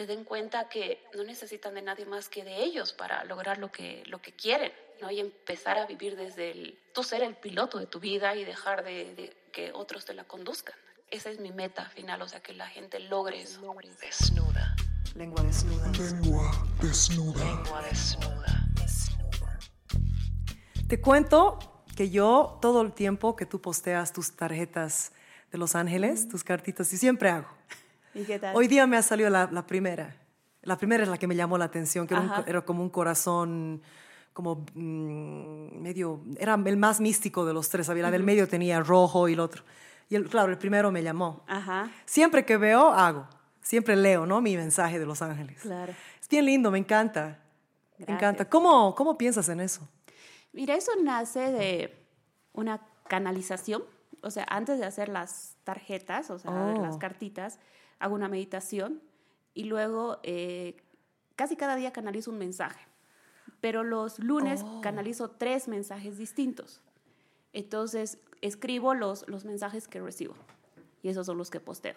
se den cuenta que no necesitan de nadie más que de ellos para lograr lo que, lo que quieren, ¿no? Y empezar a vivir desde el, tú ser el piloto de tu vida y dejar de, de que otros te la conduzcan. Esa es mi meta final, o sea, que la gente logre eso. Desnuda. Lengua desnuda. Lengua desnuda. Lengua desnuda. Te cuento que yo todo el tiempo que tú posteas tus tarjetas de Los Ángeles, tus cartitas, y siempre hago. ¿Y qué tal? Hoy día me ha salido la, la primera. La primera es la que me llamó la atención, que era, un- era como un corazón, como mm, medio, era el más místico de los tres. Había la del medio tenía rojo y el otro. Y el, claro, el primero me llamó. Ajá, Siempre que veo, hago. Siempre leo, ¿no? Mi mensaje de Los Ángeles. claro. Es bien lindo, me encanta. Me Gracias. encanta. ¿Cómo, ¿Cómo piensas en eso? Mira, eso nace de una canalización. O sea, antes de hacer las tarjetas, o sea, Oh. las cartitas, hago una meditación y luego eh, casi cada día canalizo un mensaje. Pero los lunes Oh. canalizo tres mensajes distintos. Entonces, escribo los, los mensajes que recibo. Y esos son los que posteo.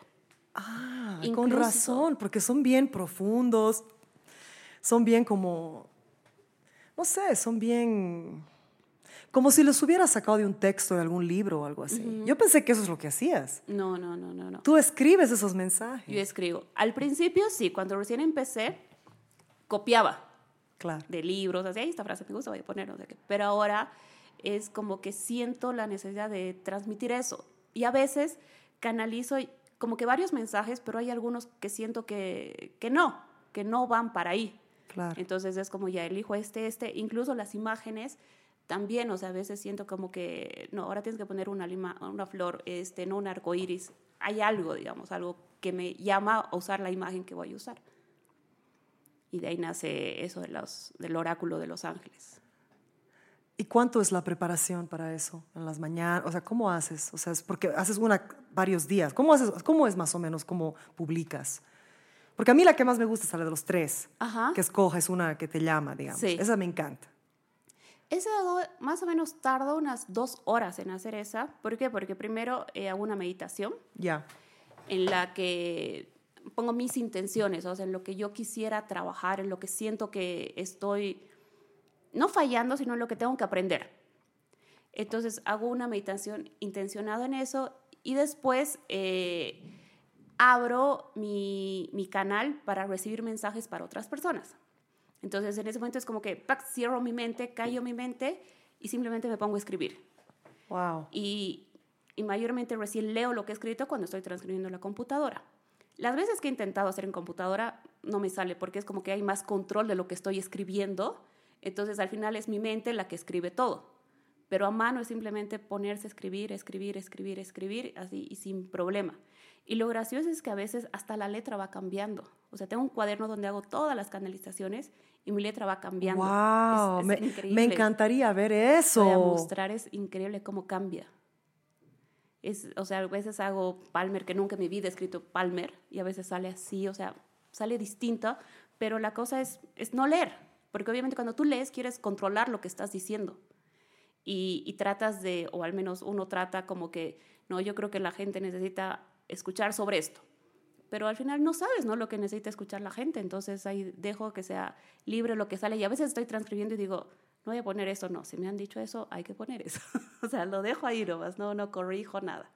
Ah, con Incluso- razón, porque son bien profundos, son bien como, no sé, son bien, como si los hubieras sacado de un texto de algún libro o algo así. Yo pensé que eso es lo que hacías. No, no, no, no, no. Tú escribes esos mensajes. Yo escribo. Al principio, sí, cuando recién empecé, copiaba. Claro. de libros, así, "Ay, esta frase me gusta, voy a poner, no sé qué. Pero ahora es como que siento la necesidad de transmitir eso. Y a veces canalizo como que varios mensajes, pero hay algunos que siento que, que no, que no van para ahí. Claro. Entonces es como ya elijo este, este, incluso las imágenes también, o sea, a veces siento como que, no, ahora tienes que poner una, lima, una flor, este, no un arco iris. Hay algo, digamos, algo que me llama a usar la imagen que voy a usar. Y de ahí nace eso de los, del oráculo de los ángeles. ¿Y cuánto es la preparación para eso? En las mañanas, o sea, ¿cómo haces? O sea, es porque haces una varios días. ¿Cómo haces? ¿Cómo es más o menos cómo publicas? Porque a mí la que más me gusta es la de los tres. Ajá. Que escoges una que te llama, digamos. Sí. Esa me encanta. Esa más o menos tarda unas dos horas en hacer esa. ¿Por qué? Porque primero eh, hago una meditación Ya. en la que pongo mis intenciones, o sea, en lo que yo quisiera trabajar, en lo que siento que estoy, no fallando, sino en lo que tengo que aprender. Entonces hago una meditación intencionada en eso y después eh, abro mi, mi canal para recibir mensajes para otras personas. Entonces en ese momento es como que ¡pac! cierro mi mente, callo mi mente y simplemente me pongo a escribir. Wow. Y, y mayormente recién leo lo que he escrito cuando estoy transcribiendo en la computadora. Las veces que he intentado hacer en computadora no me sale porque es como que hay más control de lo que estoy escribiendo. Entonces al final es mi mente la que escribe todo. Pero a mano es simplemente ponerse a escribir, escribir, escribir, escribir, así y sin problema. Y lo gracioso es que a veces hasta la letra va cambiando. O sea, tengo un cuaderno donde hago todas las canalizaciones y mi letra va cambiando. Wow. Es- es me, encantaría ver Voy a eso. mostrar, es increíble cómo cambia. Es, o sea, a veces hago Palmer, que nunca en mi vida he escrito Palmer, y a veces sale así, o sea, sale distinto, pero la cosa es, es no leer, porque obviamente cuando tú lees quieres controlar lo que estás diciendo. Y, y tratas de, o al menos uno trata como que, no, yo creo que la gente necesita escuchar sobre esto. Pero al final no sabes, ¿no? Lo que necesita escuchar la gente. Entonces ahí dejo que sea libre lo que sale. Y a veces estoy transcribiendo y digo, no voy a poner eso, no. Si me han dicho eso, hay que poner eso. o sea, lo dejo ahí nomás, no, no corrijo nada.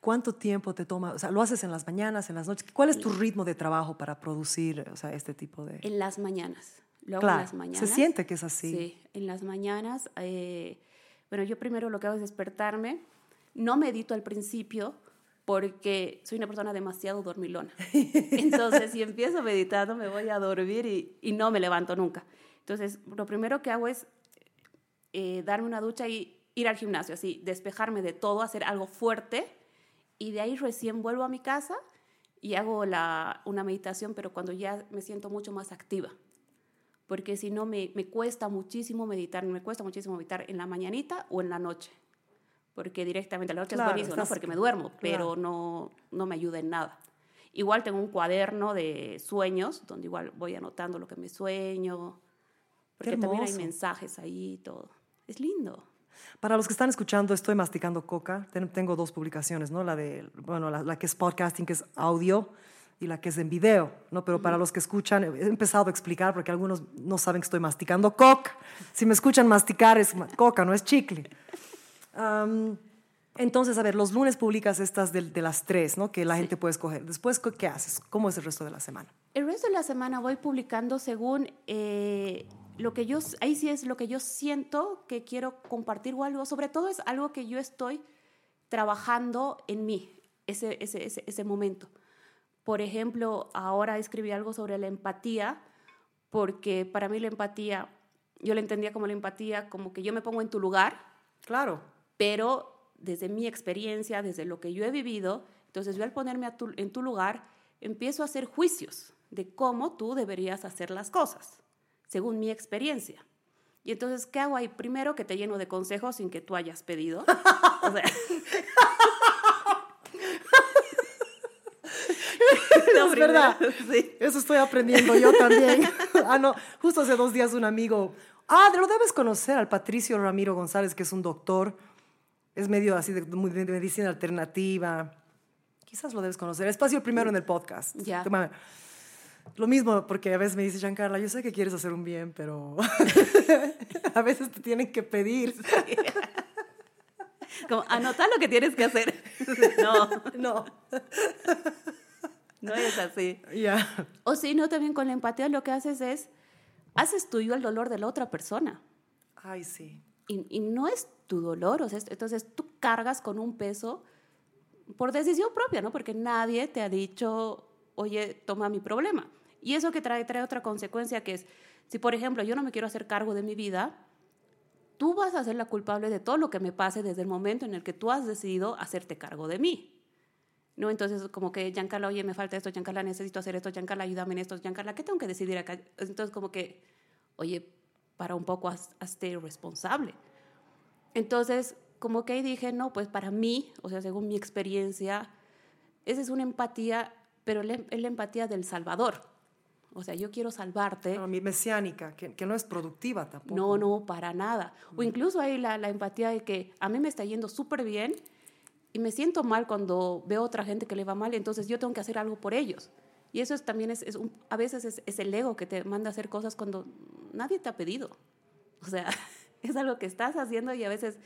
¿Cuánto tiempo te toma? O sea, ¿lo haces en las mañanas, en las noches? ¿Cuál es tu ritmo de trabajo para producir o sea, este tipo de...? En las mañanas. Lo hago Claro, en las mañanas. se siente que es así. Sí, en las mañanas. eh, bueno, yo primero lo que hago es despertarme. No medito al principio porque soy una persona demasiado dormilona. Entonces, si empiezo meditando, me voy a dormir y, y no me levanto nunca. Entonces, lo primero que hago es eh, darme una ducha y ir al gimnasio, así, despejarme de todo, hacer algo fuerte y de ahí recién vuelvo a mi casa y hago la, una meditación, pero cuando ya me siento mucho más activa. Porque si no, me, me cuesta muchísimo meditar, me cuesta muchísimo meditar en la mañanita o en la noche. Porque directamente en la noche Claro, es buenísimo, ¿no? Porque me duermo, claro. pero no, no me ayuda en nada. Igual tengo un cuaderno de sueños, donde igual voy anotando lo que me sueño, porque también hay mensajes ahí y todo. Es lindo. Para los que están escuchando, estoy masticando coca. Ten- Tengo dos publicaciones, ¿no? La de, bueno, la, la que es podcasting, que es audio, y la que es en video, ¿no? Pero para los que escuchan, he empezado a explicar porque algunos no saben que estoy masticando coca. Si me escuchan masticar es coca, no es chicle. Am, entonces, a ver, los lunes publicas estas de, de las tres, ¿no? Que la gente puede escoger. Después, ¿qué qué haces? ¿Cómo es el resto de la semana? El resto de la semana voy publicando según eh, lo que yo, ahí sí es lo que yo siento que quiero compartir o algo, sobre todo es algo que yo estoy trabajando en mí, ese, ese, ese, ese momento. Por ejemplo, ahora escribí algo sobre la empatía, porque para mí la empatía, yo la entendía como la empatía, como que yo me pongo en tu lugar, Claro. pero desde mi experiencia, desde lo que yo he vivido, entonces yo al ponerme a tu- en tu lugar, empiezo a hacer juicios de cómo tú deberías hacer las cosas, según mi experiencia. Y entonces, ¿qué hago ahí? Primero que te lleno de consejos sin que tú hayas pedido. O sea, es primero, verdad. sí. Eso estoy aprendiendo yo también. ah, no, justo hace dos días un amigo, ah, lo debes conocer al Patricio Ramiro González, que es un doctor, es medio así de, medicina alternativa. Quizás lo debes conocer. Espacio el primero en el podcast. Ya. Lo mismo, porque a veces me dice Giancarla, yo sé que quieres hacer un bien, pero a veces te tienen que pedir. Como, anota lo que tienes que hacer. No, No. no es así. Ya. O si no, también con la empatía lo que haces es, haces tuyo el dolor de la otra persona. Ay, sí. Y, y no es tu dolor, o sea, es- entonces tú cargas con un peso por decisión propia, ¿no? Porque nadie te ha dicho, oye, toma mi problema. Y eso que trae, trae otra consecuencia que es, si por ejemplo yo no me quiero hacer cargo de mi vida, tú vas a ser la culpable de todo lo que me pase desde el momento en el que tú has decidido hacerte cargo de mí. ¿No? Entonces, como que, Giancarla, oye, me falta esto, Giancarla, necesito hacer esto, Giancarla, ayúdame en esto, Giancarla, ¿qué tengo que decidir acá? Entonces, como que, oye, para un poco, haz- hazte responsable. Entonces, como que ahí dije, no, pues para mí, o sea, según mi experiencia, esa es una empatía, pero la- es la empatía del Salvador. O sea, yo quiero salvarte. No, mi mesiánica, que, que no es productiva tampoco. No, no, para nada. O incluso hay la, la empatía de que a mí me está yendo súper bien y me siento mal cuando veo a otra gente que le va mal, entonces yo tengo que hacer algo por ellos. Y eso es, también es, es un- a veces es, es el ego que te manda a hacer cosas cuando nadie te ha pedido. O sea, es algo que estás haciendo y a veces,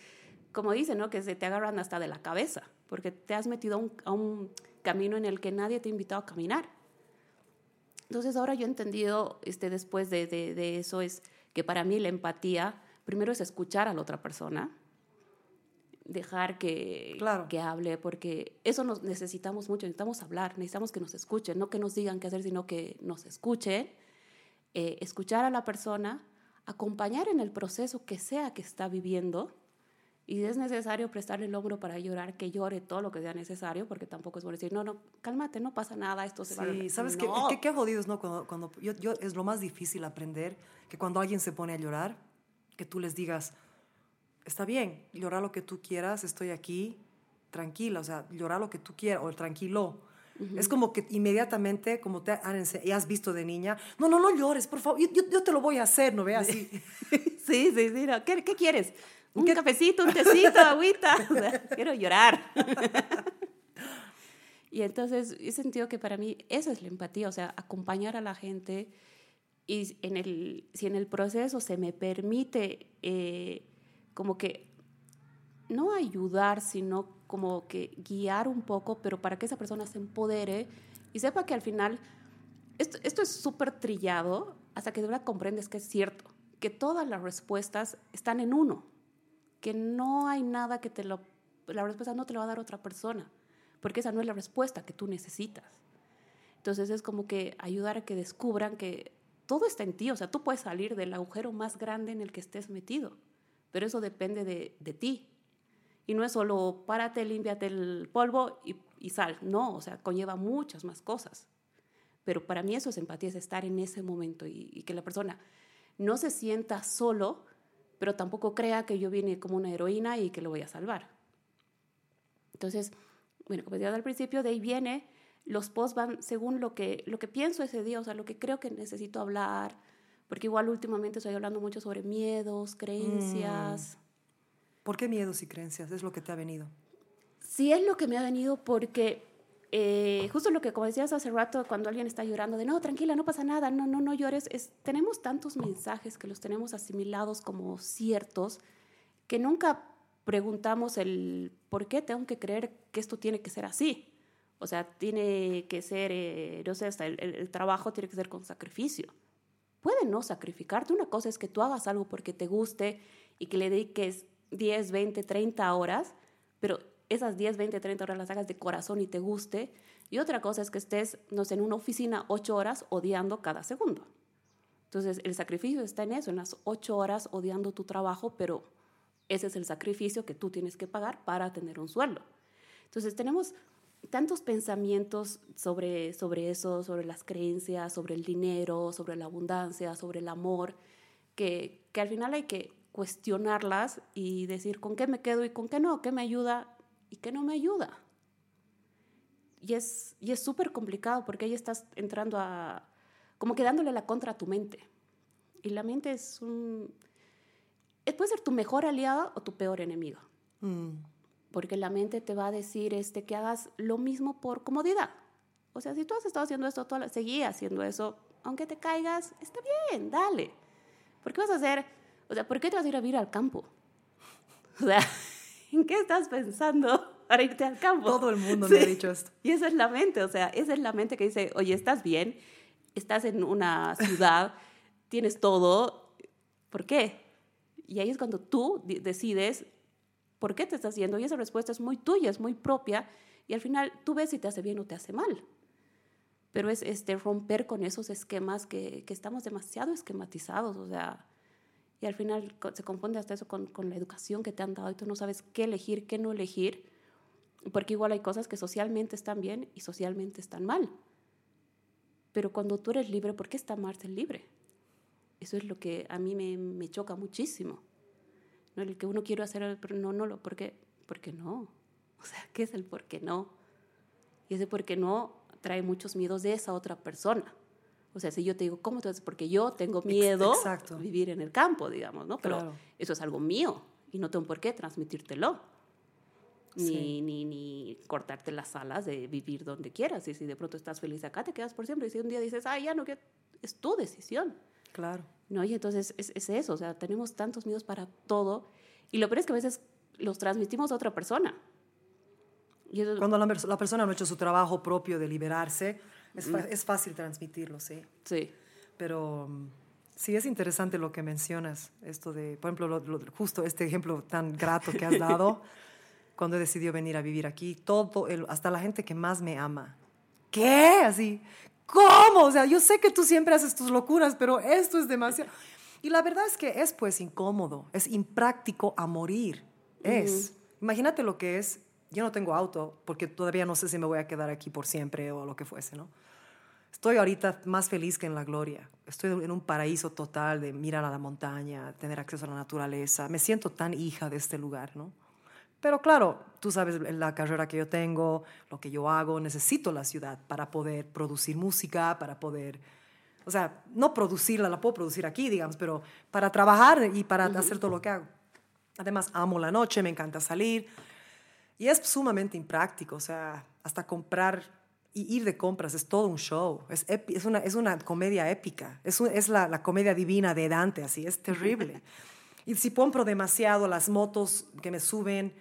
como dicen, ¿no? que se te agarran hasta de la cabeza, porque te has metido a un, a un camino en el que nadie te ha invitado a caminar. Entonces ahora yo he entendido, este, después de, de, de eso, es que para mí la empatía, primero es escuchar a la otra persona, dejar que, Claro. que hable, porque eso nos necesitamos mucho, necesitamos hablar, necesitamos que nos escuchen, no que nos digan qué hacer, sino que nos escuchen, eh, escuchar a la persona, acompañar en el proceso que sea que está viviendo, y si es necesario prestarle el hombro para llorar, que llore todo lo que sea necesario, porque tampoco es bueno decir, no, no, cálmate, no pasa nada, esto se va a... Sí, ¿sabes qué, No. qué, qué jodido es, no? Cuando, cuando yo, yo, es lo más difícil aprender que cuando alguien se pone a llorar, que tú les digas, está bien, llorar lo que tú quieras, estoy aquí, tranquila, o sea, llorar lo que tú quieras, o el tranquilo. Es como que inmediatamente, como te han y has visto de niña, no, no, no llores, por favor, yo, te lo voy a hacer, ¿no veas? Así. Sí, sí, sí. no. ¿Qué, qué quieres? Un ¿Qué- cafecito, un tecito, agüita. O sea, quiero llorar. y entonces he sentido que para mí eso es la empatía, o sea, acompañar a la gente y en el, si en el proceso se me permite eh, como que no ayudar, sino como que guiar un poco, pero para que esa persona se empodere y sepa que al final esto, esto es súper trillado hasta que de verdad comprendes que es cierto, que todas las respuestas están en uno, que no hay nada que te lo, la respuesta no te lo va a dar otra persona, porque esa no es la respuesta que tú necesitas. Entonces es como que ayudar a que descubran que todo está en ti, o sea, tú puedes salir del agujero más grande en el que estés metido, pero eso depende de, de ti. Y no es solo párate, límpiate el polvo y, y sal, no, o sea, conlleva muchas más cosas. Pero para mí eso es empatía, es estar en ese momento y, y que la persona no se sienta solo, pero tampoco crea que yo vine como una heroína y que lo voy a salvar. Entonces, bueno, como decía al principio, de ahí viene, los posts van según lo que, lo que pienso ese día, o sea, lo que creo que necesito hablar, porque igual últimamente estoy hablando mucho sobre miedos, creencias. ¿Por qué miedos y creencias? Es lo que te ha venido. Sí es lo que me ha venido porque eh, justo lo que como decías hace rato, cuando alguien está llorando de no, tranquila, no pasa nada, no, no, no llores, es, tenemos tantos mensajes que los tenemos asimilados como ciertos que nunca preguntamos el por qué tengo que creer que esto tiene que ser así. O sea, tiene que ser, eh, no sé, hasta el trabajo tiene que ser con sacrificio. Puede no sacrificarte. Una cosa es que tú hagas algo porque te guste y que le dediques 10, 20, 30 horas, pero esas 10, 20, 30 horas las hagas de corazón y te guste. Y otra cosa es que estés, no sé, en una oficina 8 horas odiando cada segundo. Entonces, el sacrificio está en eso, en las 8 horas odiando tu trabajo, pero ese es el sacrificio que tú tienes que pagar para tener un sueldo. Entonces, tenemos tantos pensamientos sobre, sobre eso, sobre las creencias, sobre el dinero, sobre la abundancia, sobre el amor, que, que al final hay que cuestionarlas y decir con qué me quedo y con qué no, qué me ayuda y qué no me ayuda. Y es y es súper complicado porque ahí estás entrando a, como que dándole la contra a tu mente. Y la mente es un, es- puede ser tu mejor aliado o tu peor enemigo Mm, porque la mente te va a decir este, que hagas lo mismo por comodidad. O sea, si tú has estado haciendo esto, toda la- seguí haciendo eso, aunque te caigas, está bien, dale. ¿Por qué vas a hacer? O sea, ¿por qué te vas a ir a vivir al campo? O sea, ¿en qué estás pensando para irte al campo? Todo el mundo me ha dicho esto. Y esa es la mente, o sea, esa es la mente que dice, oye, estás bien, estás en una ciudad, tienes todo, ¿por qué? Y ahí es cuando tú decides por qué te estás yendo y esa respuesta es muy tuya, es muy propia y al final tú ves si te hace bien o te hace mal. Pero es este, romper con esos esquemas que, que estamos demasiado esquematizados, o sea, y al final se confunde hasta eso con, con la educación que te han dado y tú no sabes qué elegir, qué no elegir, porque igual hay cosas que socialmente están bien y socialmente están mal. Pero cuando tú eres libre, ¿por qué está mal ser libre? Eso es lo que a mí me, me choca muchísimo. ¿No? El que uno quiere hacer, pero no, no, lo, ¿por qué? ¿Por qué no? O sea, ¿qué es el por qué no? Y ese por qué no trae muchos miedos de esa otra persona. O sea, si yo te digo, ¿cómo te haces? Porque yo tengo miedo exacto. a vivir en el campo, digamos, ¿no? Pero Claro. eso es algo mío y no tengo por qué transmitírtelo. Ni, Sí. ni, ni cortarte las alas de vivir donde quieras. Y si de pronto estás feliz acá, te quedas por siempre. Y si un día dices, ay, ya no quiero, es tu decisión. Claro. ¿no? Y entonces es, es eso, o sea, tenemos tantos miedos para todo y lo peor es que a veces los transmitimos a otra persona. Y eso- Cuando la, pers- la persona no ha hecho su trabajo propio de liberarse, es, fa- es fácil transmitirlo, sí. sí, Pero mm, sí es interesante lo que mencionas, esto de, por ejemplo, lo- lo- justo este ejemplo tan grato que has dado, cuando he decidido venir a vivir aquí, todo, el, hasta la gente que más me ama. ¿Qué? Así, ¿cómo? O sea, yo sé que tú siempre haces tus locuras, pero esto es demasiado. Y la verdad es que es pues incómodo, es impráctico a morir. Es. Imagínate lo que es. Yo no tengo auto porque todavía no sé si me voy a quedar aquí por siempre o lo que fuese, ¿no? Estoy ahorita más feliz que en la gloria. Estoy en un paraíso total de mirar a la montaña, tener acceso a la naturaleza. Me siento tan hija de este lugar, ¿no? Pero claro, tú sabes la carrera que yo tengo, lo que yo hago, necesito la ciudad para poder producir música, para poder, o sea, no producirla, la puedo producir aquí, digamos, pero para trabajar y para hacer todo lo que hago. Además, amo la noche, me encanta salir. Y es sumamente impráctico, o sea, hasta comprar y ir de compras es todo un show. Es, es, una, es una comedia épica, es, un- es la, la comedia divina de Dante, así, es terrible. y si compro demasiado, las motos que me suben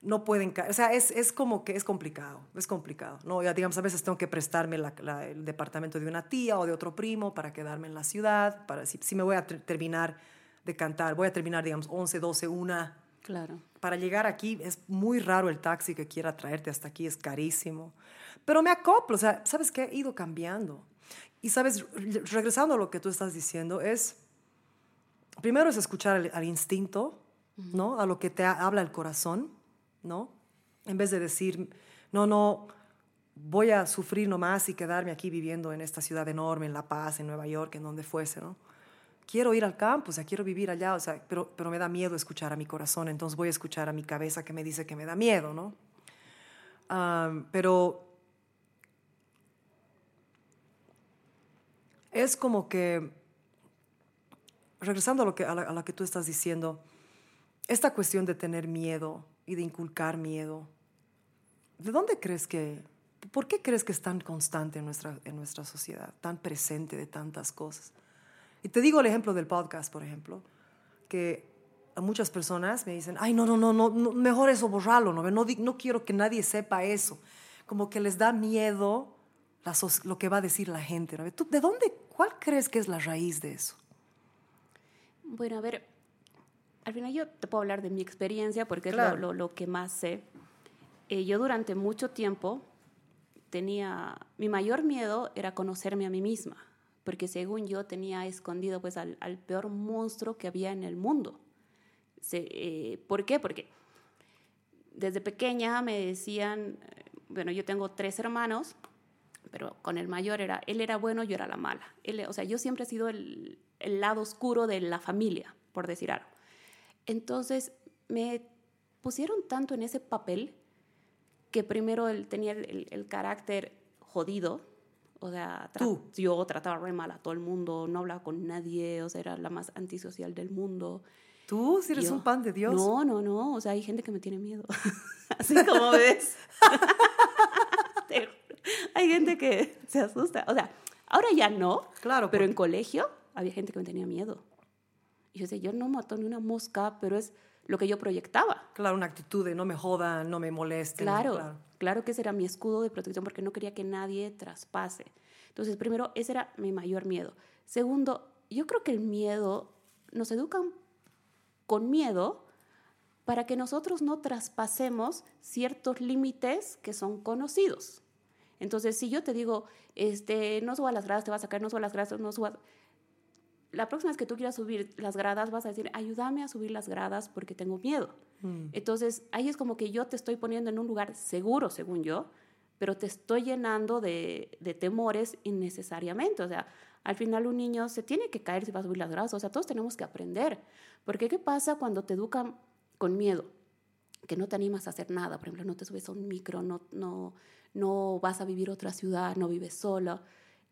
no pueden caer. O sea, es, es como que es complicado, es complicado. ¿no? Ya, digamos, a veces tengo que prestarme la- la- el departamento de una tía o de otro primo para quedarme en la ciudad, para si, si me voy a ter- terminar de cantar, voy a terminar, digamos, 11, 12, 1 claro. para llegar aquí es muy raro el taxi que quiera traerte hasta aquí, es carísimo. Pero me acoplo, o sea, ¿sabes qué? He ido cambiando. Y sabes, re- regresando a lo que tú estás diciendo, es, primero es escuchar al, al instinto, ¿no? A lo que te ha- habla el corazón, ¿no? En vez de decir, no, no, voy a sufrir nomás y quedarme aquí viviendo en esta ciudad enorme, en La Paz, en Nueva York, en donde fuese, ¿no? quiero ir al campo, o sea, quiero vivir allá, o sea, pero, pero me da miedo escuchar a mi corazón, entonces voy a escuchar a mi cabeza que me dice que me da miedo, ¿no? Am, pero es como que, regresando a lo que, a la que tú estás diciendo, esta cuestión de tener miedo y de inculcar miedo, ¿de dónde crees que, ¿Por qué crees que es tan constante en nuestra, en nuestra sociedad, tan presente de tantas cosas? Y te digo el ejemplo del podcast, por ejemplo, que a muchas personas me dicen, ay, no, no, no, no, no, mejor eso borrarlo, no, no, no quiero que nadie sepa eso. Como que les da miedo la lo que va a decir la gente. ¿no? ¿Tú, ¿De dónde, cuál crees que es la raíz de eso? Bueno, a ver, al final yo te puedo hablar de mi experiencia porque Claro. es lo, lo- lo que más sé. Eh, yo durante mucho tiempo tenía, mi mayor miedo era conocerme a mí misma, porque según yo tenía escondido pues al, al peor monstruo que había en el mundo. Se- eh, ¿Por qué? Porque desde pequeña me decían, eh, bueno, yo tengo tres hermanos, pero con el mayor era, él era bueno, yo era la mala. Él, o sea, yo siempre he sido el, el lado oscuro de la familia, por decir algo. Entonces, me pusieron tanto en ese papel que primero él tenía el, el- carácter jodido, o sea, tra- Tú. yo trataba re mal a todo el mundo, no hablaba con nadie, o sea, era la más antisocial del mundo. Tú, si eres Yo- un pan de Dios. No, no, no. O sea, hay gente que me tiene miedo. Así como ves. Hay gente que se asusta. O sea, ahora ya no. Claro, Pero porque- en colegio había gente que me tenía miedo. Y yo decía, yo no mato ni una mosca, pero es lo que yo proyectaba. Claro, una actitud de no me jodan, no me molesten. Claro, claro, que ese era mi escudo de protección porque no quería que nadie traspase. Entonces, primero, ese era mi mayor miedo. Segundo, yo creo que el miedo, nos educan con miedo para que nosotros no traspasemos ciertos límites que son conocidos. Entonces, si yo te digo, este, no subas las gradas, te vas a caer, no subas las gradas, no subas... La próxima vez que tú quieras subir las gradas, vas a decir, ayúdame a subir las gradas porque tengo miedo. Entonces, ahí es como que yo te estoy poniendo en un lugar seguro, según yo, pero te estoy llenando de, de temores innecesariamente. O sea, al final un niño se tiene que caer si va a subir las gradas. O sea, todos tenemos que aprender. Porque ¿qué pasa cuando te educan con miedo? Que no te animas a hacer nada. Por ejemplo, no te subes a un micro, no, no, no vas a vivir otra ciudad, no vives solo.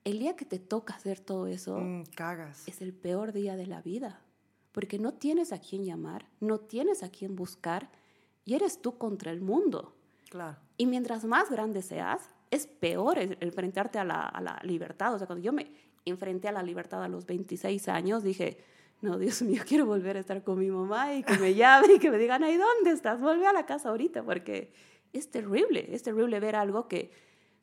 El día que te toca hacer todo eso, Mm, cagas. es el peor día de la vida, porque no tienes a quién llamar, no tienes a quién buscar y eres tú contra el mundo. Claro. Y mientras más grande seas, es peor enfrentarte a la, a la libertad. O sea, cuando yo me enfrenté a la libertad a los 26 años, dije, no, Dios mío, quiero volver a estar con mi mamá y que me llame y que me digan, ay, ¿dónde estás? Vuelve a la casa ahorita, porque es terrible, es terrible ver algo que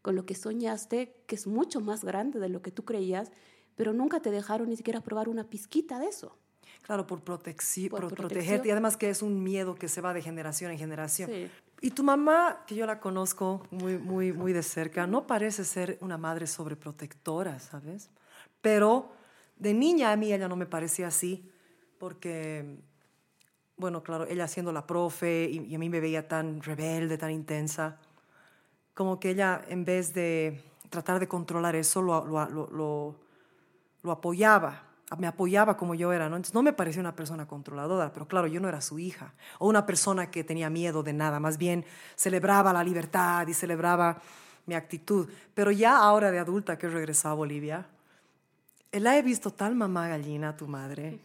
con lo que soñaste, que es mucho más grande de lo que tú creías, pero nunca te dejaron ni siquiera probar una pizquita de eso. Claro, por, Por por protegerte. Y además que es un miedo que se va de generación en generación. Sí. Y tu mamá, que yo la conozco muy, muy, muy de cerca, no parece ser una madre sobreprotectora, ¿sabes? Pero de niña a mí ella no me parecía así, porque, bueno, claro, ella siendo la profe y, y a mí me veía tan rebelde, tan intensa, como que ella en vez de tratar de controlar eso, lo, lo, lo, lo- apoyaba, me apoyaba como yo era, ¿no? Entonces no me parecía una persona controladora, pero claro, yo no era su hija, o una persona que tenía miedo de nada, más bien celebraba la libertad y celebraba mi actitud. Pero ya ahora de adulta que he regresado a Bolivia, la he visto tal mamá gallina, tu madre.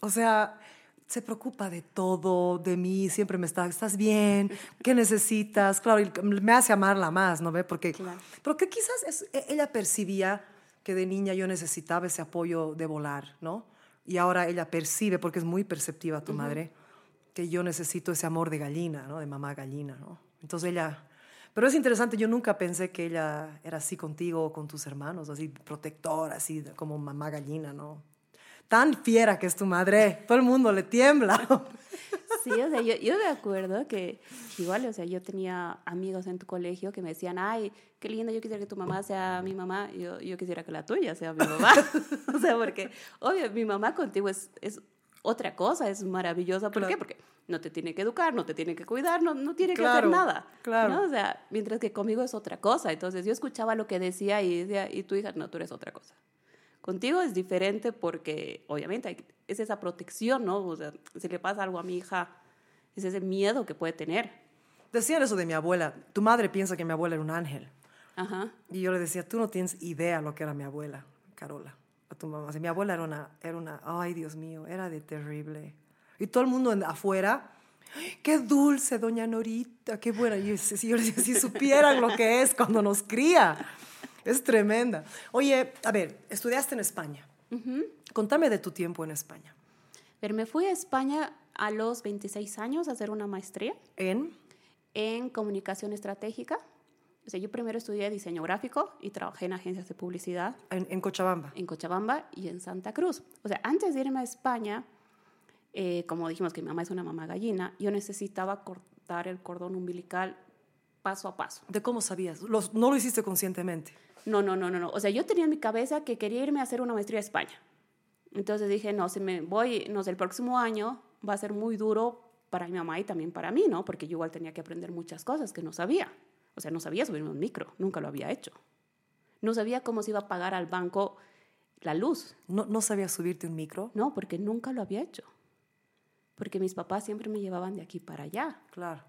O sea, se preocupa de todo, de mí, siempre me está, ¿estás bien? ¿Qué necesitas? Claro, y me hace amarla más, ¿no ve? Porque, Claro. pero que quizás es- e- ella percibía que de niña yo necesitaba ese apoyo de volar, ¿no? Y ahora ella percibe, porque es muy perceptiva tu madre, que yo necesito ese amor de gallina, ¿no? De mamá gallina, ¿no? Entonces ella... Pero es interesante, yo nunca pensé que ella era así contigo o con tus hermanos, así protectora, así como mamá gallina, ¿no? Tan fiera que es tu madre, todo el mundo le tiembla. Sí, o sea, yo, yo me acuerdo que igual, o sea, yo tenía amigos en tu colegio que me decían, ay, qué lindo, yo quisiera que tu mamá sea mi mamá, yo, yo quisiera que la tuya sea mi mamá. o sea, porque, obvio, mi mamá contigo es, es otra cosa, es maravillosa. ¿Por Claro. qué? Porque no te tiene que educar, no te tiene que cuidar, no, no tiene que hacer nada. claro. ¿no? O sea, mientras que conmigo es otra cosa. Entonces yo escuchaba lo que decía y decía, y tu hija, no, tú eres otra cosa. Contigo es diferente porque, obviamente, hay- es esa protección, ¿no? O sea, si le pasa algo a mi hija, es ese miedo que puede tener. Decían eso de mi abuela. Tu madre piensa que mi abuela era un ángel. Ajá. Y yo le decía, tú no tienes idea lo que era mi abuela, Carola, a tu mamá. O sea, mi abuela era una, era una, ay Dios mío, era de terrible. Y todo el mundo afuera Qué dulce, doña Norita, qué buena. Y si, si, si supieran lo que es cuando nos cría. Es tremenda. Oye, a ver, estudiaste en España. Contame de tu tiempo en España. Pero me fui a España a los 26 años a hacer una maestría ¿En? en comunicación estratégica. O sea, yo primero estudié diseño gráfico y trabajé en agencias de publicidad En, en Cochabamba. en Cochabamba y en Santa Cruz. O sea, antes de irme a España, eh, como dijimos que mi mamá es una mamá gallina, yo necesitaba cortar el cordón umbilical paso a paso. ¿De cómo sabías? Los- no lo hiciste conscientemente. No, no, no, no, no. O sea, yo tenía en mi cabeza que quería irme a hacer una maestría a España. Entonces dije, no, si me voy, no sé, el próximo año va a ser muy duro para mi mamá y también para mí, ¿no? Porque yo igual tenía que aprender muchas cosas que no sabía. O sea, no sabía subirme un micro, nunca lo había hecho. No sabía cómo se iba a pagar al banco la luz, ¿No, no sabías subirte un micro? no, porque nunca lo había hecho. Porque mis papás siempre me llevaban de aquí para allá. Claro.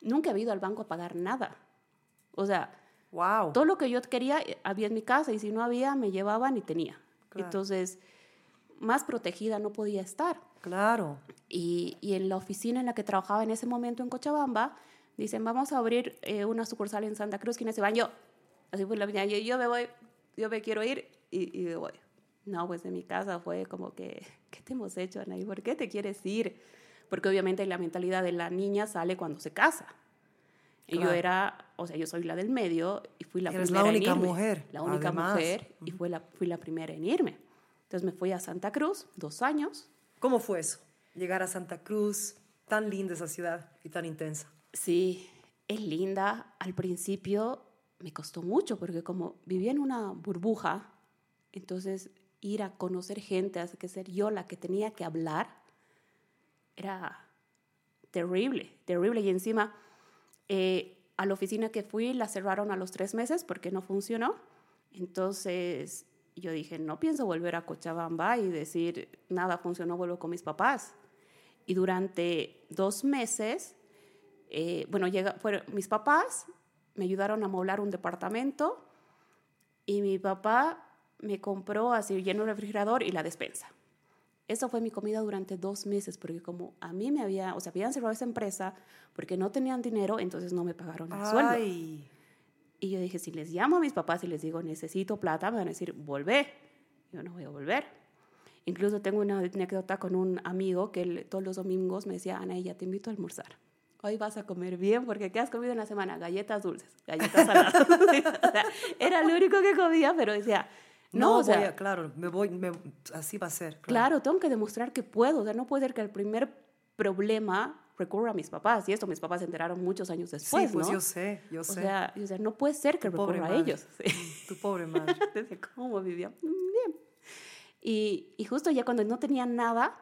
Nunca he ido al banco a pagar nada. O sea, Wow. todo lo que yo quería eh, había en mi casa y si no había, me llevaban y tenía. Claro. Entonces, más protegida no podía estar. Claro. Y, y en la oficina en la que trabajaba en ese momento en Cochabamba, dicen, vamos a abrir eh, una sucursal en Santa Cruz, ¿quiénes se van? Yo. Así fue la mañana, yo, yo me voy, yo me quiero ir y, y me voy. No, pues en mi casa fue como que, ¿qué te hemos hecho, Anaí? ¿Por qué te quieres ir? Porque obviamente la mentalidad de la niña sale cuando se casa. Y yo Claro. era, o sea, yo soy la del medio y fui la Eres la primera única en irme. mujer, La única además. mujer y fue la, fui la primera en irme. Entonces me fui a Santa Cruz, dos años. ¿Cómo fue eso? Llegar a Santa Cruz, tan linda esa ciudad y tan intensa. Sí, es linda. Al principio me costó mucho porque como vivía en una burbuja, entonces ir a conocer gente, hace que ser yo la que tenía que hablar, era terrible, terrible. Y encima, eh, a la oficina que fui la cerraron a los tres meses porque no funcionó. Entonces yo dije, no pienso volver a Cochabamba y decir, nada funcionó, vuelvo con mis papás. Y durante dos meses, eh, bueno, llega, mis papás, me ayudaron a moblar un departamento y mi papá me compró así lleno el refrigerador y la despensa. Eso fue mi comida durante dos meses, porque como a mí me había, o sea, habían cerrado esa empresa porque no tenían dinero, entonces no me pagaron el sueldo. Y yo dije, si les llamo a mis papás y les digo, necesito plata, me van a decir, volvé. Yo no voy a volver. Incluso tengo una anécdota con un amigo que él, todos los domingos me decía, Ana, ya te invito a almorzar. Hoy vas a comer bien, porque ¿qué has comido en la semana? Galletas dulces, galletas saladas. O sea, era lo único que comía, pero decía, no, no, o sea, voy a- claro, me voy, me- así va a ser. Claro, tengo que demostrar que puedo. O sea, no puede ser que el primer problema recurra a mis papás. Y esto mis papás se enteraron muchos años después, sí, pues ¿no? yo sé, yo O sé. sea, o sea, no puede ser que Tu recurra a ellos. Sí. Tu pobre madre. Desde cómo vivía. Bien. Y, y justo ya cuando no tenía nada,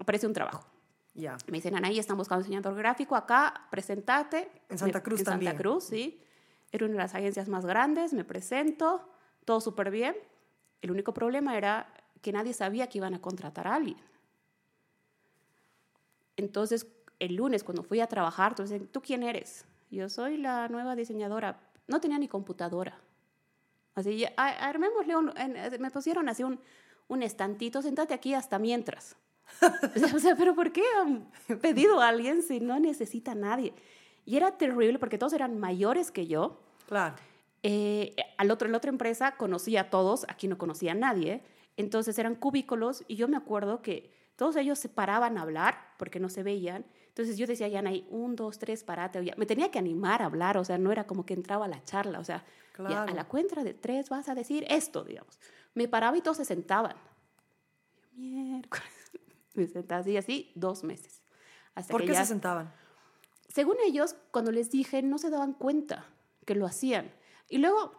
aparece un trabajo. ya. Me dicen, Anaí, están buscando diseñador gráfico acá, presentate. En Santa Me- Cruz en también. Santa Cruz, sí. Era una de las agencias más grandes, me presento, todo súper bien. El único problema era que nadie sabía que iban a contratar a alguien. Entonces, el lunes cuando fui a trabajar, entonces, ¿tú quién eres? Yo soy la nueva diseñadora. No tenía ni computadora. Así, ya, "A- armémosle un, en- me pusieron así un, un estantito, sentate aquí hasta mientras. o sea, pero ¿por qué han pedido a alguien si no necesita a nadie? Y era terrible porque todos eran mayores que yo. Claro. Eh, al otro, en la otra empresa conocía a todos, aquí no conocía a nadie. Entonces eran cubículos y yo me acuerdo que todos ellos se paraban a hablar porque no se veían. Entonces yo decía, ya ahí, un, dos, tres, parate. Ya- Me tenía que animar a hablar, o sea, no era como que entraba a la charla, o sea, ya a la cuenta de tres vas a decir esto, digamos. Me paraba y todos se sentaban. Miércoles. Me sentaba así, así, dos meses. Hasta ¿Por que qué ya- se sentaban? según ellos, cuando les dije, no se daban cuenta que lo hacían. Y luego,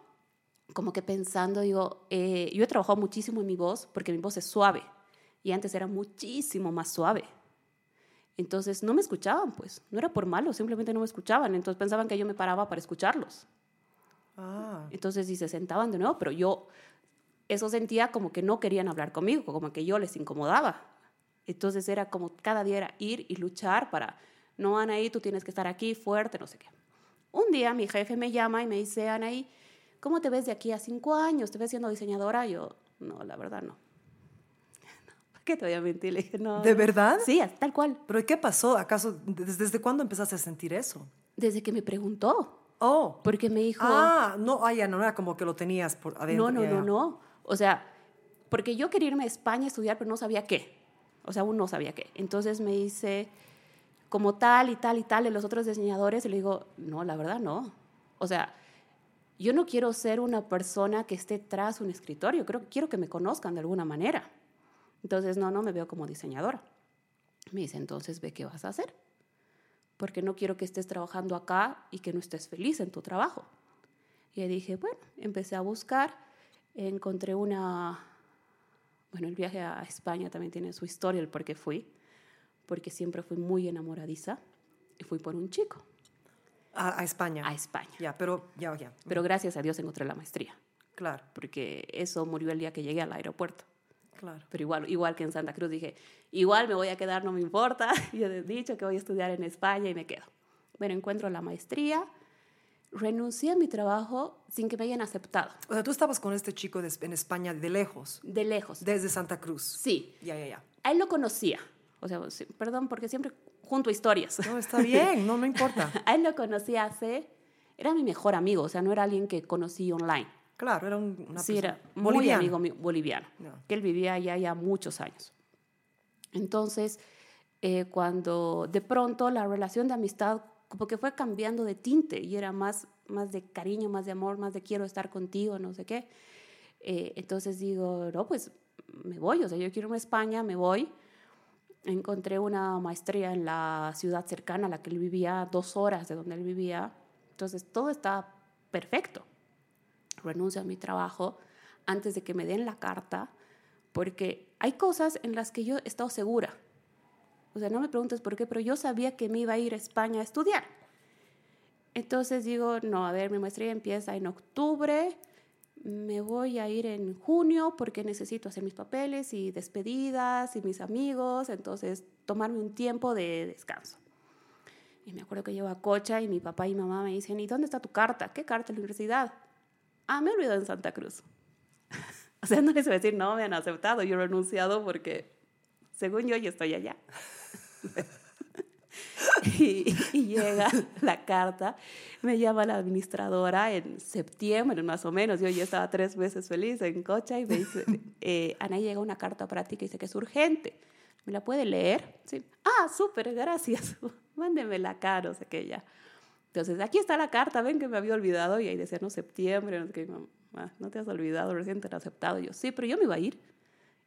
como que pensando, digo, eh, yo he trabajado muchísimo en mi voz porque mi voz es suave y antes era muchísimo más suave. Entonces no me escuchaban, pues. No era por malo, simplemente no me escuchaban. Entonces pensaban que yo me paraba para escucharlos. Ah, Entonces, si se sentaban de nuevo, pero yo eso sentía como que no querían hablar conmigo, como que yo les incomodaba. Entonces era como cada día era ir y luchar para, no, Anaí, tú tienes que estar aquí fuerte, no sé qué. Un día mi jefe me llama y me dice, Anaí, ¿cómo te ves de aquí a cinco años? ¿Te ves siendo diseñadora? Yo, no, la verdad no. qué te voy a mentir? Le dije, no. ¿De no". verdad? Sí, tal cual. ¿Pero qué pasó? ¿Acaso desde, cuándo empezaste a sentir eso? Desde que me preguntó, Oh. porque me dijo, Ah, no, ah, ya no era como que lo tenías por adentro. no, no, no, no. O sea, porque yo quería irme a España a estudiar, pero no sabía qué. O sea, aún no sabía qué. Entonces me dice, como tal y tal y tal, de los otros diseñadores, y le digo, no, la verdad no. O sea, yo no quiero ser una persona que esté tras un escritorio, creo quiero que me conozcan de alguna manera. Entonces, no, no me veo como diseñadora. Me dice, entonces ve qué vas a hacer. Porque no quiero que estés trabajando acá y que no estés feliz en tu trabajo. Y dije, bueno, empecé a buscar, encontré una, bueno, el viaje a España también tiene su historia, el por qué fui, porque siempre fui muy enamoradiza y fui por un chico A, a España. a España. Ya, pero ya, ya. Pero gracias a Dios encontré la maestría, Claro, porque eso murió el día que llegué al aeropuerto. claro. Pero igual, igual que en Santa Cruz dije, igual me voy a quedar, no me importa. Yo he dicho que voy a estudiar en España y me quedo. Bueno, encuentro la maestría, renuncié a mi trabajo sin que me hayan aceptado, O sea, tú estabas con este chico de- en España de lejos, de lejos. desde Santa Cruz. Sí, Ya, ya, ya. a él lo conocía. O sea, perdón, porque siempre junto historias. No, está bien, no, no importa. A él lo conocí hace, era mi mejor amigo, o sea, no era alguien que conocí online. Claro, era un, una sí, persona era muy boliviana. amigo mío, boliviano, que él vivía allá ya muchos años. Entonces, eh, cuando de pronto la relación de amistad como que fue cambiando de tinte y era más, más de cariño, más de amor, más de quiero estar contigo, no sé qué. Eh, entonces digo, no, pues me voy, o sea, yo quiero irme a España, me voy. Encontré una maestría en la ciudad cercana a la que él vivía, dos horas de donde él vivía. Entonces, todo está perfecto renuncio a mi trabajo antes de que me den la carta, porque hay cosas en las que yo he estado segura. O sea, no me preguntes por qué, pero yo sabía que me iba a ir a España a estudiar. Entonces digo, no, a ver, mi maestría empieza en octubre, me voy a ir en junio porque necesito hacer mis papeles y despedidas y mis amigos, entonces tomarme un tiempo de descanso. Y me acuerdo que llevo a Cocha y mi papá y mamá me dicen, ¿y dónde está tu carta? ¿Qué carta de la universidad? Ah, me olvidó en Santa Cruz. o sea, no les voy a decir, no, me han aceptado, yo he renunciado porque, según yo, ya estoy allá. y, y llega la carta, me llama la administradora en septiembre, más o menos, yo ya estaba tres meses feliz en Cocha y me dice, eh, Ana, llega una carta para ti que dice que es urgente. ¿Me la puede leer? Sí. Ah, súper, gracias. Mándemela acá, no sé qué ya. Entonces, aquí está la carta, ven que me había olvidado y ahí decía, no, septiembre, no sé qué, mamá, no te has olvidado, recién te han aceptado. Y yo, sí, pero yo me iba a ir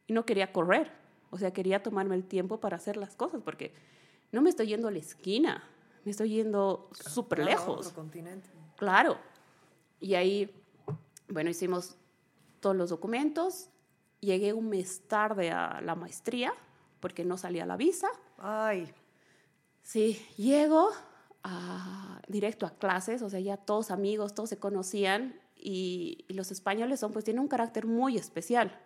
y no quería correr, o sea, quería tomarme el tiempo para hacer las cosas porque no me estoy yendo a la esquina, me estoy yendo súper Claro, lejos. otro continente. Claro. Y ahí, bueno, hicimos todos los documentos, llegué un mes tarde a la maestría porque no salía la visa. Ay, Sí, llego a- directo a clases, o sea, ya todos amigos, todos se conocían y, y los españoles son, pues tienen un carácter muy especial.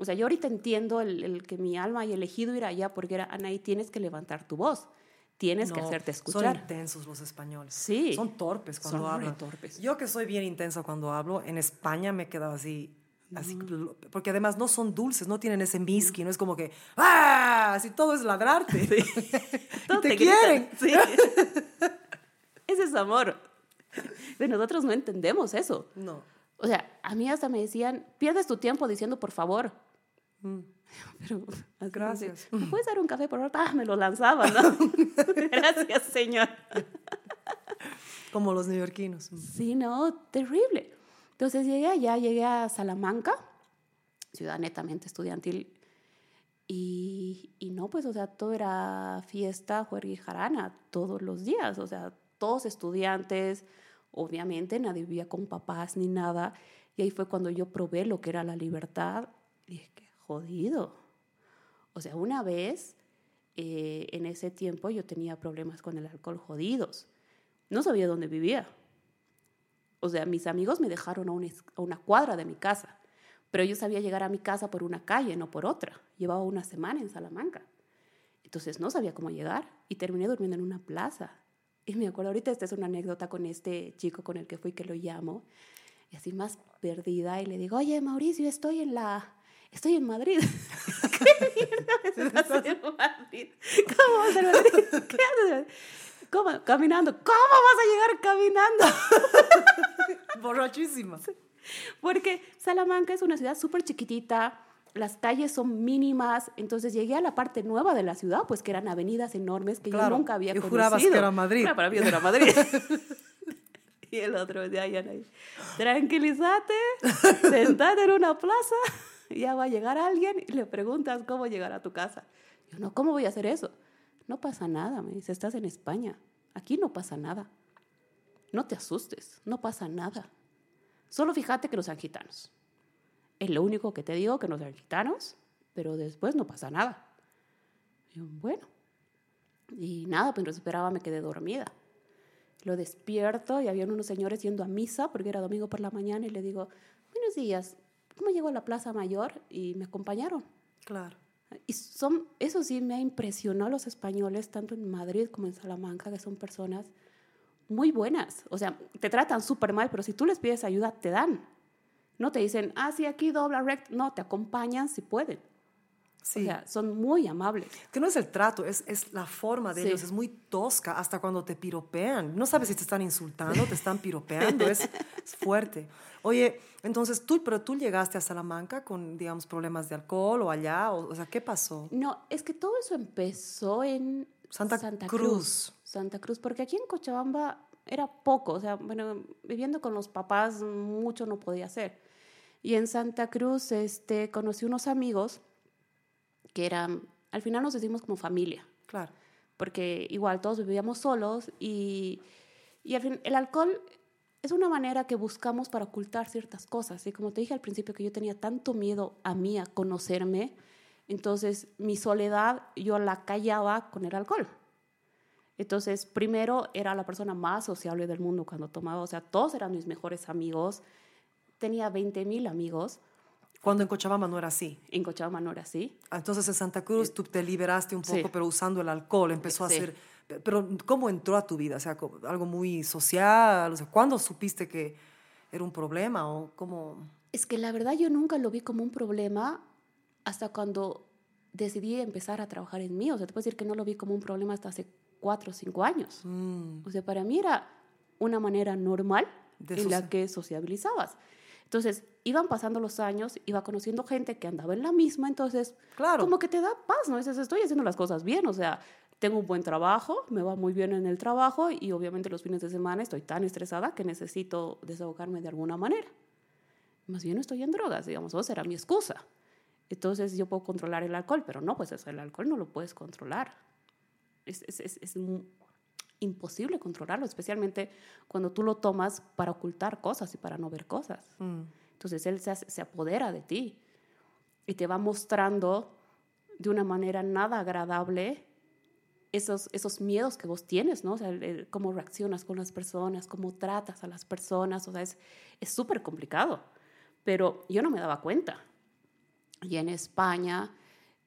O sea, yo ahorita entiendo el, el que mi alma haya elegido ir allá porque era, Anaí, tienes que levantar tu voz, tienes que no, hacerte Son escuchar. intensos los españoles. Sí. Son torpes cuando Son hablan. torpes. Yo que soy bien intensa cuando hablo, en España me he quedado así. Así, porque además no son dulces, no tienen ese misky, no es como que ¡ah! Así todo es ladrarte. Todos te gritan. quieren. Sí. Ese es amor. Pero nosotros no entendemos eso. No. O sea, a mí hasta me decían, pierdes tu tiempo diciendo por favor. Pero, así, Gracias. ¿Me puedes dar un café por favor? Ah, me lo lanzaban, ¿no? Gracias, señor. Como los neoyorquinos. Sí, no, terrible. Entonces llegué allá, llegué a Salamanca, ciudad netamente estudiantil, y, y no, pues, o sea, todo era fiesta, juerga y jarana todos los días, o sea, todos estudiantes, obviamente nadie vivía con papás ni nada, y ahí fue cuando yo probé lo que era la libertad, y dije, qué jodido. O sea, una vez, eh, en ese tiempo yo tenía problemas con el alcohol jodidos, no sabía dónde vivía. O sea, mis amigos me dejaron a, un es- a una cuadra de mi casa, pero yo sabía llegar a mi casa por una calle, no por otra. Llevaba una semana en Salamanca. Entonces no sabía cómo llegar y terminé durmiendo en una plaza. Y me acuerdo, ahorita esta es una anécdota con este chico con el que fui que lo llamo, y así más perdida, y le digo, oye, Mauricio, estoy en la, estoy en Madrid. ¿Estás en Madrid? ¿Cómo vas a Madrid? ¿Qué haces? ¿Cómo? Caminando. ¿Cómo vas a llegar caminando? Borrachísima. Porque Salamanca es una ciudad súper chiquitita, las calles son mínimas, entonces llegué a la parte nueva de la ciudad, pues que eran avenidas enormes que Claro, yo nunca había y conocido. jurabas que era Madrid. Claro, para mí era Madrid. y el otro ya ahí, tranquilízate, sentate en una plaza, ya va a llegar alguien y le preguntas cómo llegar a tu casa. Yo, no, ¿cómo voy a hacer eso? No pasa nada, me dice, estás en España, aquí no pasa nada. No te asustes, no pasa nada. Solo fíjate que no sean gitanos. Es lo único que te digo, que no sean gitanos, pero después no pasa nada. Yo, bueno. Y nada, pues esperaba, me quedé dormida. Lo despierto y habían unos señores yendo a misa, porque era domingo por la mañana, y le digo, buenos días, ¿cómo llego a la Plaza Mayor? Y me acompañaron. Claro. Y son, eso sí me ha impresionado a los españoles, tanto en Madrid como en Salamanca, que son personas muy buenas. O sea, te tratan súper mal, pero si tú les pides ayuda, te dan. No te dicen, ah, sí, aquí dobla recto. No, te acompañan si pueden. Sí. O sea, son muy amables. que no es el trato, es, es la forma de Sí. ellos, es muy tosca, hasta cuando te piropean. No sabes si te están insultando, te están piropeando, es, es fuerte. Oye, entonces tú, pero tú llegaste a Salamanca con, digamos, problemas de alcohol o allá, o, o sea, ¿qué pasó? No, es que todo eso empezó en Santa Cruz. Santa Cruz, porque aquí en Cochabamba era poco, o sea, bueno, viviendo con los papás mucho no podía hacer. Y en Santa Cruz este, conocí unos amigos que eran, al final nos decimos como familia, Claro. porque igual todos vivíamos solos y, y al fin, el alcohol es una manera que buscamos para ocultar ciertas cosas. Y como te dije al principio que yo tenía tanto miedo a mí, a conocerme, entonces mi soledad yo la callaba con el alcohol. Entonces, primero era la persona más sociable del mundo cuando tomaba, o sea, todos eran mis mejores amigos. Tenía 20 mil amigos. Cuando en Cochabamba no era así. En Cochabamba no era así. Entonces en Santa Cruz tú te liberaste un poco, Sí. pero usando el alcohol empezó Sí. a ser... Pero ¿cómo entró a tu vida? O sea, algo muy social. O sea, ¿cuándo supiste que era un problema o cómo? Es que la verdad yo nunca lo vi como un problema hasta cuando decidí empezar a trabajar en mí. O sea, te puedo decir que no lo vi como un problema hasta hace cuatro o cinco años. Mm, O sea, para mí era una manera normal De en la que sociabilizabas. Entonces, iban pasando los años, iba conociendo gente que andaba en la misma, entonces, Claro. como que te da paz, ¿no? Dices, estoy haciendo las cosas bien, o sea, tengo un buen trabajo, me va muy bien en el trabajo y obviamente los fines de semana estoy tan estresada que necesito desahogarme de alguna manera. Más bien estoy en drogas, digamos, o será mi excusa. Entonces yo puedo controlar el alcohol, pero no, pues el alcohol no lo puedes controlar. Es, es, es, es mu- imposible controlarlo, especialmente cuando tú lo tomas para ocultar cosas y para no ver cosas. mm. Entonces él se, apodera de ti y te va mostrando de una manera nada agradable esos, esos miedos que vos tienes, ¿no? O sea, el- el cómo reaccionas con las personas, cómo tratas a las personas, o sea, es es súper complicado. Pero yo no me daba cuenta. Y en España,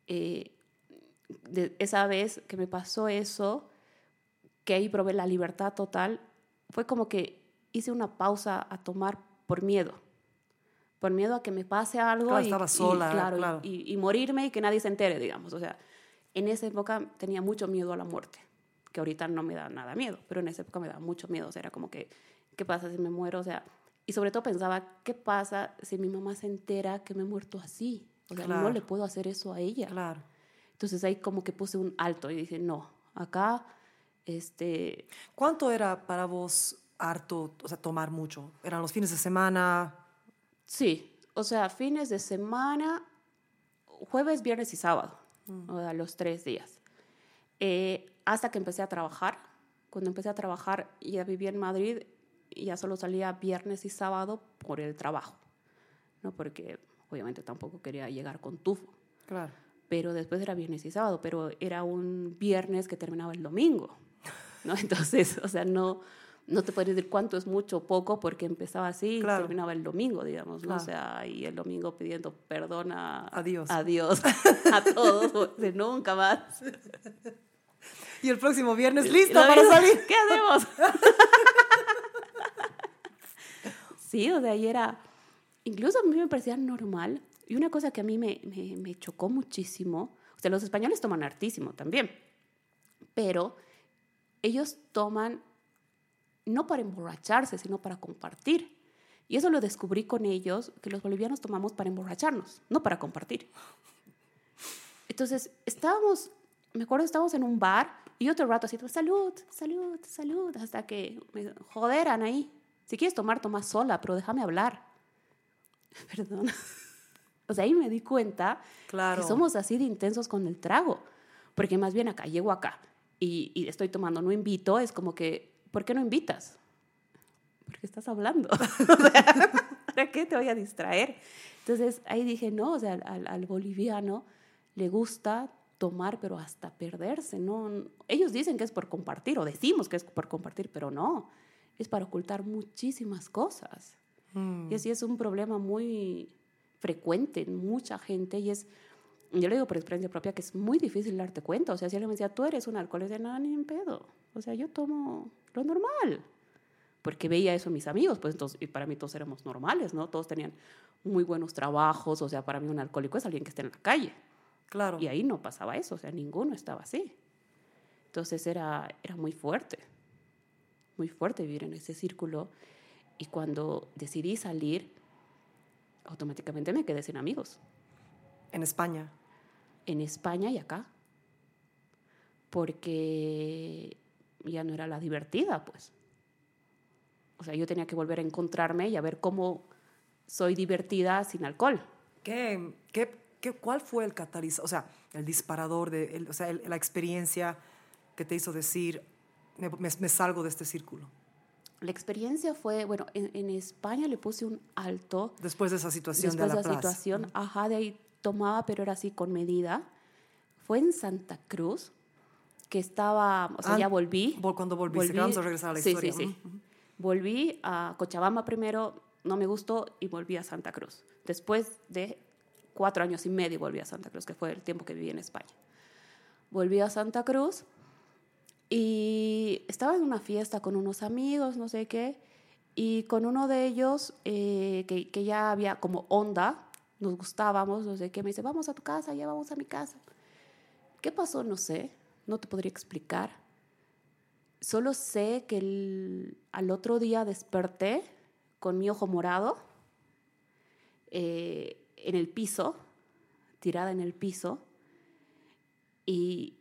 eh, de esa vez que me pasó eso, que ahí probé la libertad total, fue como que hice una pausa a tomar por miedo. Por miedo a que me pase algo Claro, y, estaba sola, claro, y- claro. y, y morirme y que nadie se entere, digamos. O sea, en esa época tenía mucho miedo a la muerte, que ahorita no me da nada miedo, pero en esa época me daba mucho miedo. O sea, era como que, ¿qué pasa si me muero? O sea, y sobre todo pensaba, ¿qué pasa si mi mamá se entera que me he muerto así? O sea, no le puedo hacer eso a ella. Claro. Entonces ahí como que puse un alto y dije, no, acá, este, ¿Cuánto era para vos harto, o sea, tomar mucho? ¿Eran los fines de semana? sí, o sea, fines de semana, jueves, viernes y sábado, Mm. o sea, los tres días. Eh, hasta que empecé a trabajar. Cuando empecé a trabajar, ya vivía en Madrid ya solo salía viernes y sábado por el trabajo, ¿no? Porque obviamente tampoco quería llegar con tufo. Claro. pero después era viernes y sábado, pero era un viernes que terminaba el domingo, ¿no? Entonces, o sea, no, no te puedes decir cuánto es mucho o poco porque empezaba así y terminaba el domingo, digamos, ¿no? O sea, y el domingo pidiendo perdón a, A Dios. a Dios, a todos, de nunca más. Y el próximo viernes, listo ¿No para salir. ¿Qué hacemos? sí, o sea, y era... Incluso a mí me parecía normal Y una cosa que a mí me, me, me chocó muchísimo, o sea, los españoles toman hartísimo también, pero ellos toman no para emborracharse, sino para compartir. Y eso lo descubrí con ellos, que los bolivianos tomamos para emborracharnos, no para compartir. Entonces, estábamos, me acuerdo, estábamos en un bar y otro rato así, salud, salud, salud, hasta que me joderan ahí. Si quieres tomar, toma sola, pero déjame hablar. Perdón. O sea, ahí me di cuenta Claro. que somos así de intensos con el trago. Porque más bien acá, llego acá y, y estoy tomando, no invito, es como que, ¿por qué no invitas? Porque estás hablando. O sea, ¿Para qué te voy a distraer? Entonces ahí dije, no, o sea, al, al boliviano le gusta tomar, pero hasta perderse. ¿no? Ellos dicen que es por compartir, o decimos que es por compartir, pero no. Es para ocultar muchísimas cosas. Mm. Y así es un problema muy frecuente en mucha gente y es, yo le digo por experiencia propia que es muy difícil darte cuenta. O sea, si alguien me decía, tú eres un alcohólico, no, ni en pedo. O sea, yo tomo lo normal. Porque veía eso en mis amigos, pues entonces, y para mí todos éramos normales, ¿no? Todos tenían muy buenos trabajos, o sea, para mí un alcohólico es alguien que está en la calle. Claro. Y ahí no pasaba eso, o sea, ninguno estaba así. Entonces era, era muy fuerte, muy fuerte vivir en ese círculo. Y cuando decidí salir, automáticamente me quedé sin amigos, En España. En España y acá. Porque ya no era la divertida, pues. O sea, yo tenía que volver a encontrarme y a ver cómo soy divertida sin alcohol. ¿Qué, qué, qué, ¿Cuál fue el catalizador, o sea, el disparador, de, el- o sea, el- la experiencia que te hizo decir, me, me- me salgo de este círculo? La experiencia fue, bueno, en, en España le puse un alto Después de esa situación después de de la la situación, ajá, de ahí tomaba, pero era así con medida. Fue en Santa Cruz, que estaba, o sea, Ah, ya volví. vol- cuando volviste, vamos a regresar a la sí, historia. Sí, sí, Ujú, Volví a Cochabamba primero, no me gustó y volví a Santa Cruz. Después de cuatro años y medio volví a Santa Cruz, que fue el tiempo que viví en España. Volví a Santa Cruz y estaba en una fiesta con unos amigos, no sé qué, y con uno de ellos, eh, que, que ya había como onda, nos gustábamos, no sé qué, me dice, vamos a tu casa, ya vamos a mi casa. ¿Qué pasó? No sé, no te podría explicar. Solo sé que el- al otro día desperté con mi ojo morado eh, en el piso, tirada en el piso, y,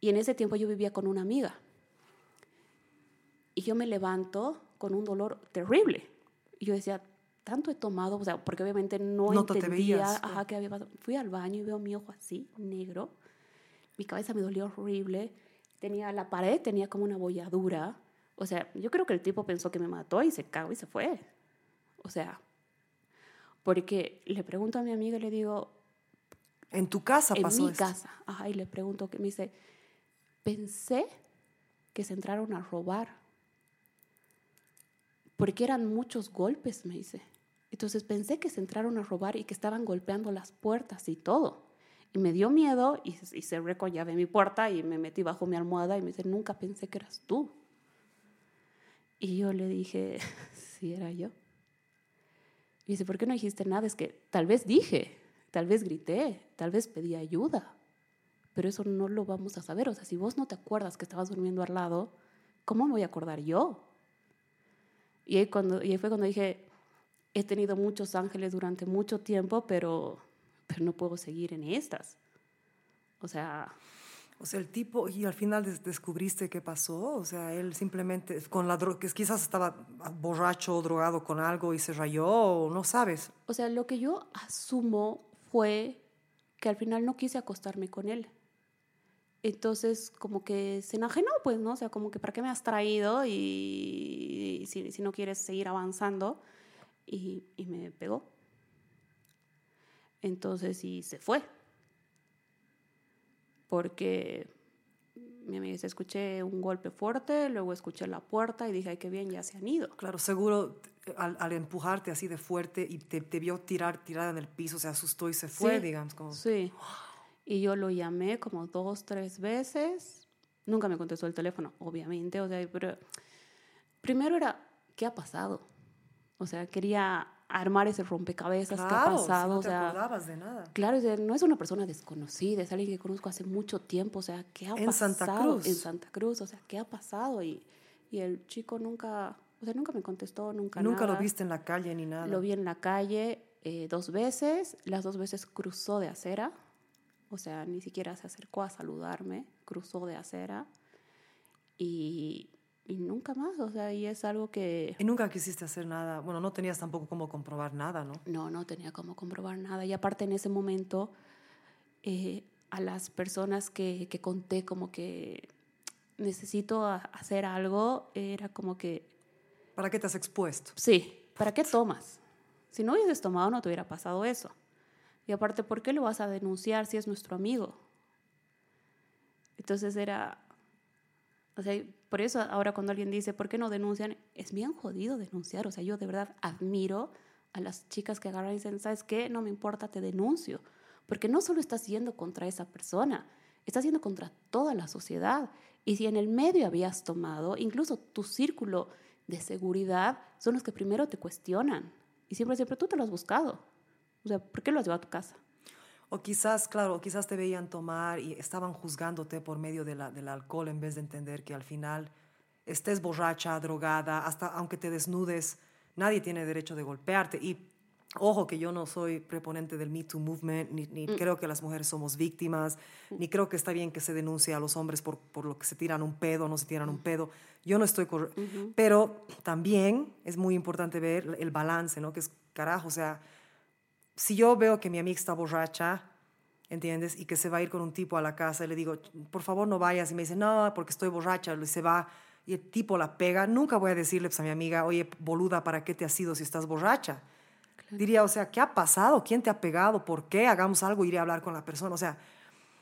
y en ese tiempo yo vivía con una amiga. Y yo me levanto con un dolor terrible. Y yo decía, tanto he tomado, o sea, porque obviamente no, No te entendía veías, ajá, qué había pasado. Fui al baño y veo mi ojo así, negro. Mi cabeza me dolía horrible. Tenía la pared, tenía como una bolladura. O sea, yo creo que el tipo pensó que me mató y se cagó y se fue. O sea, porque le pregunto a mi amiga y le digo, En tu casa en pasó mi esto. casa. Ajá, y le pregunto que me dice, pensé que se entraron a robar. Porque eran muchos golpes, me dice. Entonces pensé que se entraron a robar y que estaban golpeando las puertas y todo. Y me dio miedo y, y cerré con llave mi puerta y me metí bajo mi almohada y me dice, nunca pensé que eras tú. Y yo le dije, sí, era yo. Y dice, ¿por qué no dijiste nada? Es que tal vez dije, tal vez grité, tal vez pedí ayuda, pero eso no lo vamos a saber. O sea, si vos no te acuerdas que estabas durmiendo al lado, ¿cómo me voy a acordar yo? Y ahí, cuando, y ahí fue cuando dije, he tenido muchos ángeles durante mucho tiempo, pero, pero no puedo seguir en estas. O sea, O sea, el tipo, y al final des- descubriste qué pasó. O sea, él simplemente, con la droga, que quizás estaba borracho o drogado con algo y se rayó, o no sabes. O sea, lo que yo asumo fue que al final no quise acostarme con él. Entonces, como que se enajenó, pues, ¿no? O sea, como que ¿para qué me has traído? Y, y si, si no quieres seguir avanzando. Y, y me pegó. Entonces, y se fue. Porque mi amiga dice, escuché un golpe fuerte, luego escuché la puerta y dije, ay, qué bien, ya se han ido. Claro, seguro al, al empujarte así de fuerte y te, te vio tirar tirada en el piso, se asustó y se fue, Sí, digamos. Como, Sí. Y yo lo llamé como dos, tres veces. Nunca me contestó el teléfono, obviamente. O sea, pero primero era, ¿qué ha pasado? O sea, quería armar ese rompecabezas que ha Claro, si pasado. no o te sea, acordabas de nada. Claro, o sea, no es una persona desconocida, es alguien que conozco hace mucho tiempo, o sea, ¿qué ha En pasado? Santa Cruz. En Santa Cruz, o sea, ¿qué ha pasado? Y, y el chico nunca, o sea, nunca me contestó, nunca Nunca lo viste en la calle ni nada. Lo vi en la calle eh, dos veces, las dos veces cruzó de acera, o sea, ni siquiera se acercó a saludarme, cruzó de acera y, y nunca más, o sea, y es algo que Y nunca quisiste hacer nada. Bueno, no tenías tampoco cómo comprobar nada, ¿no? no, no tenía cómo comprobar nada. Y aparte en ese momento, eh, a las personas que, que conté como que necesito hacer algo, era como que, ¿Para qué te has expuesto? sí, ¿para qué tomas? Si no hubieses tomado no te hubiera pasado eso. Y aparte, ¿por qué lo vas a denunciar si es nuestro amigo? Entonces era, o sea, por eso ahora cuando alguien dice, ¿por qué no denuncian? Es bien jodido denunciar. O sea, yo de verdad admiro a las chicas que agarran y dicen, ¿sabes qué? No me importa, te denuncio. Porque no solo estás yendo contra esa persona, estás yendo contra toda la sociedad. Y si en el medio habías tomado, incluso tu círculo de seguridad son los que primero te cuestionan. Y siempre, siempre tú te lo has buscado. O sea, ¿por qué lo has llevado a tu casa? O quizás, claro, quizás te veían tomar y estaban juzgándote por medio de la, del alcohol en vez de entender que al final estés borracha, drogada, hasta aunque te desnudes, nadie tiene derecho de golpearte. Y ojo que yo no soy preponente del Me Too Movement, ni, ni creo que las mujeres somos víctimas, ni creo que está bien que se denuncie a los hombres por, por lo que se tiran un pedo, no se tiran un pedo. Yo no estoy... Pero también es muy importante ver el balance, ¿no? Que es, carajo, o sea si yo veo que mi amiga está borracha, ¿entiendes? Y que se va a ir con un tipo a la casa y le digo, por favor no vayas. Y me dice, no, porque estoy borracha. Y se va y el tipo la pega. Nunca voy a decirle pues, a mi amiga, oye, boluda, ¿para qué te has ido si estás borracha? Diría, o sea, ¿qué ha pasado? ¿Quién te ha pegado? ¿Por qué? Hagamos algo, iré a hablar con la persona. O sea,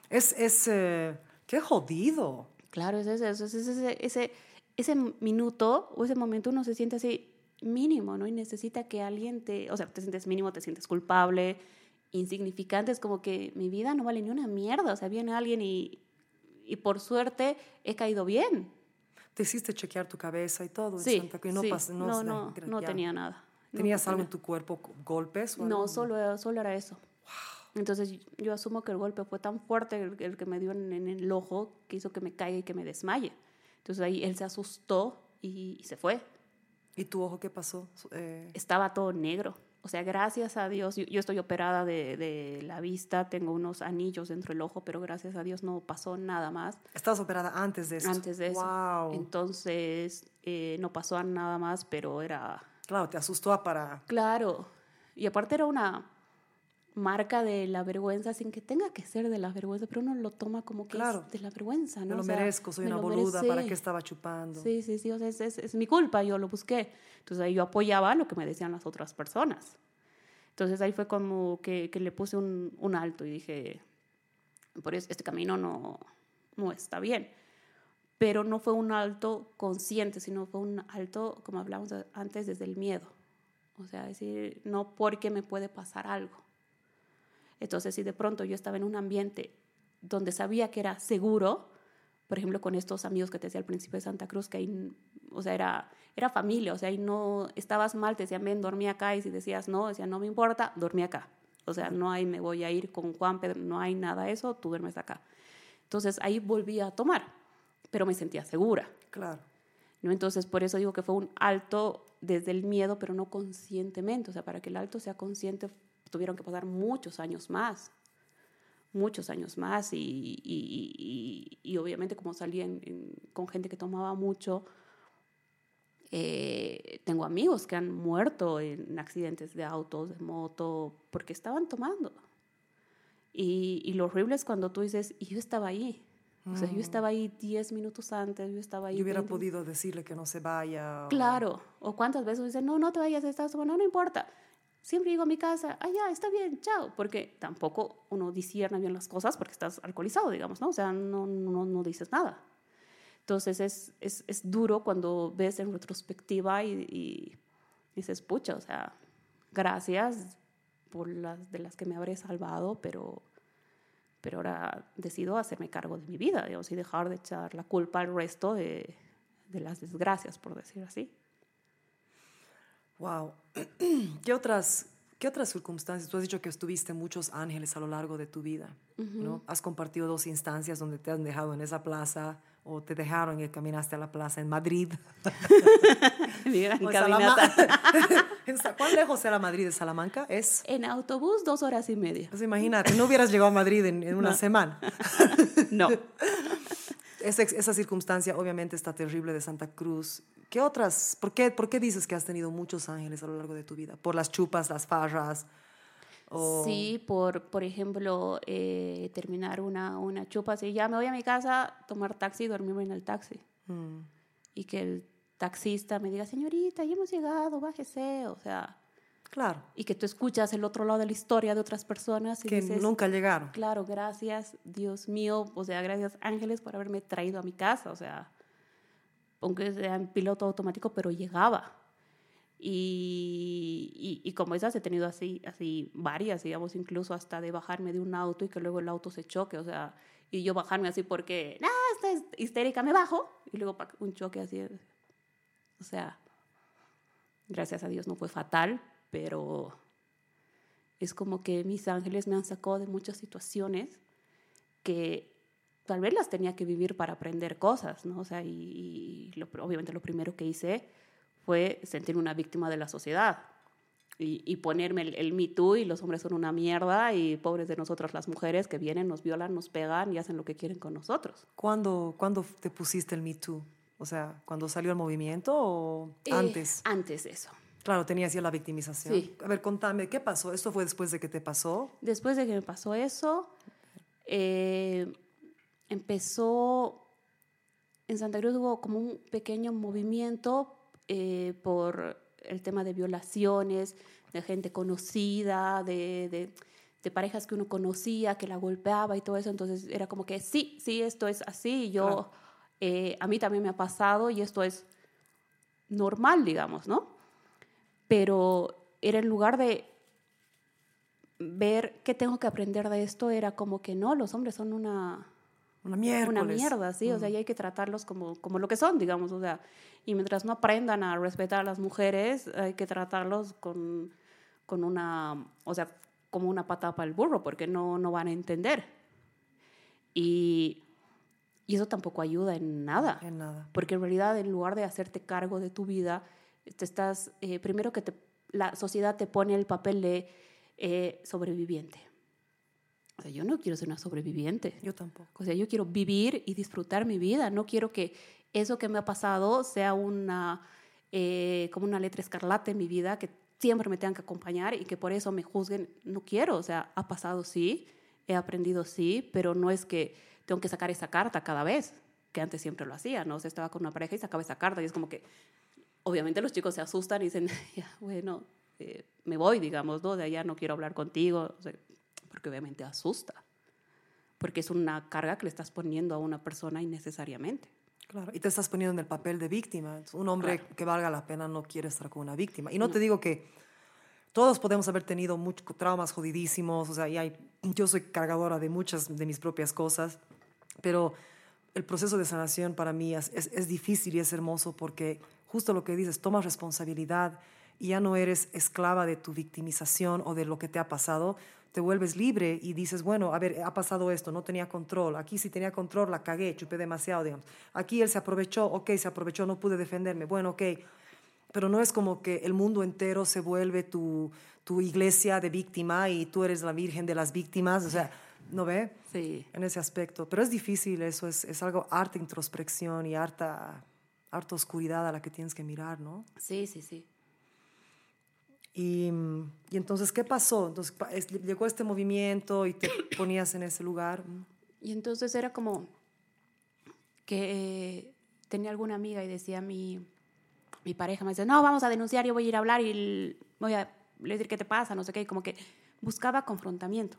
es, es eh, qué jodido. Claro, es eso, es ese, ese, ese, ese minuto o ese momento uno se siente así mínimo, ¿no? Y necesita que alguien te, o sea, te sientes mínimo, te sientes culpable, insignificante, es como que mi vida no vale ni una mierda, o sea, viene alguien y, y por suerte he caído bien. Te hiciste chequear tu cabeza y todo. Sí, Santa Cruz, no, sí. no, no, no ya. tenía nada. No ¿Tenías algo tenía- en tu cuerpo, golpes? o No, algo? solo, solo era eso. Entonces yo asumo que el golpe fue tan fuerte el, el que me dio en, en el ojo que hizo que me caiga y que me desmaye. Entonces ahí él se asustó y, y se fue. ¿Y tu ojo qué pasó? Eh, Estaba todo negro. O sea, gracias a Dios, yo, yo estoy operada de, de la vista, tengo unos anillos dentro del ojo, pero gracias a Dios no pasó nada más Estabas operada antes de eso. antes de eso. Wow. Entonces eh, no pasó nada más, pero era Claro, te asustó para. Claro. Y aparte era una marca de la vergüenza sin que tenga que ser de la vergüenza, pero uno lo toma como que Claro. es de la vergüenza, ¿no? Me lo O sea, merezco, soy me una boluda, ¿para merece. qué estaba chupando? Sí, sí, sí, o sea, es, es- es mi culpa, yo lo busqué. Entonces ahí yo apoyaba lo que me decían las otras personas. Entonces ahí fue como que, que le puse un, un alto y dije, por eso este camino no, no está bien. Pero no fue un alto consciente, sino fue un alto, como hablamos antes, desde el miedo. O sea, decir, no porque me puede pasar algo. Entonces, si de pronto yo estaba en un ambiente donde sabía que era seguro, por ejemplo, con estos amigos que te decía al principio de Santa Cruz, que ahí, o sea, era, era familia, o sea, ahí no estabas mal, te decían, ven, dormí acá, y si decías no, decían, no me importa, dormí acá. O sea, no hay, me voy a ir con Juan Pedro, no hay nada de eso, tú duermes acá. Entonces, ahí volví a tomar, pero me sentía segura. Claro. ¿no? Entonces, por eso digo que fue un alto desde el miedo, pero no conscientemente. O sea, para que el alto sea consciente, tuvieron que pasar muchos años más. Muchos años más. Y, y- y- y obviamente, como salí en- en- con gente que tomaba mucho, eh, tengo amigos que han muerto en accidentes de autos, de moto, porque estaban tomando. Y, y lo horrible es cuando tú dices, y yo estaba ahí. O sea, yo estaba ahí 10 minutos antes, yo estaba ahí. Yo hubiera 20 podido decirle que no se vaya. o- Claro. O cuántas veces dicen, no, no te vayas, estás tomando, no importa. Siempre digo a mi casa, ah, ya, está bien, chao. Porque tampoco uno discierne bien las cosas porque estás alcoholizado, digamos, ¿no? O sea, no, no, no dices nada. Entonces es, es, es duro cuando ves en retrospectiva y, y dices, pucha, o sea, gracias por las de las que me habré salvado, pero, pero ahora decido hacerme cargo de mi vida, digamos, y dejar de echar la culpa al resto de, de las desgracias, por decir así. Wow. ¿Qué otras, ¿Qué otras circunstancias? Tú has dicho que estuviste muchos ángeles a lo largo de tu vida, ¿no? Has compartido dos instancias donde te han dejado en esa plaza o te dejaron y caminaste a la plaza en Madrid. Mira, en ¿Cuán lejos era Madrid de Salamanca? Es, En autobús, dos horas y media. pues imagínate, no hubieras llegado a Madrid en, en una No. semana. No. Esa, esa circunstancia obviamente está terrible de Santa Cruz. ¿Qué otras? ¿Por qué, ¿Por qué dices que has tenido muchos ángeles a lo largo de tu vida? ¿Por las chupas, las farras? O... Sí, por, por ejemplo, eh, terminar una, una chupa así, ya me voy a mi casa, tomar taxi y dormirme en el taxi. Mm, Y que el taxista me diga, señorita, ya hemos llegado, bájese. O sea, claro, y que tú escuchas el otro lado de la historia de otras personas y que dices, nunca llegaron. claro, gracias, Dios mío, o sea, gracias ángeles por haberme traído a mi casa, o sea, aunque sea en piloto automático, pero llegaba. Y, y, y como esas he tenido así, así varias, digamos, incluso hasta de bajarme de un auto y que luego el auto se choque, o sea, y yo bajarme así porque, no, estás histérica, me bajo, y luego un choque así, o sea, gracias a Dios no fue fatal, pero es como que mis ángeles me han sacado de muchas situaciones que tal vez las tenía que vivir para aprender cosas, ¿no? O sea, y, y lo- obviamente lo primero que hice fue sentirme una víctima de la sociedad y, y ponerme el, el Me Too y los hombres son una mierda y pobres de nosotras las mujeres que vienen, nos violan, nos pegan y hacen lo que quieren con nosotros. ¿Cuándo, ¿Cuándo te pusiste el Me Too? O sea, ¿cuando salió el movimiento o Eh, antes? Antes de eso. Claro, tenías ya la victimización. Sí. A ver, contame, ¿qué pasó? ¿Esto fue después de que te pasó? Después de que me pasó eso, eh, empezó, en Santa Cruz hubo como un pequeño movimiento eh, por el tema de violaciones, de gente conocida, de, de- de parejas que uno conocía, que la golpeaba y todo eso. Entonces era como que sí, sí, esto es así. Yo, Claro. eh, a mí también me ha pasado y esto es normal, digamos, ¿no? Pero era en lugar de ver qué tengo que aprender de esto, era como que no, los hombres son una, Una mierda. una mierda, sí, o sea, y hay que tratarlos como, como lo que son, digamos, o sea, y mientras no aprendan a respetar a las mujeres, hay que tratarlos con, con una, o sea, como una patada para el burro, porque no, no van a entender. Y, y eso tampoco ayuda en nada. En nada. Porque en realidad, en lugar de hacerte cargo de tu vida, te estás, eh, primero que te, la sociedad te pone el papel de eh, sobreviviente. O sea, yo no quiero ser una sobreviviente. Yo tampoco. O sea, yo quiero vivir y disfrutar mi vida. No quiero que eso que me ha pasado sea una, eh, como una letra escarlata en mi vida, que siempre me tengan que acompañar y que por eso me juzguen. No quiero. O sea, ha pasado sí, he aprendido sí, pero no es que tengo que sacar esa carta cada vez, que antes siempre lo hacía, ¿no? O sea, estaba con una pareja y sacaba esa carta y es como que, obviamente los chicos se asustan y dicen, ya, bueno, eh, me voy, digamos, ¿no? De allá no quiero hablar contigo, o sea, porque obviamente asusta porque es una carga que le estás poniendo a una persona innecesariamente. Claro, y te estás poniendo en el papel de víctima. Un hombre Claro. que valga la pena no quiere estar con una víctima. Y no, te digo que todos podemos haber tenido muchos traumas jodidísimos, o sea, y hay, yo soy cargadora de muchas de mis propias cosas, pero el proceso de sanación para mí es, es, es difícil y es hermoso porque justo lo que dices, tomas responsabilidad y ya no eres esclava de tu victimización o de lo que te ha pasado, te vuelves libre y dices, bueno, a ver, ha pasado esto, no tenía control, aquí sí tenía control, la cagué, chupé demasiado, digamos. Aquí él se aprovechó, ok, se aprovechó, no pude defenderme, bueno, ok. Pero no es como que el mundo entero se vuelve tu, tu iglesia de víctima y tú eres la virgen de las víctimas, o sea, ¿no ve? Sí. En ese aspecto. Pero es difícil eso, es, es algo harta introspección y harta, harta oscuridad a la que tienes que mirar, ¿no? Sí, sí, sí. Y, y entonces, ¿qué pasó? Entonces, llegó este movimiento y te ponías en ese lugar. Y entonces era como que eh, tenía alguna amiga y decía mi, mi pareja, me dice, no, vamos a denunciar, yo voy a ir a hablar y voy a decir qué te pasa, no sé qué, y como que buscaba confrontamiento.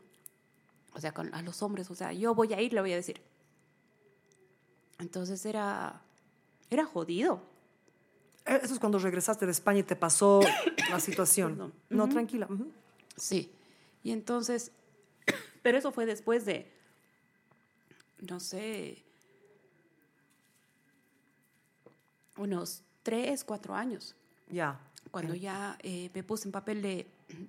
O sea, con, a los hombres, o sea, yo voy a ir, le voy a decir. Entonces era, era jodido. Eh, Eso es cuando regresaste de España y te pasó la situación. No, tranquila. Sí. Y entonces, pero eso fue después de, no sé, unos tres, cuatro años. Ya. cuando ya eh, me puse en papel de...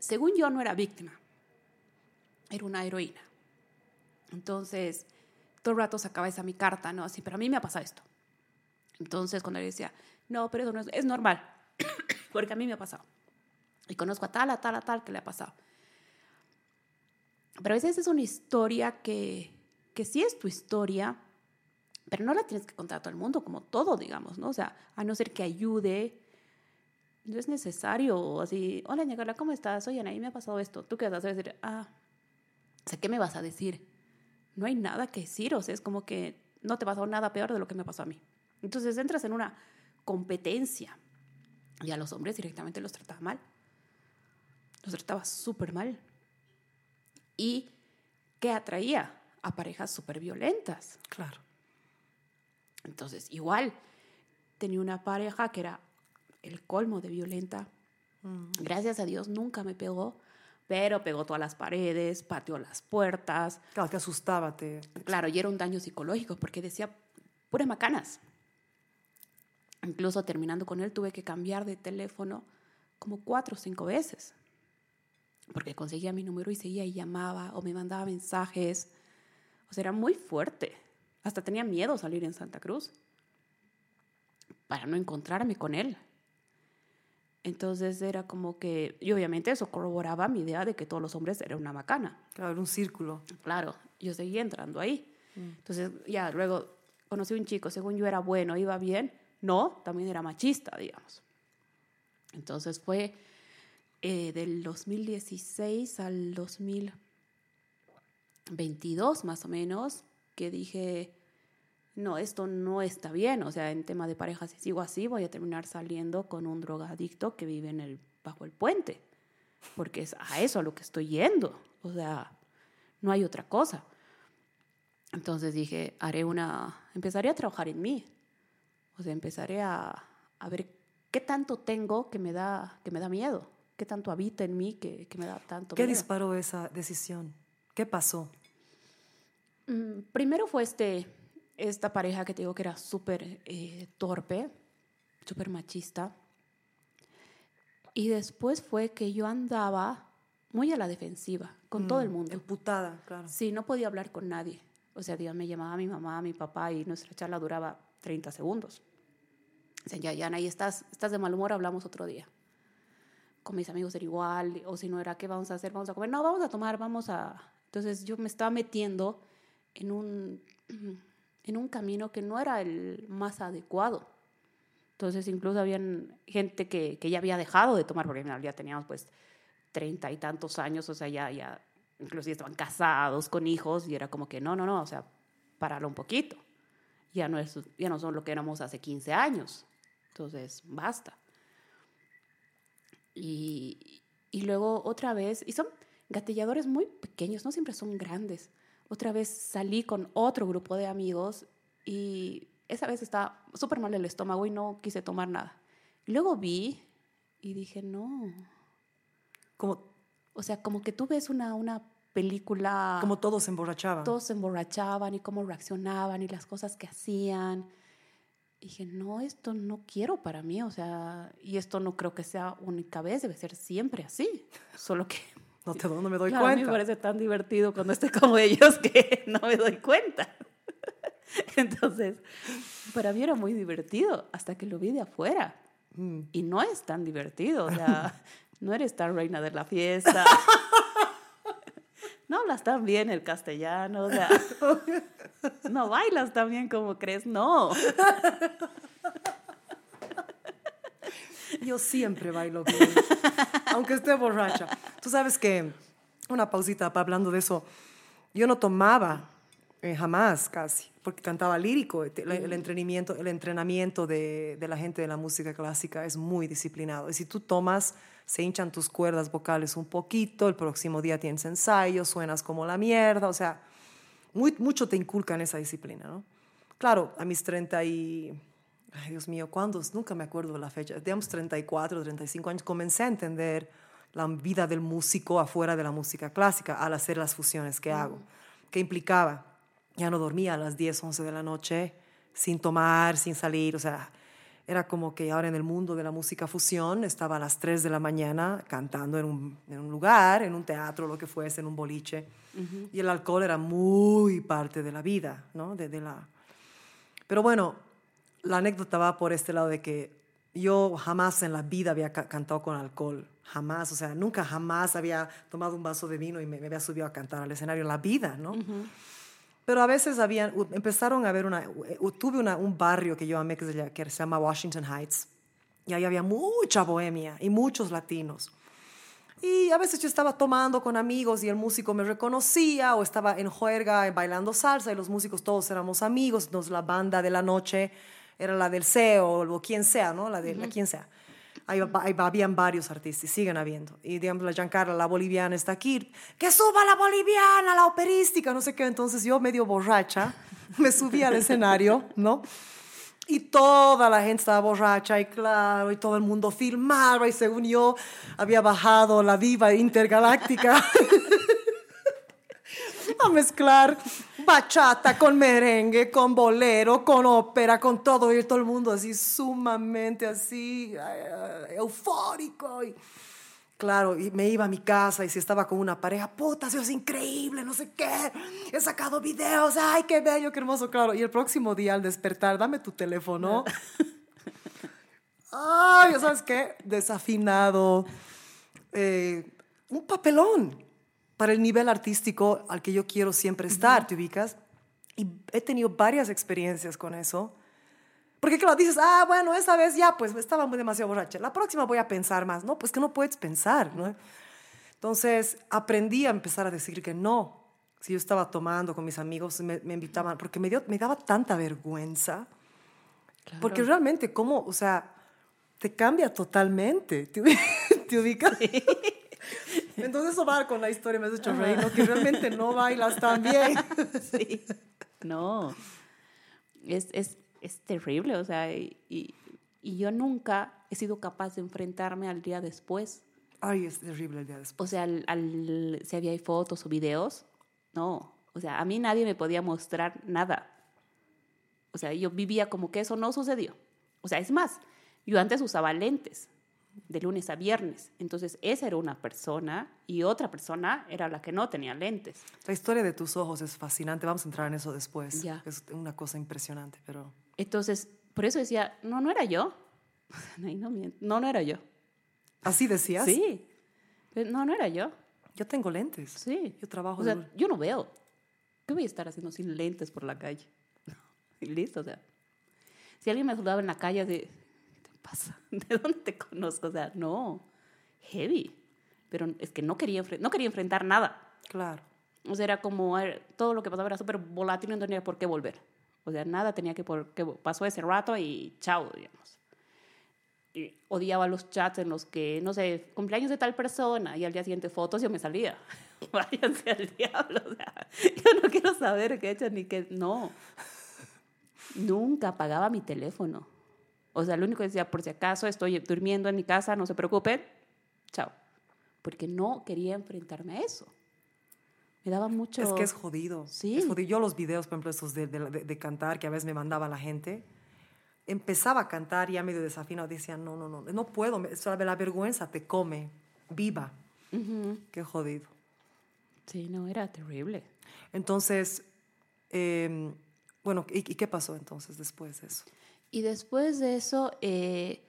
Según yo no era víctima, era una heroína. Entonces, todo el rato sacaba esa mi carta, ¿no? Así, pero a mí me ha pasado esto. Entonces, cuando le decía, no, pero eso no es, normal, porque a mí me ha pasado. Y conozco a tal, a tal, a tal que le ha pasado. Pero a veces es una historia que, que sí es tu historia, pero no la tienes que contar a todo el mundo, como todo, digamos, ¿no? O sea, a no ser que ayude, no es necesario así, hola, Ñagala, ¿cómo estás? Oye, ahí me ha pasado esto. ¿Tú qué vas a decir? Ah, o sea, ¿qué me vas a decir? No hay nada que decir, o sea, es como que no te pasó nada peor de lo que me pasó a mí. Entonces entras en una competencia y a los hombres directamente los trataba mal. Los trataba súper mal. ¿Y qué atraía? A parejas súper violentas. Claro. Entonces, igual, tenía una pareja que era el colmo de violenta. Gracias a Dios nunca me pegó, pero pegó todas las paredes, pateó las puertas. Claro, te asustaba, te... Claro, y era un daño psicológico porque decía puras macanas. Incluso terminando con él tuve que cambiar de teléfono como cuatro o cinco veces. Porque conseguía mi número y seguía y llamaba o me mandaba mensajes. O sea, era muy fuerte. Hasta tenía miedo salir en Santa Cruz para no encontrarme con él. Entonces era como que, y obviamente eso corroboraba mi idea de que todos los hombres eran una macana. Claro, era un círculo. Claro, yo seguía entrando ahí. Entonces ya luego conocí a un chico, según yo era bueno, iba bien. No, también era machista, digamos. Entonces fue eh, del 2016 al 2022 más o menos que dije, no, esto no está bien. O sea, en tema de pareja, si sigo así, voy a terminar saliendo con un drogadicto que vive en el, bajo el puente. Porque es a eso a lo que estoy yendo. O sea, no hay otra cosa. Entonces dije, haré una, empezaré a trabajar en mí. O sea, empezaré a, a ver qué tanto tengo que me da, que me da miedo. Qué tanto habita en mí que, que me da tanto ¿Qué miedo. disparó esa decisión? ¿Qué pasó? Mm, Primero fue este, esta pareja que te digo que era súper eh, torpe, súper machista. Y después fue que yo andaba muy a la defensiva con todo el mundo. Emputada, claro. Sí, no podía hablar con nadie. O sea, Dios me llamaba a mi mamá, a mi papá y nuestra charla duraba 30 segundos. Dicen, ya, ya, ahí estás, estás de mal humor, hablamos otro día. Con mis amigos era igual, o si no era, ¿qué vamos a hacer? Vamos a comer. No, vamos a tomar, vamos a... Entonces yo me estaba metiendo en un, en un camino que no era el más adecuado. Entonces incluso habían gente que, que ya había dejado de tomar, porque ya teníamos pues treinta y tantos años, o sea, ya, ya, incluso estaban casados con hijos y era como que no, no, no, o sea, páralo un poquito. Ya no, es, ya no son lo que éramos hace 15 años. Entonces, basta. Y, y luego otra vez, y son gatilladores muy pequeños, no siempre son grandes. Otra vez salí con otro grupo de amigos y esa vez estaba súper mal el estómago y no quise tomar nada. Luego vi y dije, no. Como, O sea, como que tú ves una, una película... como todos se emborrachaban. todos se emborrachaban y cómo reaccionaban y las cosas que hacían. Y dije, no, esto no quiero para mí, o sea, y esto no creo que sea única vez, debe ser siempre así. Solo que No, te, no me doy Claro, a mí me cuenta. parece tan divertido cuando estoy como ellos que no me doy cuenta. Entonces, para mí era muy divertido hasta que lo vi de afuera. Mm. Y no es tan divertido, o sea, no eres tan reina de la fiesta. No hablas tan bien el castellano, o sea, no bailas tan bien como crees, no. Yo siempre bailo bien, aunque esté borracha. Tú sabes que, una pausita pa- hablando de eso, yo no tomaba eh, jamás casi, porque cantaba lírico. La- El, entrenamiento, el entrenamiento de, de la gente de la música clásica es muy disciplinado. Y si tú tomas, se hinchan tus cuerdas vocales un poquito, el próximo día tienes ensayo, suenas como la mierda, o sea, muy, mucho te inculcan esa disciplina, ¿no? Claro, a mis 30 y... Ay, Dios mío, ¿cuándo? Nunca me acuerdo de la fecha. Digamos 34, 35 años, comencé a entender la vida del músico afuera de la música clásica al hacer las fusiones que hago. ¿Qué implicaba? Ya no dormía a las 10, 11 de la noche sin tomar, sin salir, o sea, era como que ahora en el mundo de la música fusión estaba a las 3 de la mañana cantando en un, en un lugar, en un teatro, lo que fuese, en un boliche. Y el alcohol era muy parte de la vida, ¿no? De, de la... Pero bueno, la anécdota va por este lado de que yo jamás en la vida había ca- cantado con alcohol. Jamás, o sea, nunca jamás había tomado un vaso de vino y me, me había subido a cantar al escenario en la vida, ¿no? Pero a veces habían, empezaron a haber una, tuve una- un barrio que yo amé que se, llama, que se llama Washington Heights. Y ahí había mucha bohemia y muchos latinos. Y a veces yo estaba tomando con amigos y el músico me reconocía o estaba en juerga bailando salsa y los músicos todos éramos amigos. Entonces la banda de la noche era la del CEO o quien sea, ¿no? La de la quien sea. Ahí, ahí habían varios artistas, siguen habiendo. Y digamos, la Giancarla, la boliviana, está aquí. ¡Que suba la boliviana, la operística! No sé qué. Entonces yo, medio borracha, me subí al escenario, ¿no? Y toda la gente estaba borracha y claro, y todo el mundo filmaba y según yo había bajado la diva intergaláctica a mezclar bachata con merengue, con bolero, con ópera, con todo y todo el mundo así sumamente así eh, eufórico y Claro, y me iba a mi casa y si estaba con una pareja, puta, eso es increíble, no sé qué, he sacado videos, ay, qué bello, qué hermoso, claro. Y el próximo día al despertar, dame tu teléfono. Ay, ¿sabes qué? Desafinado. Eh, un papelón para el nivel artístico al que yo quiero siempre estar, ¿te ubicas? Y he tenido varias experiencias con eso. Porque claro, dices, ah, bueno, esa vez ya, pues estaba muy demasiado borracha. La próxima voy a pensar más. No, pues que no puedes pensar, ¿no? Entonces aprendí a empezar a decir que no. Si yo estaba tomando con mis amigos, me, me invitaban, porque me, dio, me daba tanta vergüenza. Porque realmente, ¿cómo? O sea, te cambia totalmente. ¿Te, ubi- te ubicas? Entonces eso va con la historia, me has hecho reír, ¿no? Que realmente no bailas tan bien. Sí. No. Es, es, es terrible, o sea, y, y- y yo nunca he sido capaz de enfrentarme al día después. Ay, es terrible el día después. O sea, al, al- si había fotos o videos, no. O sea, a mí nadie me podía mostrar nada. O sea, yo vivía como que eso no sucedió. O sea, es más, yo antes usaba lentes de lunes a viernes. Entonces, esa era una persona y otra persona era la que no tenía lentes. La historia de tus ojos es fascinante. Vamos a entrar en eso después. Ya. Es una cosa impresionante, pero... Entonces, por eso decía, no, no era yo. No, no, no era yo. ¿Así decías? Sí. No, no era yo. Yo tengo lentes. Sí. Yo trabajo O sea, de- yo no veo. ¿Qué voy a estar haciendo sin lentes por la calle? Y listo, o sea. Si alguien me saludaba en la calle, de, ¿qué te pasa? ¿De dónde te conozco? O sea, no. Heavy. Pero es que no quería, no quería enfrentar nada. Claro. O sea, era como eh, todo lo que pasaba era súper volátil y no tenía por qué volver. O sea, nada tenía que por qué pasó ese rato y chao, digamos. Y odiaba los chats en los que, no sé, cumpleaños de tal persona y al día siguiente fotos yo me salía. Váyanse al diablo. O sea, yo no quiero saber qué he hecho ni qué. No. Nunca apagaba mi teléfono. O sea, lo único que decía, por si acaso estoy durmiendo en mi casa, no se preocupen, chao. Porque no quería enfrentarme a eso. Me daba mucho... Es que es jodido. Sí. Es jodido. Yo los videos, por ejemplo, esos de, de- cantar que a veces me mandaba la gente, empezaba a cantar ya medio desafinado. Decía, no, no, no, no puedo. La vergüenza te come viva. Qué jodido. Sí, no, era terrible. Entonces, eh, bueno, ¿y, y qué pasó entonces después de eso? Y después de eso, eh,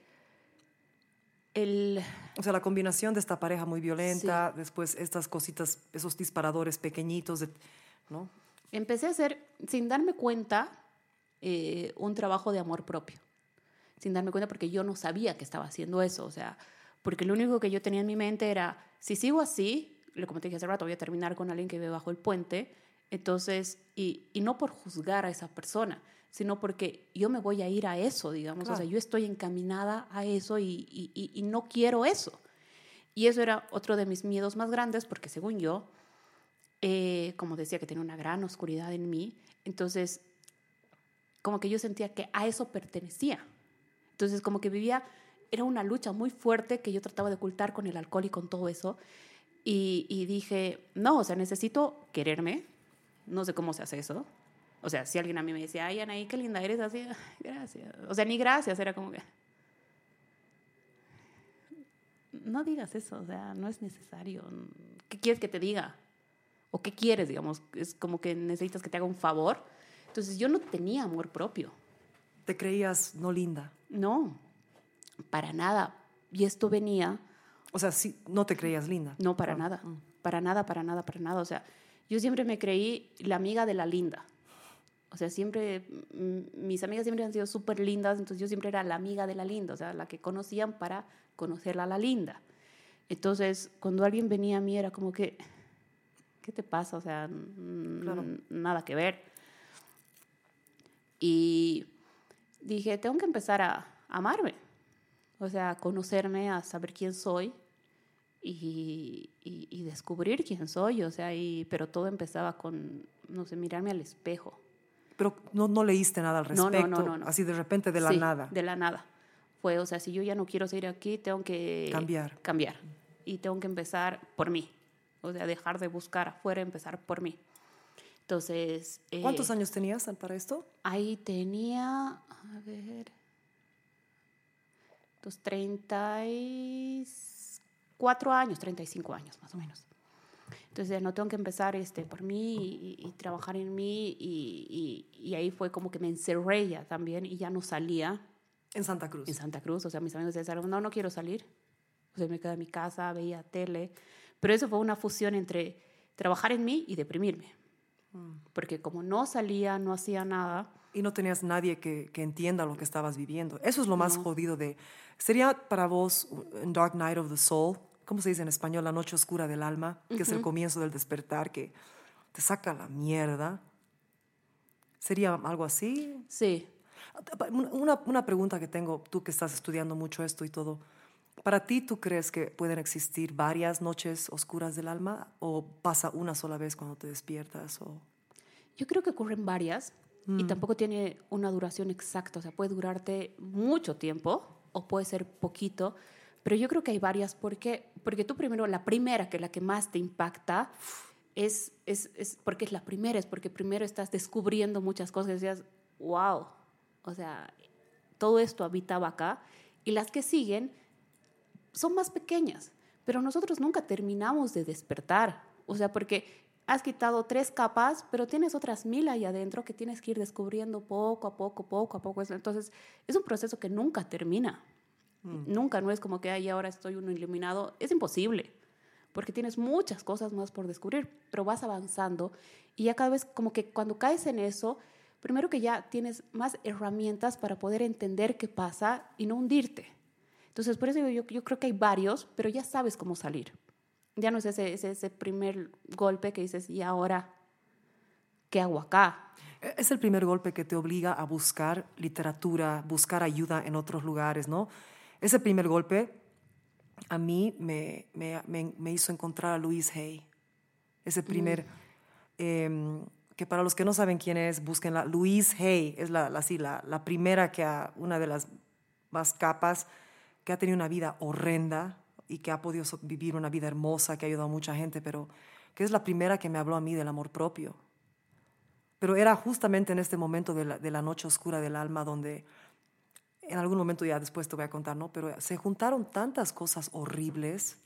el... O sea, la combinación de esta pareja muy violenta, después estas cositas, esos disparadores pequeñitos, de, ¿no? empecé a hacer, sin darme cuenta, eh, un trabajo de amor propio. Sin darme cuenta porque yo no sabía que estaba haciendo eso. O sea, porque lo único que yo tenía en mi mente era, si sigo así, lo como te dije hace rato, voy a terminar con alguien que vive bajo el puente. Entonces, y, y no por juzgar a esa persona, sino porque yo me voy a ir a eso, digamos. O sea, Claro. yo estoy encaminada a eso y, y- y- y no quiero eso. Y eso era otro de mis miedos más grandes porque según yo, eh, como decía que tenía una gran oscuridad en mí, entonces como que yo sentía que a eso pertenecía. Entonces como que vivía, era una lucha muy fuerte que yo trataba de ocultar con el alcohol y con todo eso. Y, y dije, no, o sea, necesito quererme, no sé cómo se hace eso, O sea, si alguien a mí me decía, ay, Anaí, qué linda eres así, gracias. O sea, ni gracias, era como que... No digas eso, o sea, no es necesario. ¿Qué quieres que te diga? ¿O qué quieres, digamos? Es como que necesitas que te haga un favor. Entonces yo no tenía amor propio. ¿Te creías no linda? No, para nada. Y esto venía... O sea, sí, no te creías linda. No, para Ah, nada. mm. Para nada, para nada, para nada. O sea, yo siempre me creí la amiga de la linda. O sea, siempre, mm, mis amigas siempre han sido súper lindas, entonces yo siempre era la amiga de la linda, o sea, la que conocían para conocerla a la linda. Entonces, cuando alguien venía a mí era como que, ¿qué te pasa? O sea, Claro. nada que ver. Y dije, tengo que empezar a amarme, o sea, a conocerme, a saber quién soy y, y- y descubrir quién soy, o sea, y, pero todo empezaba con, no sé, mirarme al espejo. Pero no, no leíste nada al respecto. no, no, no. Así de repente, de la Sí, nada. De la nada. Fue, o sea, si yo ya no quiero seguir aquí, tengo que Cambiar. Cambiar. Y tengo que empezar por mí. O sea, dejar de buscar afuera, empezar por mí. Entonces. eh, ¿Cuántos años tenías para esto? Ahí tenía, a ver, los 34 años, 35 años más o menos. Entonces no tengo que empezar este, por mí y, y- y trabajar en mí y, y- ahí fue como que me encerré ya también y ya no salía En Santa Cruz. en Santa Cruz. O sea, mis amigos decían, no, no quiero salir. O sea, me quedé en mi casa, veía tele. Pero eso fue una fusión entre trabajar en mí y deprimirme. Porque como no salía, no hacía nada, Y no tenías nadie que, que entienda lo que estabas viviendo. Eso es lo más jodido de... ¿Sería para vos Dark Night of the Soul? ¿Cómo se dice en español? La noche oscura del alma, que es el comienzo del despertar, que te saca la mierda. ¿Sería algo así? sí, Una, una pregunta que tengo, tú que estás estudiando mucho esto y todo. ¿Para ti tú crees que pueden existir varias noches oscuras del alma o pasa una sola vez cuando te despiertas? O... Yo creo que ocurren varias y tampoco tiene una duración exacta, o sea, puede durarte mucho tiempo o puede ser poquito, pero yo creo que hay varias porque, porque tú primero, la primera, que la que más te impacta, es, es, es porque es la primera, es porque primero estás descubriendo muchas cosas y decías, wow, o sea, todo esto habitaba acá y las que siguen son más pequeñas, pero nosotros nunca terminamos de despertar. O sea, porque has quitado tres capas, pero tienes otras mil ahí adentro que tienes que ir descubriendo poco a poco, poco a poco. Entonces, es un proceso que nunca termina. Nunca, no es como que ahí ahora estoy uno iluminado. Es imposible, porque tienes muchas cosas más por descubrir, pero vas avanzando y ya cada vez como que cuando caes en eso, primero que ya tienes más herramientas para poder entender qué pasa y no hundirte. Entonces, por eso yo, yo, yo creo que hay varios, pero ya sabes cómo salir. Ya no es ese, ese, ese primer golpe que dices, ¿y ahora qué hago acá? E, Es el primer golpe que te obliga a buscar literatura, buscar ayuda en otros lugares, ¿no? Ese primer golpe a mí me, me, me, me hizo encontrar a Louise Hay. Ese primer, em, que para los que no saben quién es, búsquenla. Louise Hay es la, la, sí, la, la primera que ha, una de las más capas, que ha tenido una vida horrenda y que ha podido vivir una vida hermosa, que ha ayudado a mucha gente, pero que es la primera que me habló a mí del amor propio. Pero era justamente en este momento de la, de la noche oscura del alma donde, en algún momento ya después te voy a contar, ¿no? Pero se juntaron tantas cosas horribles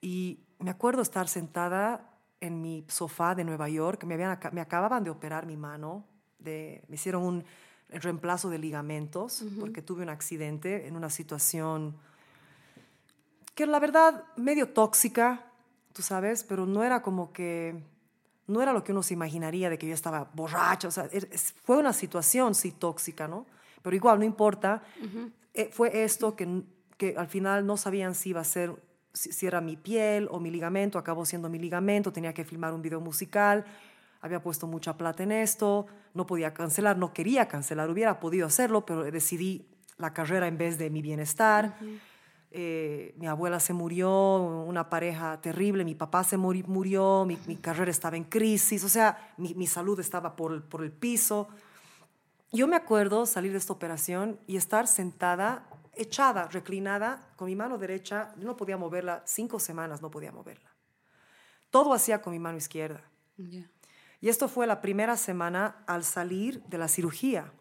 y me acuerdo estar sentada en mi sofá de Nueva York, me, habían, me acababan de operar mi mano, de, me hicieron un reemplazo de ligamentos porque tuve un accidente en una situación que la verdad medio tóxica, tú sabes, pero no era como que, no era lo que uno se imaginaría de que yo estaba borracha, o sea, er- fue una situación sí tóxica, ¿no? Pero igual, no importa, Eh, fue esto que, que al final no sabían si iba a ser, si, era mi piel o mi ligamento, acabó siendo mi ligamento, tenía que filmar un video musical, había puesto mucha plata en esto, no podía cancelar, no quería cancelar, hubiera podido hacerlo, pero decidí la carrera en vez de mi bienestar. Eh, mi abuela se murió, una pareja terrible, mi papá se muri- murió, mi, mi carrera estaba en crisis, o sea, mi, mi salud estaba por, por el piso. Yo me acuerdo salir de esta operación y estar sentada, echada, reclinada, con mi mano derecha, yo no podía moverla, cinco semanas no podía moverla. Todo hacía con mi mano izquierda. Y esto fue la primera semana al salir de la cirugía.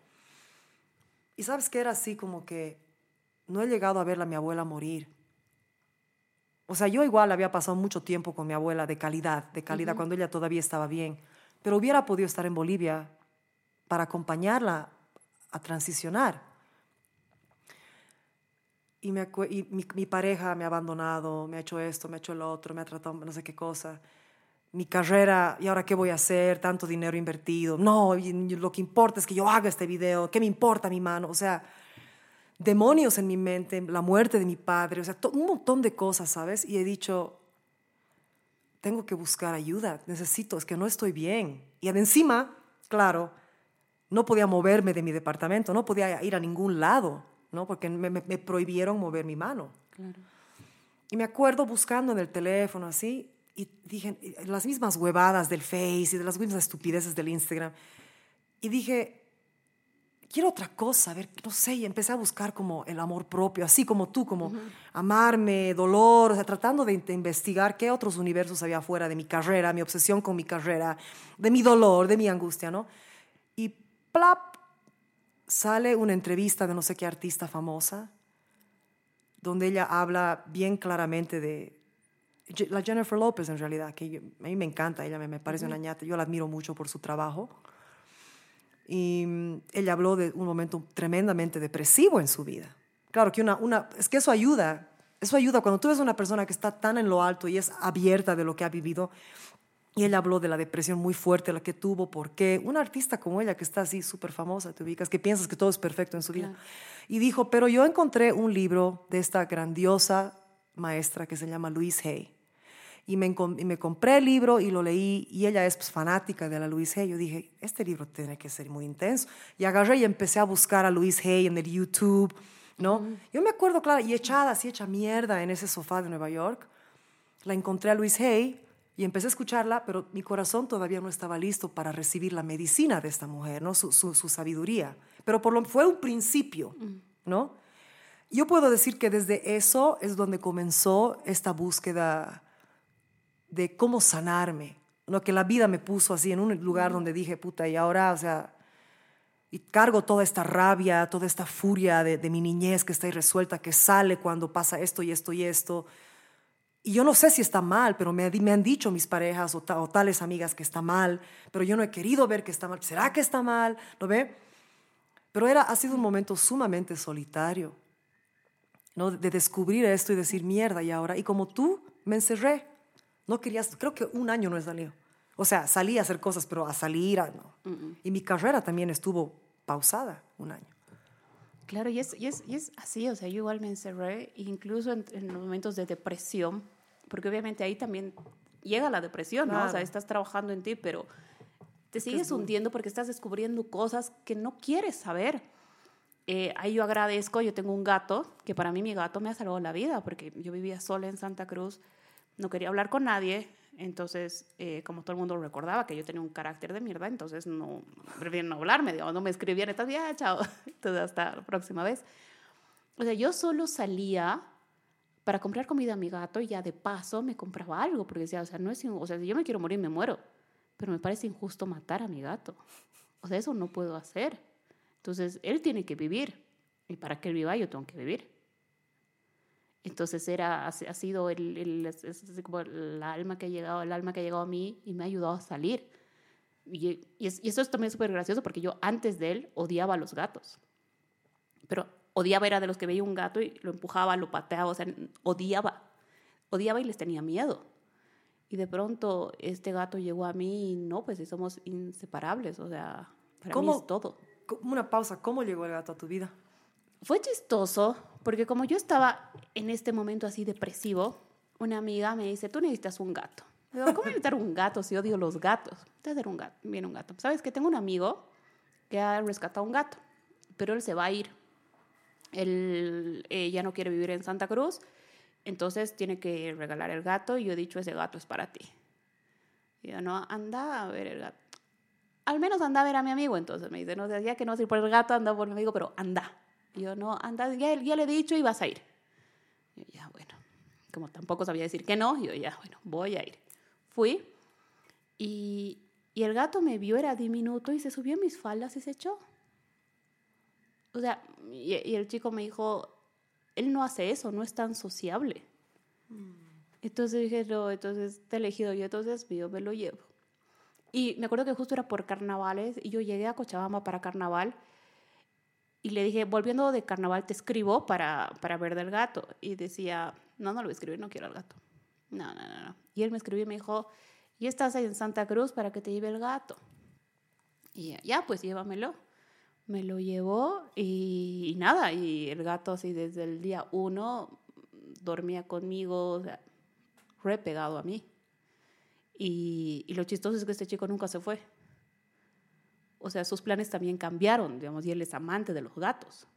Y sabes que era así como que no he llegado a ver a mi abuela morir. O sea, yo igual había pasado mucho tiempo con mi abuela de calidad, de calidad cuando ella todavía estaba bien, pero hubiera podido estar en Bolivia para acompañarla a transicionar. Y, mi, pareja me ha abandonado, me ha hecho esto, me ha hecho lo otro, me ha tratado no sé qué cosa. Mi carrera, ¿y ahora qué voy a hacer? Tanto dinero invertido. No, lo que importa es que yo haga este video. ¿Qué me importa mi mano? O sea, demonios en mi mente, la muerte de mi padre, o sea, un montón de cosas, ¿sabes? Y he dicho, tengo que buscar ayuda, necesito, es que no estoy bien. Y encima, claro, no podía moverme de mi departamento, no podía ir a ningún lado, ¿no? Porque me, me- me prohibieron mover mi mano. Claro. Y me acuerdo buscando en el teléfono así, y dije, las mismas huevadas del Face y de las mismas estupideces del Instagram. Y dije, quiero otra cosa, a ver, no sé, y empecé a buscar como el amor propio, así como tú, como amarme, dolor, o sea, tratando de, de investigar qué otros universos había fuera de mi carrera, mi obsesión con mi carrera, de mi dolor, de mi angustia, ¿no? Y sale una entrevista de no sé qué artista famosa, donde ella habla bien claramente de la Jennifer Lopez en realidad, que yo- a mí me encanta, ella me, me parece una ñata, yo la admiro mucho por su trabajo. Y mm, ella habló de un momento tremendamente depresivo en su vida. Claro que una, una, es que eso ayuda, eso ayuda cuando tú ves una persona que está tan en lo alto y es abierta de lo que ha vivido. Y ella habló de la depresión muy fuerte, la que tuvo, por qué. Una artista como ella, que está así súper famosa, te ubicas, que piensas que todo es perfecto en su vida. Y dijo, pero yo encontré un libro de esta grandiosa maestra que se llama Louise Hay. Y me, y me compré el libro y lo leí, y ella es pues, fanática de la Louise Hay. Yo dije, este libro tiene que ser muy intenso. Y agarré y empecé a buscar a Louise Hay en el YouTube, ¿no? Yo me acuerdo, claro, y echada así, hecha mierda en ese sofá de Nueva York, la encontré a Louise Hay y empecé a escucharla, pero mi corazón todavía no estaba listo para recibir la medicina de esta mujer, ¿no? Su, su- su sabiduría. Pero por lo, fue un principio, ¿no? Yo puedo decir que desde eso es donde comenzó esta búsqueda de cómo sanarme, ¿no? Que la vida me puso así en un lugar donde dije, puta, y ahora, o sea, y cargo toda esta rabia, toda esta furia de, de mi niñez que está irresuelta, que sale cuando pasa esto y esto y esto. Y yo no sé si está mal, pero me, me han dicho mis parejas o, ta- o tales amigas que está mal, pero yo no he querido ver que está mal. ¿Será que está mal? ¿Lo ve? Pero era, ha sido un momento sumamente solitario, ¿no? De descubrir esto y decir, mierda, y ahora. Y como tú, me encerré. No querías, creo que un año no he salido. O sea, salí a hacer cosas, pero a salir, a- no. Y mi carrera también estuvo pausada un año. Claro, y es, y, es, y es así, o sea, yo igual me encerré, incluso en, en momentos de depresión, porque obviamente ahí también llega la depresión, ¿no? O sea, Claro. estás trabajando en ti, pero te sigues hundiendo porque estás descubriendo cosas que no quieres saber. Eh, ahí yo agradezco, yo tengo un gato, que para mí mi gato me ha salvado la vida, porque yo vivía sola en Santa Cruz, no quería hablar con nadie, entonces, eh, como todo el mundo recordaba que yo tenía un carácter de mierda, entonces no, prefieren no hablarme, digamos, no me escribían, entonces ya, chao, entonces hasta la próxima vez. O sea, yo solo salía para comprar comida a mi gato y ya de paso me compraba algo, porque decía, o sea, no es, o sea, si yo me quiero morir, me muero, pero me parece injusto matar a mi gato. O sea, eso no puedo hacer. Entonces, él tiene que vivir, y para que él viva, yo tengo que vivir. Entonces era, ha, sido el, el- es- como el alma que ha llegado, el alma que ha llegado a mí y me ha ayudado a salir. Y, y eso es también súper gracioso porque yo antes de él odiaba a los gatos. Pero odiaba era de los que veía un gato y lo empujaba, lo pateaba, o sea, odiaba. Odiaba y les tenía miedo. Y de pronto este gato llegó a mí y no, pues somos inseparables, o sea, para mí ¿Cómo? es todo. Una pausa, ¿cómo llegó el gato a tu vida? Fue chistoso porque como yo estaba en este momento así depresivo, una amiga me dice, tú necesitas un gato. Digo, ¿cómo necesitar un gato si odio los gatos? Te hacer un gato, viene un gato. ¿Sabes que tengo un amigo que ha rescatado un gato, pero él se va a ir. Él eh, ya no quiere vivir en Santa Cruz, entonces tiene que regalar el gato y yo he dicho, ese gato es para ti. Y yo, no, anda a ver el gato. Al menos anda a ver a mi amigo, entonces me dice, no, ya que no vas a ir por el gato, anda por mi amigo, pero anda. Y yo, no, anda, ya, ya le he dicho y vas a ir. Yo, ya, bueno. Como tampoco sabía decir que no, yo, ya, bueno, voy a ir. Fui y, Y el gato me vio, era diminuto, y se subió a mis faldas y se echó. O sea, y, y el chico me dijo, él no hace eso, no es tan sociable. Entonces dije, no, entonces te he elegido yo, entonces yo me lo llevo. Y me acuerdo que justo era por carnavales y yo llegué a Cochabamba para carnaval y le dije, volviendo de carnaval, te escribo para, para ver del gato. Y decía, no, no lo voy a escribir, no quiero al gato. No, no, no, no. Y él me escribió y me dijo, ¿y estás ahí en Santa Cruz para que te lleve el gato? Y ya, pues llévamelo. Me lo llevó y, nada, y el gato así desde el día uno dormía conmigo, o sea, re pegado a mí. Y, lo chistoso es que este chico nunca se fue. O sea, sus planes también cambiaron, digamos, y él es amante de los gatos.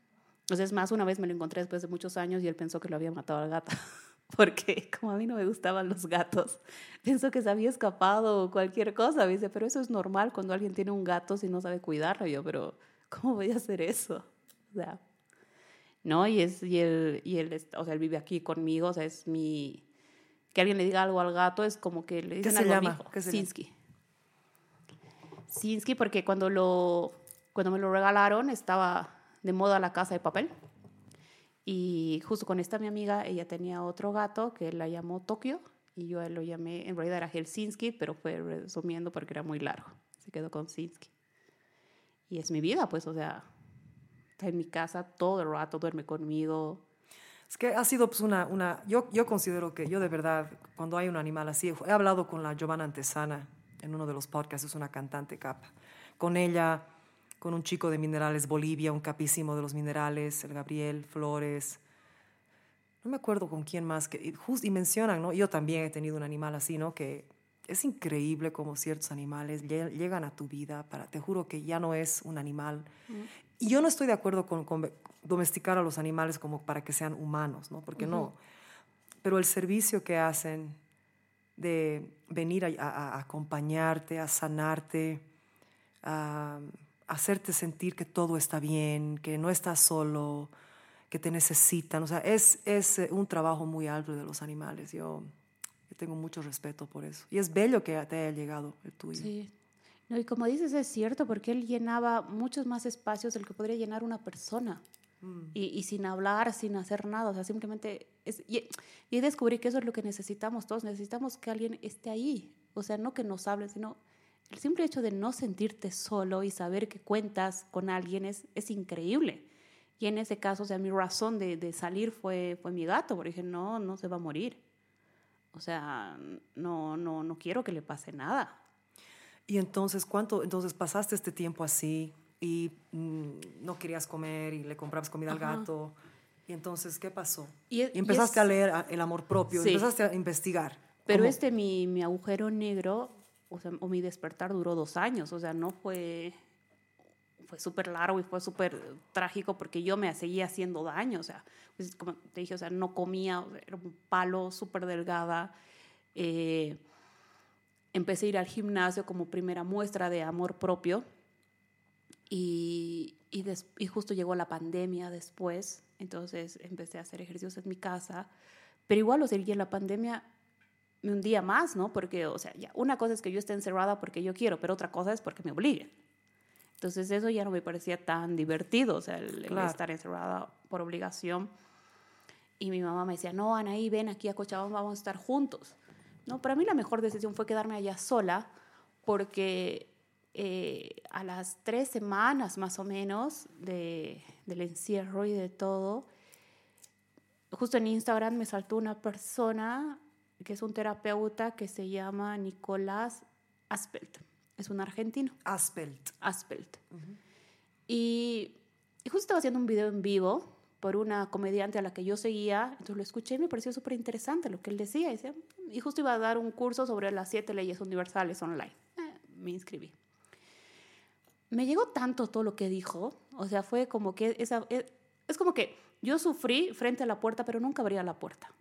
Entonces, es más, una vez me lo encontré después de muchos años y él pensó que lo había matado al gato. Porque como a mí no me gustaban los gatos, pensó que se había escapado o cualquier cosa. Dice, pero eso es normal cuando alguien tiene un gato si no sabe cuidarlo. Yo, pero ¿cómo voy a hacer eso? O sea, ¿no? Y, es, y, él, y él, o sea, él vive aquí conmigo, o sea, es mi... Que alguien le diga algo al gato es como que le dicen se algo a mi llama? hijo. ¿Qué se llama? Sinsky. Sinsky porque cuando, lo, cuando me lo regalaron estaba de moda la casa de papel. Y justo con esta mi amiga, ella tenía otro gato que la llamó Tokio y yo a él lo llamé, en realidad era Helsinki, pero fue resumiendo porque era muy largo. Se quedó con Sinsky. Y es mi vida, pues, o sea, está en mi casa todo el rato, duerme conmigo. Es que ha sido pues una, una yo, yo considero que yo de verdad, cuando hay un animal así, he hablado con la Giovanna Antesana en uno de los podcasts, es una cantante capa. Con ella, con un chico de Minerales Bolivia, un capísimo de los minerales, el Gabriel Flores. No me acuerdo con quién más, que, y just- y mencionan, ¿no? Yo también he tenido un animal así, ¿no? Que es increíble cómo ciertos animales lle- llegan a tu vida para, te juro que ya no es un animal. Y yo no estoy de acuerdo con, con domesticar a los animales como para que sean humanos, ¿no? Porque no. Pero el servicio que hacen de venir a, a- a acompañarte, a sanarte, a, a hacerte sentir que todo está bien, que no estás solo, que te necesitan. O sea, es, es eh, un trabajo muy alto de los animales. Yo, yo tengo mucho respeto por eso. Y es bello que te haya llegado el tuyo. Sí. No, y como dices, es cierto, porque él llenaba muchos más espacios del que podría llenar una persona. Y, y sin hablar, sin hacer nada, o sea, simplemente... Es, y, y descubrí que eso es lo que necesitamos todos, necesitamos que alguien esté ahí, o sea, no que nos hable, sino el simple hecho de no sentirte solo y saber que cuentas con alguien es, es increíble. Y en ese caso, o sea, mi razón de, de salir fue, fue mi gato, porque dije, no, no se va a morir. O sea, no, no, no quiero que le pase nada. Y entonces, ¿cuánto? Entonces pasaste este tiempo así y mm, no querías comer y le comprabas comida al gato. Y entonces, ¿qué pasó? Y y empezaste es- a leer a- el amor propio, Sí. empezaste a investigar. Pero ¿Cómo? este, mi, mi agujero negro, o sea, o mi despertar duró dos años, o sea, no fue, fue súper largo y fue súper trágico porque yo me seguía haciendo daño, o sea, pues, como te dije, o sea, no comía, era un palo súper delgada. eh, empecé a ir al gimnasio como primera muestra de amor propio y, y, des- y justo llegó la pandemia después, entonces empecé a hacer ejercicios en mi casa, pero igual, o sea, en la pandemia un día más, ¿no? Porque, o sea, ya, una cosa es que yo esté encerrada porque yo quiero, pero otra cosa es porque me obliguen. Entonces eso ya no me parecía tan divertido, o sea, el, estar encerrada por obligación. Y mi mamá me decía, no, Anaí, ven aquí a Cochabamba, vamos a estar juntos. No, para mí la mejor decisión fue quedarme allá sola, porque eh, a las tres semanas más o menos de, del encierro y de todo, justo en Instagram me saltó una persona que es un terapeuta que se llama Nicolás Aspelt. Es un argentino, Aspelt. Aspelt. Y, y justo estaba haciendo un video en vivo por una comediante a la que yo seguía, entonces lo escuché y me pareció súper interesante lo que él decía. Y, decía, y justo iba a dar un curso sobre las siete leyes universales online. Eh, me inscribí. Me llegó tanto todo lo que dijo, o sea, fue como que esa, es, es como que yo sufrí frente a la puerta, pero nunca abría la puerta.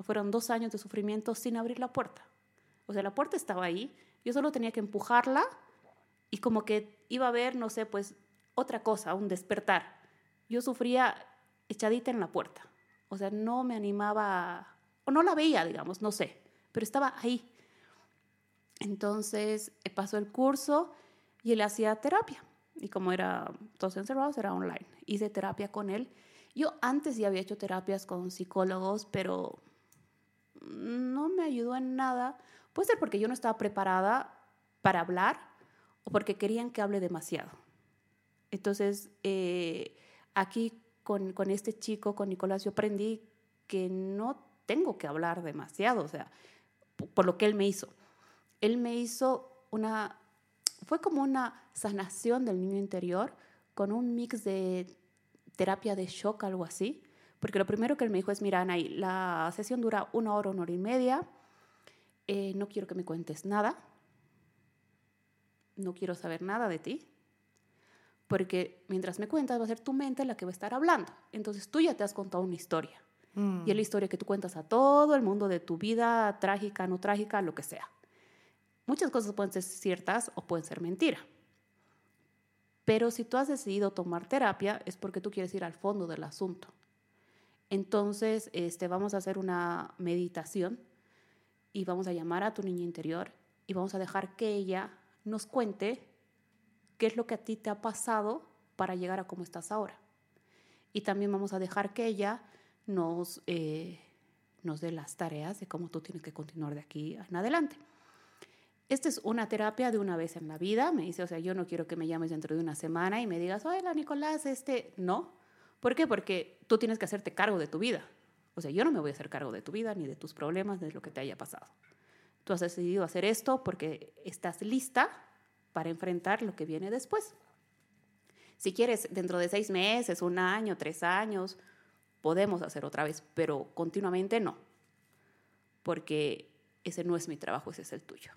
Fueron dos años de sufrimiento sin abrir la puerta. O sea, la puerta estaba ahí, yo solo tenía que empujarla y como que iba a ver, no sé, pues otra cosa, un despertar. Yo sufría echadita en la puerta. O sea, no me animaba, o no la veía, digamos, no sé, pero estaba ahí. Entonces eh, pasó el curso y él hacía terapia. Y como era todos encerrados, era online. Hice terapia con él. Yo antes ya había hecho terapias con psicólogos, pero no me ayudó en nada. Puede ser porque yo no estaba preparada para hablar o porque querían que hable demasiado. Entonces, eh, aquí con, con, este chico, con Nicolás, yo aprendí que no tengo que hablar demasiado, o sea, por lo que él me hizo. Él me hizo una, fue como una sanación del niño interior con un mix de terapia de shock, algo así. Porque lo primero que él me dijo es, mira, Anaí, la sesión dura una hora, una hora y media. Eh, no quiero que me cuentes nada. No quiero saber nada de ti. Porque mientras me cuentas va a ser tu mente la que va a estar hablando. Entonces tú ya te has contado una historia. Mm. Y es la historia que tú cuentas a todo el mundo de tu vida, trágica, no trágica, lo que sea. Muchas cosas pueden ser ciertas o pueden ser mentira. Pero si tú has decidido tomar terapia es porque tú quieres ir al fondo del asunto. Entonces, este, vamos a hacer una meditación y vamos a llamar a tu niña interior y vamos a dejar que ella nos cuente qué es lo que a ti te ha pasado para llegar a cómo estás ahora. Y también vamos a dejar que ella nos, eh, nos dé las tareas de cómo tú tienes que continuar de aquí en adelante. Esta es una terapia de una vez en la vida. Me dice, o sea, yo no quiero que me llames dentro de una semana y me digas, hola Nicolás, este, no. ¿Por qué? Porque tú tienes que hacerte cargo de tu vida. O sea, yo no me voy a hacer cargo de tu vida, ni de tus problemas, ni de lo que te haya pasado. Tú has decidido hacer esto porque estás lista para enfrentar lo que viene después. Si quieres, dentro de seis meses, un año, tres años, podemos hacer otra vez, pero continuamente no, porque ese no es mi trabajo, ese es el tuyo.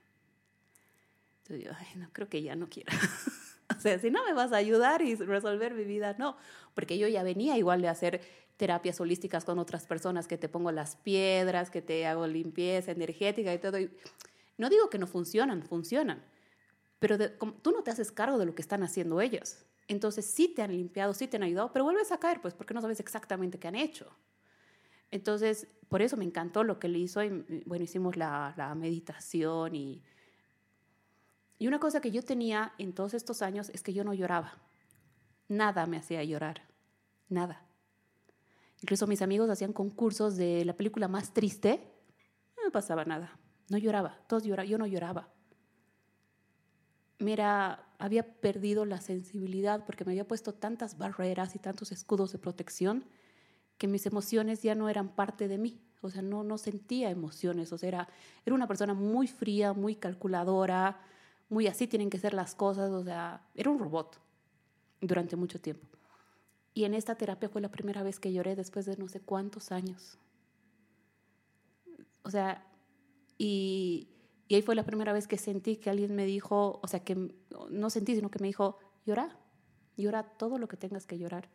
Entonces yo, ay, no, creo que ya no quiero. o sea, si no me vas a ayudar y resolver mi vida, no, porque yo ya venía igual de hacer terapias holísticas con otras personas, que te pongo las piedras, que te hago limpieza energética y todo. no digo que no funcionan, funcionan, pero tú no te haces cargo de lo que están haciendo ellos. Entonces sí te han limpiado, sí te han ayudado, pero vuelves a caer, pues porque no sabes exactamente qué han hecho. Entonces, por eso me encantó lo que él hizo y bueno, hicimos la, la meditación y y una cosa que yo tenía en todos estos años es que yo no lloraba. Nada me hacía llorar. Nada. Incluso mis amigos hacían concursos de la película más triste. No pasaba nada. No lloraba. Todos lloraban. Yo no lloraba. Mira, había perdido la sensibilidad porque me había puesto tantas barreras y tantos escudos de protección que mis emociones ya no eran parte de mí. O sea, no, no sentía emociones. O sea, era, era una persona muy fría, muy calculadora, muy así tienen que ser las cosas, o sea, era un robot durante mucho tiempo. Y en esta terapia fue la primera vez que lloré después de no sé cuántos años. O sea, y, ahí fue la primera vez que sentí que alguien me dijo, o sea, que no sentí, sino que me dijo, llora, llora todo lo que tengas que llorar.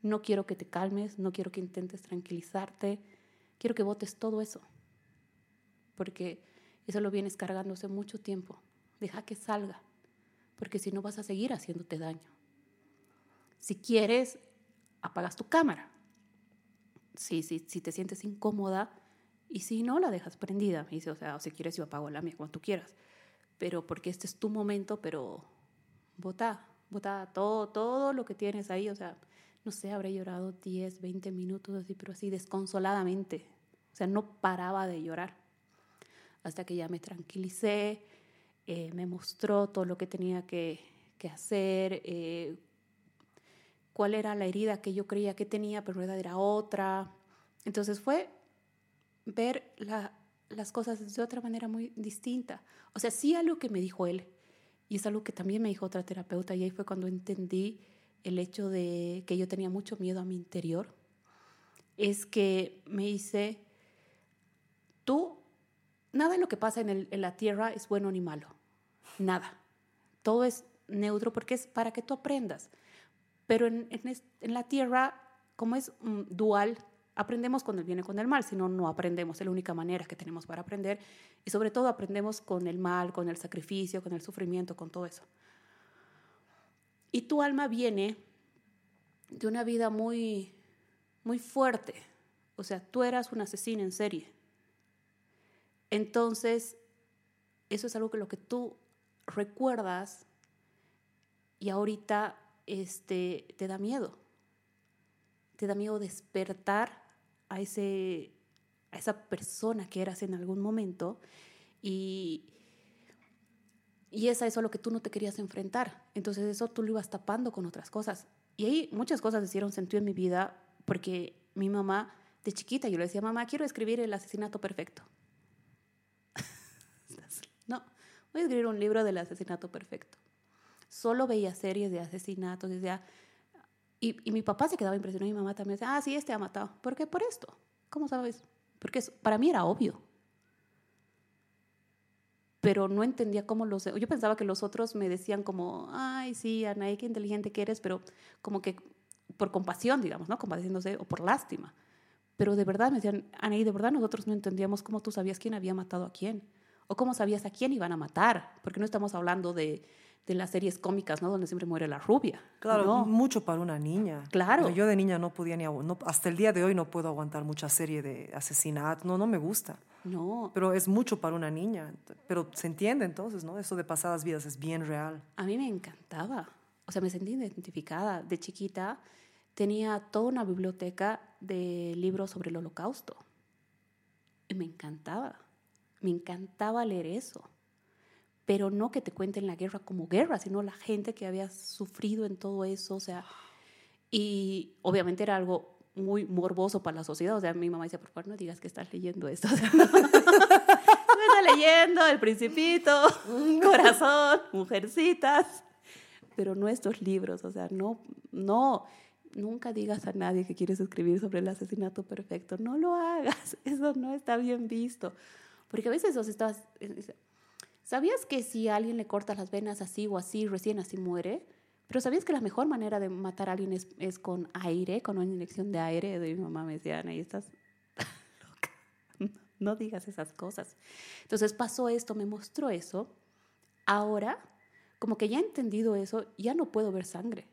No quiero que te calmes, no quiero que intentes tranquilizarte, quiero que votes todo eso, porque eso lo vienes cargando hace mucho tiempo. Deja que salga, porque si no vas a seguir haciéndote daño. Si quieres, apagas tu cámara. Si, si, si te sientes incómoda y si no, la dejas prendida. Me dice, o sea, si quieres, yo apago la mía cuando tú quieras. Pero porque este es tu momento, pero vota, vota todo, todo lo que tienes ahí. O sea, no sé, habré llorado 10, 20 minutos así, pero así desconsoladamente. O sea, no paraba de llorar. Hasta que ya me tranquilicé, eh, me mostró todo lo que tenía que, hacer, eh, cuál era la herida que yo creía que tenía, pero era otra. Entonces fue ver las cosas de otra manera muy distinta. O sea, sí algo que me dijo él, y es algo que también me dijo otra terapeuta, y ahí fue cuando entendí el hecho de que yo tenía mucho miedo a mi interior, es que me dice, tú, nada de lo que pasa en, en la tierra es bueno ni malo nada. Todo es neutro porque es para que tú aprendas. Pero en, la tierra, como es dual, aprendemos con el bien y con el mal, si no, no aprendemos. Es la única manera que tenemos para aprender. Y sobre todo aprendemos con el mal, con el sacrificio, con el sufrimiento, con todo eso. Y tu alma viene de una vida muy, muy fuerte. O sea, tú eras un asesino en serie. Entonces, eso es algo que lo que tú recuerdas y ahorita este, te da miedo. Te da miedo despertar a, ese, a esa persona que eras en algún momento y, y es a eso a lo que tú no te querías enfrentar. Entonces eso tú lo ibas tapando con otras cosas. Y ahí muchas cosas hicieron sentido en mi vida porque mi mamá, de chiquita, yo le decía, mamá, quiero escribir el asesinato perfecto. no, voy a escribir un libro del asesinato perfecto. Solo veía series de asesinatos, decía, y, y, mi papá se quedaba impresionado y mi mamá también decía, ah, sí, este ha matado. ¿Por qué? Por esto. ¿Cómo sabes? Porque para mí era obvio. Pero no entendía cómo los... Yo pensaba que los otros me decían como, ay, sí, Anaí, qué inteligente que eres, pero como que por compasión, digamos, ¿no? Compadeciéndose o por lástima. Pero de verdad me decían, Anaí, de verdad nosotros no entendíamos cómo tú sabías quién había matado a quién. O cómo sabías a quién iban a matar. Porque no estamos hablando de de las series cómicas, ¿no? Donde siempre muere la rubia. Claro, ¿no? mucho para una niña. Claro. Yo de niña no podía ni no, hasta el día de hoy no puedo aguantar mucha serie de asesinatos, no, no me gusta. No. Pero es mucho para una niña. Pero se entiende entonces, ¿no? Eso de pasadas vidas es bien real. A mí me encantaba. O sea, me sentí identificada. De chiquita tenía toda una biblioteca de libros sobre el holocausto. Y me encantaba. Me encantaba leer eso pero no que te cuenten la guerra como guerra, sino la gente que había sufrido en todo eso, o sea, y obviamente era algo muy morboso para la sociedad, o sea, mi mamá decía, por favor, no digas que estás leyendo esto. no estás leyendo El Principito, Corazón, Mujercitas, pero no estos libros, o sea, no, no, nunca digas a nadie que quieres escribir sobre el asesinato perfecto, no lo hagas, eso no está bien visto, porque a veces os estás ¿Sabías que si a alguien le cortas las venas así o así, recién así muere? Pero ¿sabías que la mejor manera de matar a alguien es, es con aire, con una inyección de aire? De mi mamá me decía, Ana, estás loca. No digas esas cosas. Entonces pasó esto, me mostró eso. Ahora, como que ya he entendido eso, ya no puedo ver sangre.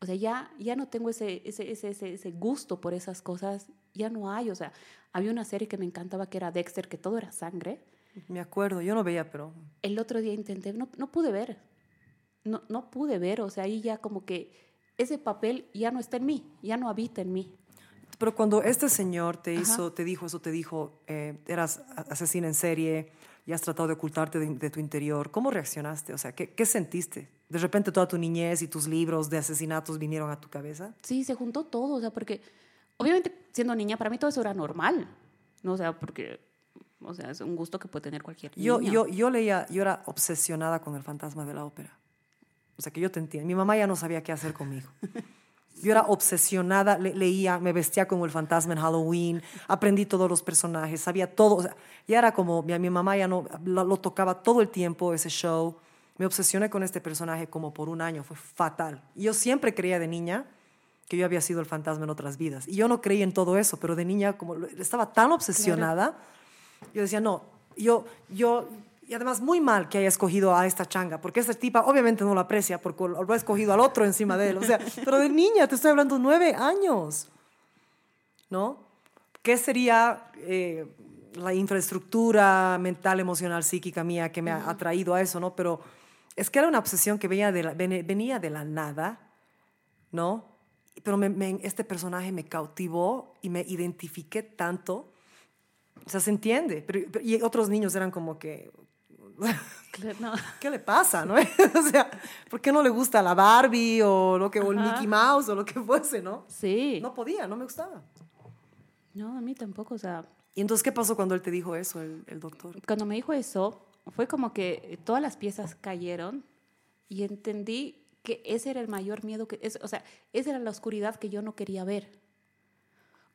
O sea, ya, ya no tengo ese, ese, ese, ese, gusto por esas cosas, ya no hay. O sea, había una serie que me encantaba que era Dexter, que todo era sangre me acuerdo, yo no veía, pero... El otro día intenté, no, no pude ver, no, no pude ver, o sea, ahí ya como que ese papel ya no está en mí, ya no habita en mí. Pero cuando este señor te hizo, te dijo eso, te dijo, eh, eras asesina en serie y has tratado de ocultarte de, tu interior, ¿cómo reaccionaste? O sea, ¿qué, ¿qué, sentiste? ¿De repente toda tu niñez y tus libros de asesinatos vinieron a tu cabeza? Sí, se juntó todo, o sea, porque obviamente siendo niña para mí todo eso era normal, ¿no? O sea, porque o sea, es un gusto que puede tener cualquier yo, Yo, yo leía, yo era obsesionada con el fantasma de la ópera. O sea, que yo te entiendo. Mi mamá ya no sabía qué hacer conmigo. Yo era obsesionada, leía, me vestía como el fantasma en Halloween, aprendí todos los personajes, sabía todo. O sea, ya era como, mi, mi mamá ya no, lo, tocaba todo el tiempo ese show. Me obsesioné con este personaje como por un año, fue fatal. Yo siempre creía de niña que yo había sido el fantasma en otras vidas. Y yo no creía en todo eso, pero de niña como estaba tan obsesionada. Yo decía, no, yo, yo, y además muy mal que haya escogido a esta changa, porque esta tipa obviamente no lo aprecia porque lo ha escogido al otro encima de él. O sea, pero de niña, te estoy hablando nueve años, ¿no? ¿Qué sería eh, la infraestructura mental, emocional, psíquica mía que me ha atraído a eso, ¿no? Pero es que era una obsesión que venía de la, venía de la nada, ¿no? Pero este personaje me cautivó y me identifiqué tanto o sea, se entiende. Pero, y otros niños eran como que... ¿Qué le pasa, no? o sea, ¿por qué no le gusta la Barbie o, lo que, o el Mickey Mouse o lo que fuese, no? Sí. No podía, no me gustaba. No, a mí tampoco, o sea... ¿Y entonces qué pasó cuando él te dijo eso, el, el doctor? Cuando me dijo eso, fue como que todas las piezas cayeron y entendí que ese era el mayor miedo que... Es, o sea, esa era la oscuridad que yo no quería ver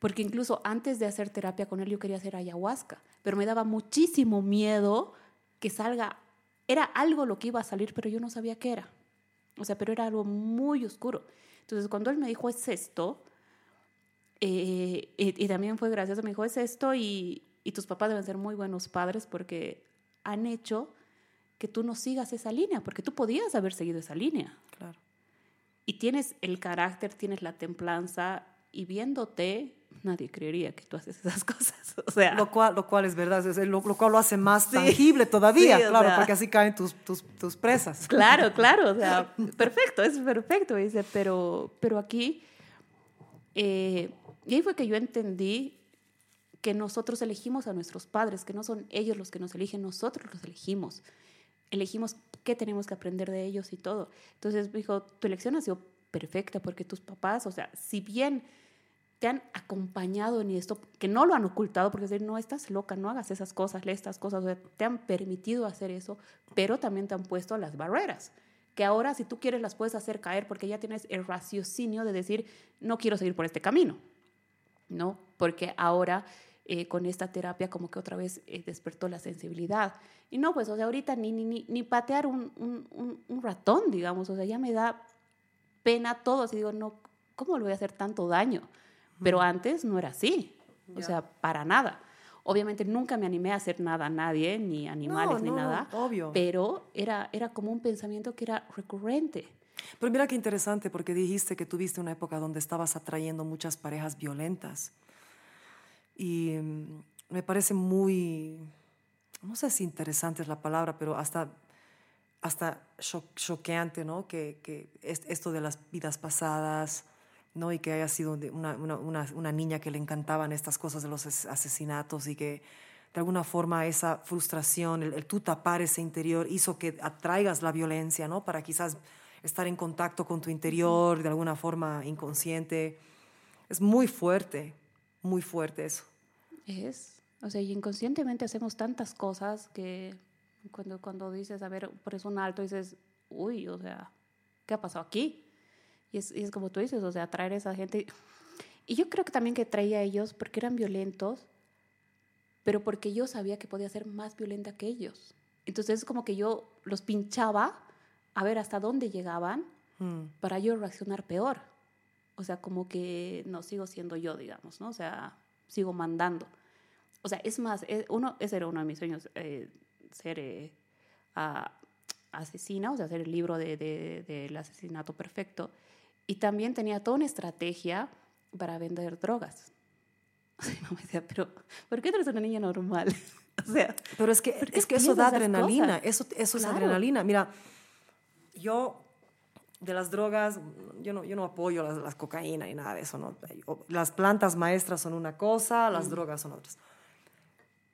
porque incluso antes de hacer terapia con él yo quería hacer ayahuasca, pero me daba muchísimo miedo que salga, era algo lo que iba a salir, pero yo no sabía qué era. O sea, pero era algo muy oscuro. Entonces, cuando él me dijo, es esto, eh, y, también fue gracioso, me dijo, es esto, y, y tus papás deben ser muy buenos padres porque han hecho que tú no sigas esa línea, porque tú podías haber seguido esa línea. Claro. Y tienes el carácter, tienes la templanza, y viéndote, nadie creería que tú haces esas cosas. O sea, Lo cual, lo cual es verdad, es- lo, lo cual lo hace más tangible todavía, Sí, claro, sea. porque así caen tus, tus, tus presas. Claro, claro, o sea, perfecto, es perfecto, dice, pero, pero aquí, eh, y ahí fue que yo entendí que nosotros elegimos a nuestros padres, que no son ellos los que nos eligen, nosotros los elegimos. Elegimos qué tenemos que aprender de ellos y todo. Entonces dijo, tu elección ha sido perfecta porque tus papás, o sea, si bien te han acompañado en esto, que no lo han ocultado, porque decir, no, estás loca, no hagas esas cosas, lee estas cosas, o sea, te han permitido hacer eso, pero también te han puesto las barreras, que ahora si tú quieres las puedes hacer caer porque ya tienes el raciocinio de decir, no quiero seguir por este camino, ¿no? Porque ahora eh, con esta terapia como que otra vez eh, despertó la sensibilidad. Y no, pues, o sea, ahorita ni, ni, ni, ni patear un, un, un, ratón, digamos, o sea, ya me da pena todo, así digo, no, ¿cómo le voy a hacer tanto daño? Pero antes no era así, o Ya. sea, para nada. Obviamente nunca me animé a hacer nada a nadie, ni animales, ni no, nada. obvio. Pero era, era como un pensamiento que era recurrente. Pero mira qué interesante, porque dijiste que tuviste una época donde estabas atrayendo muchas parejas violentas. Y mm, me parece muy, no sé si interesante es la palabra, pero hasta, hasta cho- choqueante, ¿no? Que, que es- esto de las vidas pasadas, ¿no? Y que haya sido una, una, una, niña que le encantaban estas cosas de los as- asesinatos y que de alguna forma esa frustración, el, el tú tapar ese interior hizo que atraigas la violencia, ¿no? Para quizás estar en contacto con tu interior de alguna forma inconsciente. Es muy fuerte, muy fuerte eso. Es, o sea, inconscientemente hacemos tantas cosas que cuando, cuando dices, a ver, pones un alto, dices, uy, o sea, ¿qué ha pasado aquí? Y es, y es como tú dices, o sea, atraer a esa gente. Y yo creo que también que traía a ellos porque eran violentos, pero porque yo sabía que podía ser más violenta que ellos. Entonces es como que yo los pinchaba a ver hasta dónde llegaban Mm. para yo reaccionar peor. O sea, como que no sigo siendo yo, digamos, ¿no? O sea, sigo mandando. O sea, es más, eh, uno, ese era uno de mis sueños, eh, ser eh, a- asesina, o sea, hacer el libro de- de- del asesinato perfecto. Y también tenía toda una estrategia para vender drogas. O sea, mamá decía, pero ¿por qué tú eres una niña normal? o sea, Pero es que, ¿Por qué es que eso da adrenalina, cosas? eso, eso es Claro. adrenalina. Mira, yo de las drogas, yo no, yo no apoyo las, las cocaína y nada de eso. ¿no? Las plantas maestras son una cosa, las drogas son otras.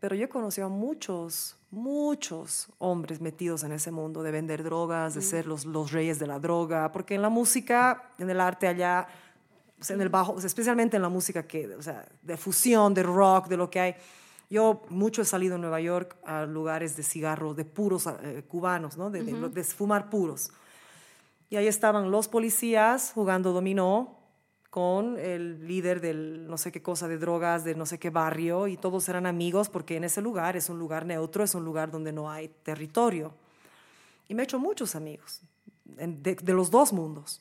Pero yo conocí a muchos, muchos hombres metidos en ese mundo de vender drogas, de ser los, los reyes de la droga, porque en la música, en el arte allá, en el bajo, especialmente en la música que, o sea, de fusión, de rock, de lo que hay. Yo mucho he salido en Nueva York a lugares de cigarros, de puros eh, cubanos, ¿no? De, de- de fumar puros. Y ahí estaban los policías jugando dominó con el líder del no sé qué cosa de drogas, de no sé qué barrio, y todos eran amigos porque en ese lugar es un lugar neutro, es un lugar donde no hay territorio. Y me he hecho muchos amigos de los dos mundos.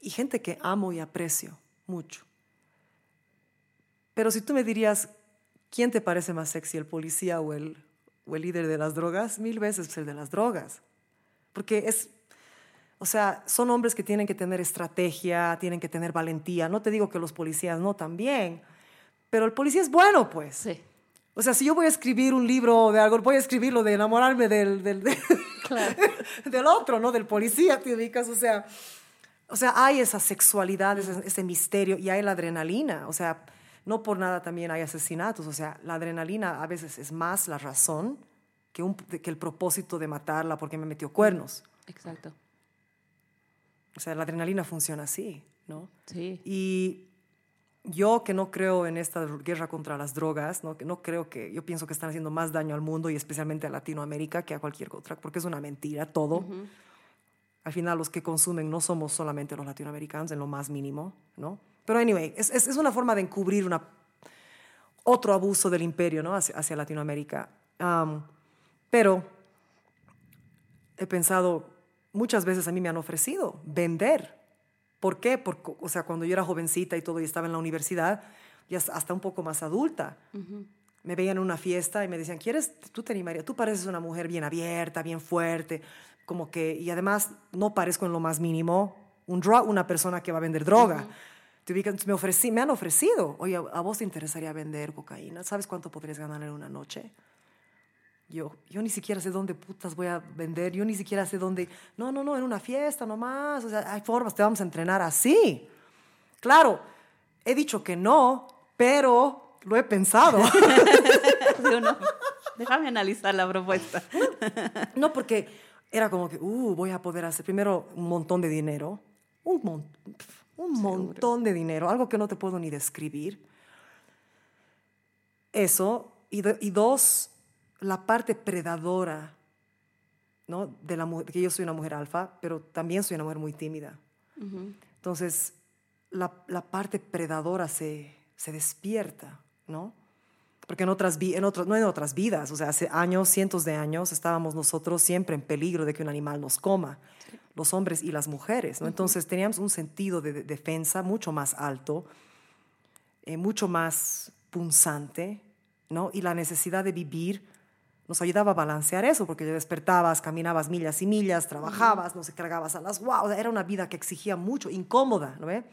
Y gente que amo y aprecio mucho. Pero si tú me dirías, ¿quién te parece más sexy, el policía o el, o el líder de las drogas? Mil veces el de las drogas. Porque es, o sea, son hombres que tienen que tener estrategia, tienen que tener valentía. No te digo que los policías no también, pero el policía es bueno, pues. sí. O sea, si yo voy a escribir un libro de algo, voy a escribirlo de enamorarme del, del, del otro, ¿no? Del policía, te ubicas, o sea, o sea, hay esa sexualidad, ese, ese misterio y hay la adrenalina, o sea, no por nada también hay asesinatos, o sea, la adrenalina a veces es más la razón que, un, que el propósito de matarla porque me metió cuernos. Exacto. O sea, la adrenalina funciona así, ¿no? Sí. Y yo que no creo en esta guerra contra las drogas, ¿no? que no creo que, yo pienso que están haciendo más daño al mundo y especialmente a Latinoamérica que a cualquier otra, porque es una mentira todo. Al final los que consumen no somos solamente los latinoamericanos en lo más mínimo, ¿no? Pero anyway, es, es, es una forma de encubrir una, otro abuso del imperio, ¿no? Hacia, hacia Latinoamérica. Am, pero he pensado, muchas veces a mí me han ofrecido vender. ¿Por qué? Porque, o sea, cuando yo era jovencita y todo y estaba en la universidad, ya hasta un poco más adulta, me veían en una fiesta y me decían, ¿quieres? Tú te animarías, tú pareces una mujer bien abierta, bien fuerte, como que, y además no parezco en lo más mínimo un dro- una persona que va a vender droga. Me, ofrecí, me han ofrecido, oye, ¿a vos te interesaría vender cocaína? ¿Sabes cuánto podrías ganar en una noche? Yo, yo ni siquiera sé dónde putas voy a vender, yo ni siquiera sé dónde... No, no, no, en una fiesta nomás, o sea, hay formas, te vamos a entrenar así. Claro, he dicho que no, pero lo he pensado. Digo, no, déjame analizar la propuesta. No, porque era como que, uh, voy a poder hacer primero un montón de dinero, un, mon- un montón de dinero, algo que no te puedo ni describir. Eso, y, do- y dos, la parte predadora, ¿no? De la mujer, que yo soy una mujer alfa, pero también soy una mujer muy tímida. Entonces, la, la parte predadora se, se despierta, ¿no? Porque en otras, en otras, no en otras vidas, o sea, hace años, cientos de años, estábamos nosotros siempre en peligro de que un animal nos coma, los hombres y las mujeres, ¿no? Entonces teníamos un sentido de, de defensa mucho más alto, eh, mucho más punzante, ¿no? Y la necesidad de vivir nos ayudaba a balancear eso, porque despertabas, caminabas millas y millas, trabajabas, no se cargabas a las wow, era una vida que exigía mucho, incómoda, ¿no ve?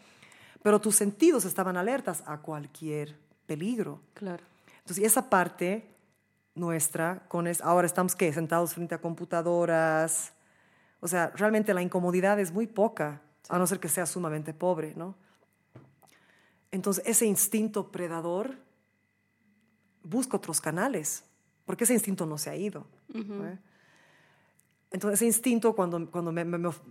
Pero tus sentidos estaban alertas a cualquier peligro. Claro. Entonces, esa parte nuestra, con es, ahora estamos ¿qué? sentados frente a computadoras, o sea, realmente la incomodidad es muy poca, a no ser que sea sumamente pobre, ¿no? Entonces, ese instinto predador busca otros canales, porque ese instinto no se ha ido. Entonces, ese instinto, cuando, cuando me,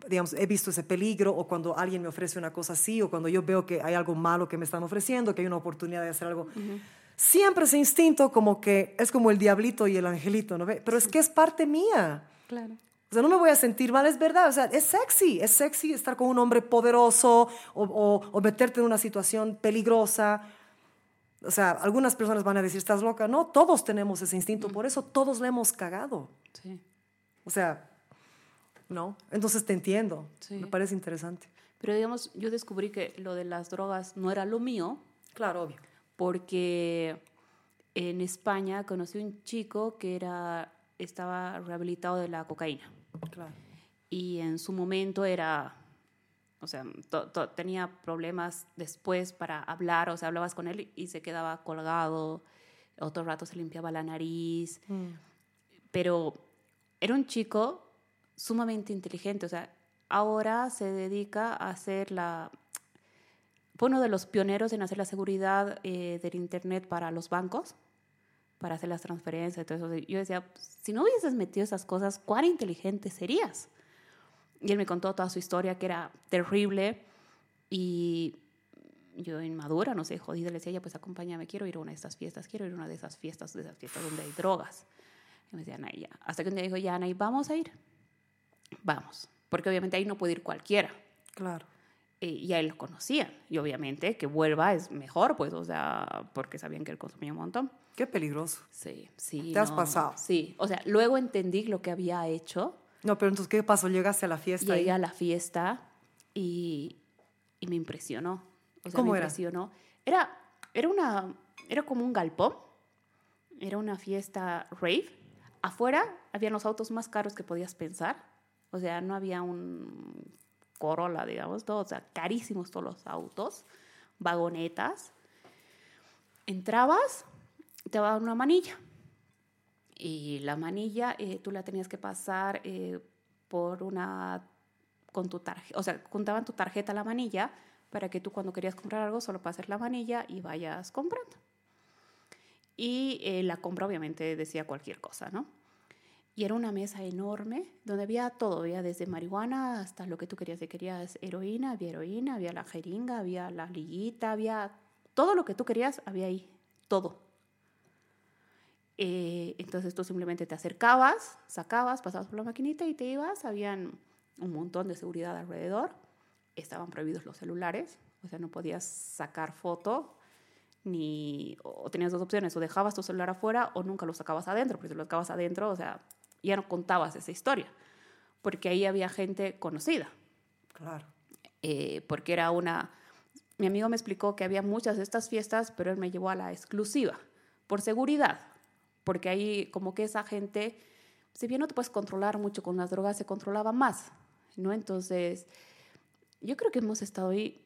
digamos, he visto ese peligro, o cuando alguien me ofrece una cosa así, o cuando yo veo que hay algo malo que me están ofreciendo, que hay una oportunidad de hacer algo, siempre ese instinto como que es como el diablito y el angelito, ¿no ve? Pero es que es parte mía. Claro. O sea, no me voy a sentir mal, es verdad. O sea, es sexy, es sexy estar con un hombre poderoso o, o- o meterte en una situación peligrosa. O sea, algunas personas van a decir, estás loca. No, todos tenemos ese instinto, por eso todos le hemos cagado. Sí. O sea, ¿no? Entonces te entiendo. Sí. Me parece interesante. Pero digamos, yo descubrí que lo de las drogas no era lo mío Claro, obvio. porque en España conocí un chico que era, estaba rehabilitado de la cocaína. Claro. y en su momento era, o sea, to- to- tenía problemas después para hablar, o sea, hablabas con él y se quedaba colgado, otro rato se limpiaba la nariz, pero era un chico sumamente inteligente, o sea, ahora se dedica a hacer la... Fue uno de los pioneros en hacer la seguridad eh, del Internet para los bancos, para hacer las transferencias y todo eso. Yo decía, si no hubieses metido esas cosas, ¿cuán inteligente serías? Y él me contó toda su historia, que era terrible. Y yo, inmadura, no sé, jodida, le decía, ya, pues acompáñame, quiero ir a una de estas fiestas, quiero ir a una de esas fiestas, de esas fiestas donde hay drogas. Y me decía, Ana, ya. Hasta que un día dijo, ya, Ana, ¿y vamos a ir? Vamos. Porque obviamente ahí no puede ir cualquiera. Claro. Eh, y a él lo conocían. Y obviamente que vuelva es mejor, pues, o sea, porque sabían que él consumía un montón. Qué peligroso. Sí, sí. ¿Te has no, pasado? Sí. O sea, luego entendí lo que había hecho. No, pero entonces, ¿qué pasó? ¿Llegaste a la fiesta? Llegué a la fiesta y, y me impresionó. O sea, ¿Cómo me era? impresionó. Era, era, una, era como un galpón. Era una fiesta rave. Afuera habían los autos más caros que podías pensar. O sea, no había un Corolla, digamos, todo, o sea, carísimos todos los autos, vagonetas. Entrabas, te daban una manilla. Y la manilla eh, tú la tenías que pasar eh, por una con tu tarjeta, o sea, juntaban tu tarjeta a la manilla para que tú cuando querías comprar algo solo pases la manilla y vayas comprando. Y eh, la compra obviamente decía cualquier cosa, ¿no? Y era una mesa enorme donde había todo, había desde marihuana hasta lo que tú querías. Si querías heroína, había heroína, había la jeringa, había la liguita, había todo lo que tú querías, había ahí, todo. Eh, entonces tú simplemente te acercabas, sacabas, pasabas por la maquinita y te ibas. Habían un montón de seguridad alrededor. Estaban prohibidos los celulares, o sea, no podías sacar foto ni o tenías dos opciones, o dejabas tu celular afuera o nunca lo sacabas adentro, porque si lo sacabas adentro, o sea, ya no contabas esa historia, porque ahí había gente conocida, Claro. eh, porque era una... Mi amigo me explicó que había muchas de estas fiestas, pero él me llevó a la exclusiva, por seguridad, porque ahí como que esa gente, si bien no te puedes controlar mucho con las drogas, se controlaba más, ¿no? Entonces, yo creo que hemos estado ahí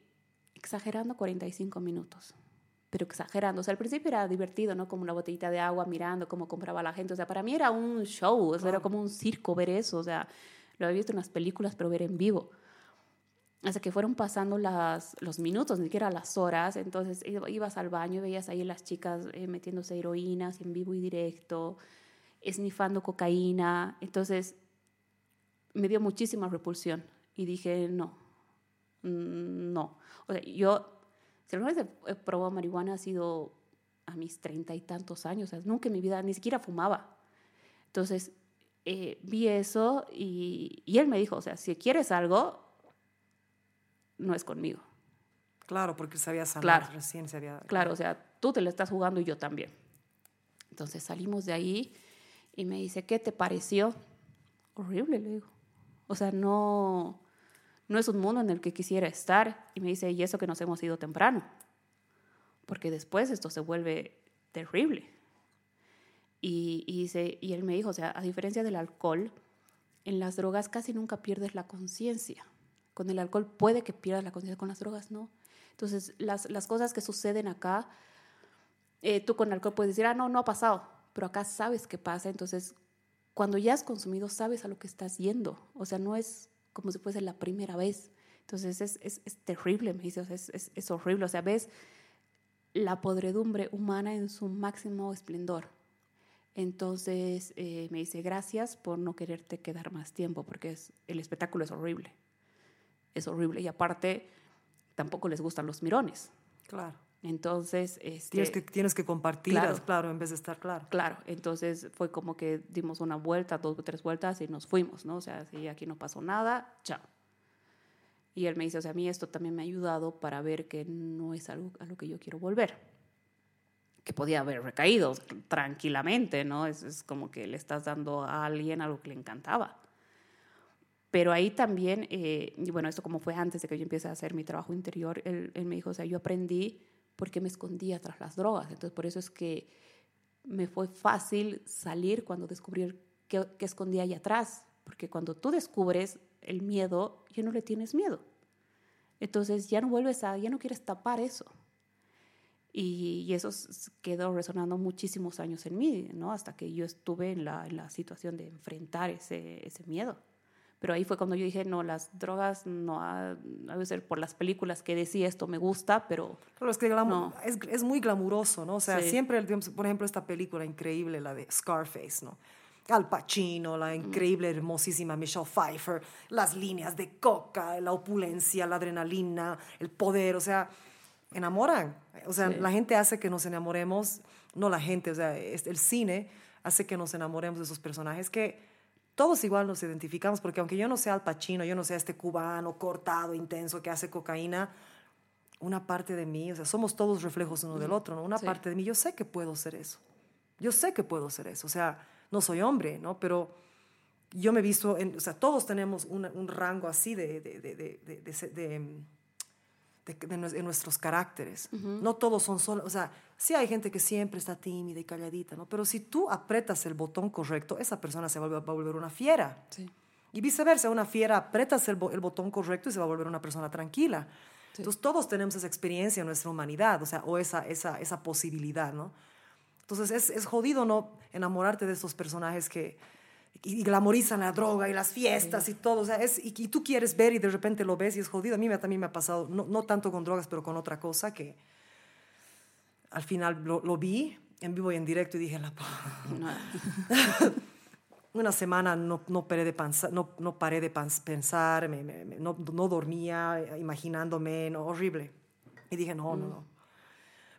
exagerando 45 minutos. Pero exagerando. O sea, al principio era divertido, ¿no? Como una botellita de agua mirando cómo compraba la gente. O sea, para mí era un show, o sea, era como un circo ver eso. O sea, lo había visto en las películas, pero ver en vivo. Hasta que fueron pasando las, los minutos, ni siquiera las horas. Entonces iba- ibas al baño y veías ahí las chicas eh, metiéndose heroínas en vivo y directo, esnifando cocaína. Entonces me dio muchísima repulsión y dije, no, mm, no. O sea, yo, si alguna vez he probado marihuana ha sido a mis treinta y tantos años, o sea, nunca en mi vida ni siquiera fumaba. Entonces, eh, vi eso y, y él me dijo, o sea, si quieres algo, no es conmigo. Claro, porque se había sanado, Claro. recién se había... Claro, o sea, tú te la estás jugando y yo también. Entonces salimos de ahí y me dice, ¿qué te pareció? Horrible, le digo. O sea, no, no es un mundo en el que quisiera estar. Y me dice, y eso que nos hemos ido temprano. Porque después esto se vuelve terrible. Y, y dice, y él me dijo, o sea, a diferencia del alcohol, en las drogas casi nunca pierdes la conciencia. Con el alcohol puede que pierdas la conciencia, con las drogas no. Entonces, las, las cosas que suceden acá, eh, tú con alcohol puedes decir, ah, no, no ha pasado, pero acá sabes qué pasa. Entonces, cuando ya has consumido, sabes a lo que estás yendo. O sea, no es como si fuese la primera vez. Entonces, es, es, es terrible, me dice, o sea, es, es, es horrible. O sea, ves la podredumbre humana en su máximo esplendor. Entonces eh, me dice, gracias por no quererte quedar más tiempo, porque el espectáculo es horrible. Es horrible. Y aparte, tampoco les gustan los mirones. Claro. Entonces, este, Tienes que, tienes que compartir, Claro. claro. en vez de estar claro. claro, entonces fue como que dimos una vuelta, dos o tres vueltas y nos fuimos, ¿no? O sea, si aquí no pasó nada, chao. Y él me dice, o sea, a mí esto también me ha ayudado para ver que no es algo a lo que yo quiero volver. Que podía haber recaído tranquilamente, ¿no? Es, es como que le estás dando a alguien algo que le encantaba. Pero ahí también, eh, y bueno, esto como fue antes de que yo empiece a hacer mi trabajo interior, él, me dijo, o sea, yo aprendí porque me escondía tras las drogas. Entonces, por eso es que me fue fácil salir cuando descubrí qué escondía ahí atrás. Porque cuando tú descubres el miedo, ya no le tienes miedo. Entonces ya no vuelves a, ya no quieres tapar eso. Y, y eso quedó resonando muchísimos años en mí, ¿no? Hasta que yo estuve en la, en la situación de enfrentar ese, ese miedo. Pero ahí fue cuando yo dije, no, las drogas no ha, ha de ser por las películas que decía esto me gusta, pero Claro, es que No. es, es muy glamuroso, ¿no? O sea, Sí. siempre, por ejemplo, esta película increíble, la de Scarface, ¿no? Al Pacino, la increíble, hermosísima Michelle Pfeiffer, las líneas de coca, la opulencia, la adrenalina, el poder, o sea, enamoran. O sea, Sí. la gente hace que nos enamoremos, no la gente, o sea, es- el cine hace que nos enamoremos de esos personajes que todos igual nos identificamos, porque aunque yo no sea Al Pacino, yo no sea este cubano cortado, intenso, que hace cocaína, una parte de mí, o sea, somos todos reflejos uno del otro, ¿no? Una Sí. parte de mí, yo sé que puedo ser eso. Yo sé que puedo ser eso. O sea, no soy hombre, ¿no? Pero yo me he visto, en, o sea, todos tenemos una- un rango así de, de, de, de, de- de de, de- de nues- de nuestros caracteres. No todos son solo, o sea, sí hay gente que siempre está tímida y calladita, ¿no? Pero si tú apretas el botón correcto, esa persona se va, a volver- va a volver una fiera. sí. Y viceversa, una fiera apretas el, el botón correcto y se va a volver una persona tranquila. Entonces todos tenemos esa experiencia en nuestra humanidad, o sea, o esa, esa, esa posibilidad, ¿no? Entonces es, es jodido no enamorarte de estos personajes que y, y glamorizan la droga y las fiestas y todo, o sea, es, y, y tú quieres ver y de repente lo ves y es jodido. A mí me, también me ha pasado, no, no tanto con drogas, pero con otra cosa que al final lo, lo vi en vivo y en directo y dije, la, No, una semana no, no paré de, pansa- no, no paré de pensar, me- me- me- no, no dormía, eh, imaginándome, no, horrible. Y dije, no, no, no.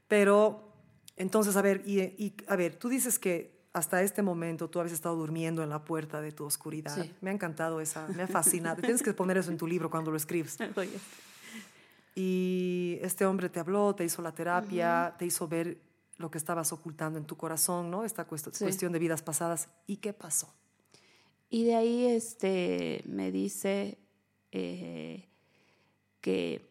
Pero, entonces, a ver, y, y, a ver, tú dices que hasta este momento tú habías estado durmiendo en la puerta de tu oscuridad. Sí. Me ha encantado esa, me ha fascinado. Tienes que poner eso en tu libro cuando lo escribes. oye, Y este hombre te habló, te hizo la terapia, te hizo ver lo que estabas ocultando en tu corazón, ¿no? Esta cuest- Sí. cuestión de vidas pasadas. ¿Y qué pasó? Y de ahí este, me dice eh, que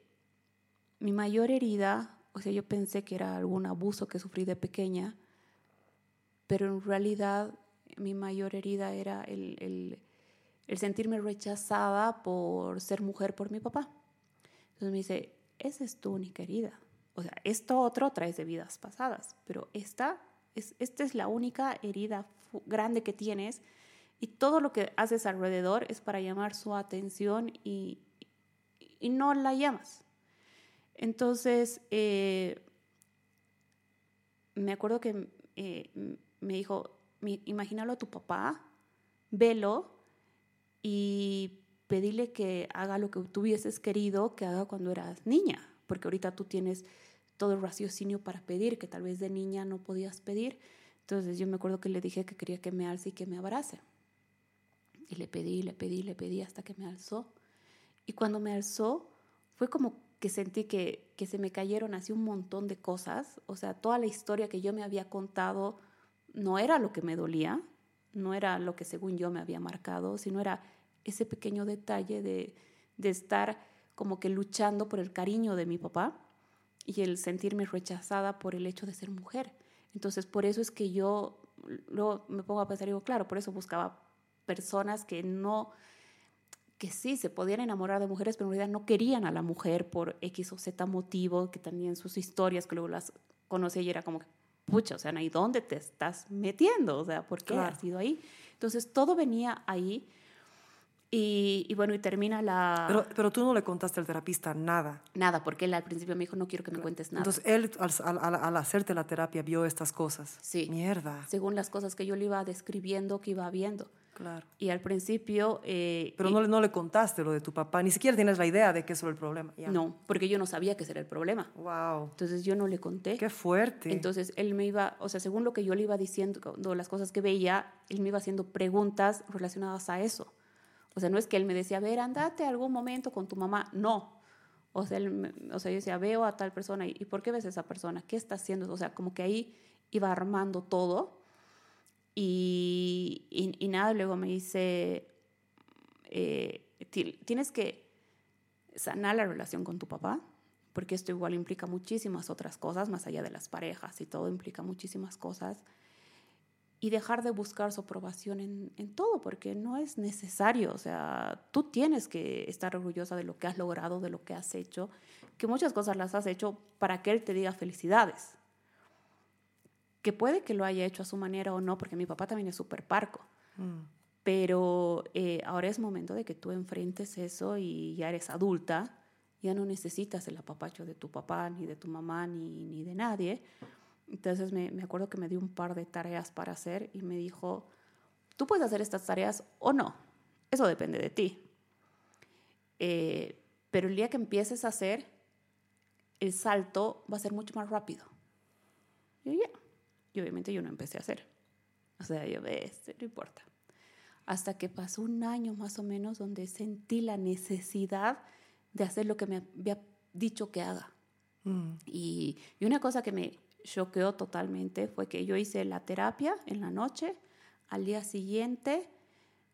mi mayor herida, o sea, yo pensé que era algún abuso que sufrí de pequeña, pero en realidad mi mayor herida era el, el- el sentirme rechazada por ser mujer por mi papá. Entonces me dice, esa es tu única herida. O sea, esto otro traes de vidas pasadas, pero esta es, esta es la única herida grande que tienes y todo lo que haces alrededor es para llamar su atención y, y no la llamas. Entonces, eh, me acuerdo que eh, me dijo, "Mi- imagínalo a tu papá, velo y pedirle que haga lo que tú hubieses querido que haga cuando eras niña, porque ahorita tú tienes todo el raciocinio para pedir, que tal vez de niña no podías pedir. Entonces yo me acuerdo que le dije que quería que me alce y que me abrace. Y le pedí, le pedí, le pedí hasta que me alzó. Y cuando me alzó, fue como que sentí que, que se me cayeron así un montón de cosas. O sea, toda la historia que yo me había contado no era lo que me dolía, no era lo que según yo me había marcado, sino era ese pequeño detalle de, de estar como que luchando por el cariño de mi papá y el sentirme rechazada por el hecho de ser mujer. Entonces, por eso es que yo luego me pongo a pensar digo, claro, por eso buscaba personas que no, que sí se podían enamorar de mujeres, pero en realidad no querían a la mujer por X o Z motivo, que tenían sus historias, que luego las conocí y era como que, pucha, o sea, ¿y dónde te estás metiendo? O sea, ¿por qué Claro. has ido ahí? Entonces, todo venía ahí y, y bueno, y termina la... Pero, pero tú no le contaste al terapista nada. Nada, porque él al principio me dijo, no quiero que me cuentes nada. Entonces él, al, al- al- al hacerte la terapia, vio estas cosas. Sí. Mierda. según las cosas que yo le iba describiendo, que iba viendo. Claro. Y al principio... eh, Pero no, no le contaste lo de tu papá. Ni siquiera tienes la idea de que eso era el problema. Ya. No, porque yo no sabía que ese era el problema. Wow. Entonces yo no le conté. Qué fuerte. Entonces él me iba, o sea, según lo que yo le iba diciendo, las cosas que veía, él me iba haciendo preguntas relacionadas a eso. O sea, no es que él me decía, a ver, andate algún momento con tu mamá. No. O sea, él me- o sea yo decía, veo a tal persona, ¿y y por qué ves a esa persona? ¿Qué está haciendo? O sea, como que ahí iba armando todo. Y, y, nada, luego me dice, eh, ti- tienes que sanar la relación con tu papá, porque esto igual implica muchísimas otras cosas, más allá de las parejas y todo, implica muchísimas cosas. Y dejar de buscar su aprobación en, en todo, porque no es necesario. O sea, tú tienes que estar orgullosa de lo que has logrado, de lo que has hecho, que muchas cosas las has hecho para que él te diga felicidades. Que puede que lo haya hecho a su manera o no, porque mi papá también es súper parco. Mm. Pero eh, ahora es momento de que tú enfrentes eso y ya eres adulta, ya no necesitas el apapacho de tu papá, ni de tu mamá, ni, ni de nadie. Entonces me, me acuerdo que me dio un par de tareas para hacer y me dijo, tú puedes hacer estas tareas o no, eso depende de ti. Eh, pero el día que empieces a hacer, el salto va a ser mucho más rápido. Y yo, ya. Y obviamente yo no empecé a hacer. O sea, yo, este, no importa. Hasta que pasó un año más o menos donde sentí la necesidad de hacer lo que me había dicho que haga. Mm. Y, y una cosa que me choqueó totalmente fue que yo hice la terapia en la noche, al día siguiente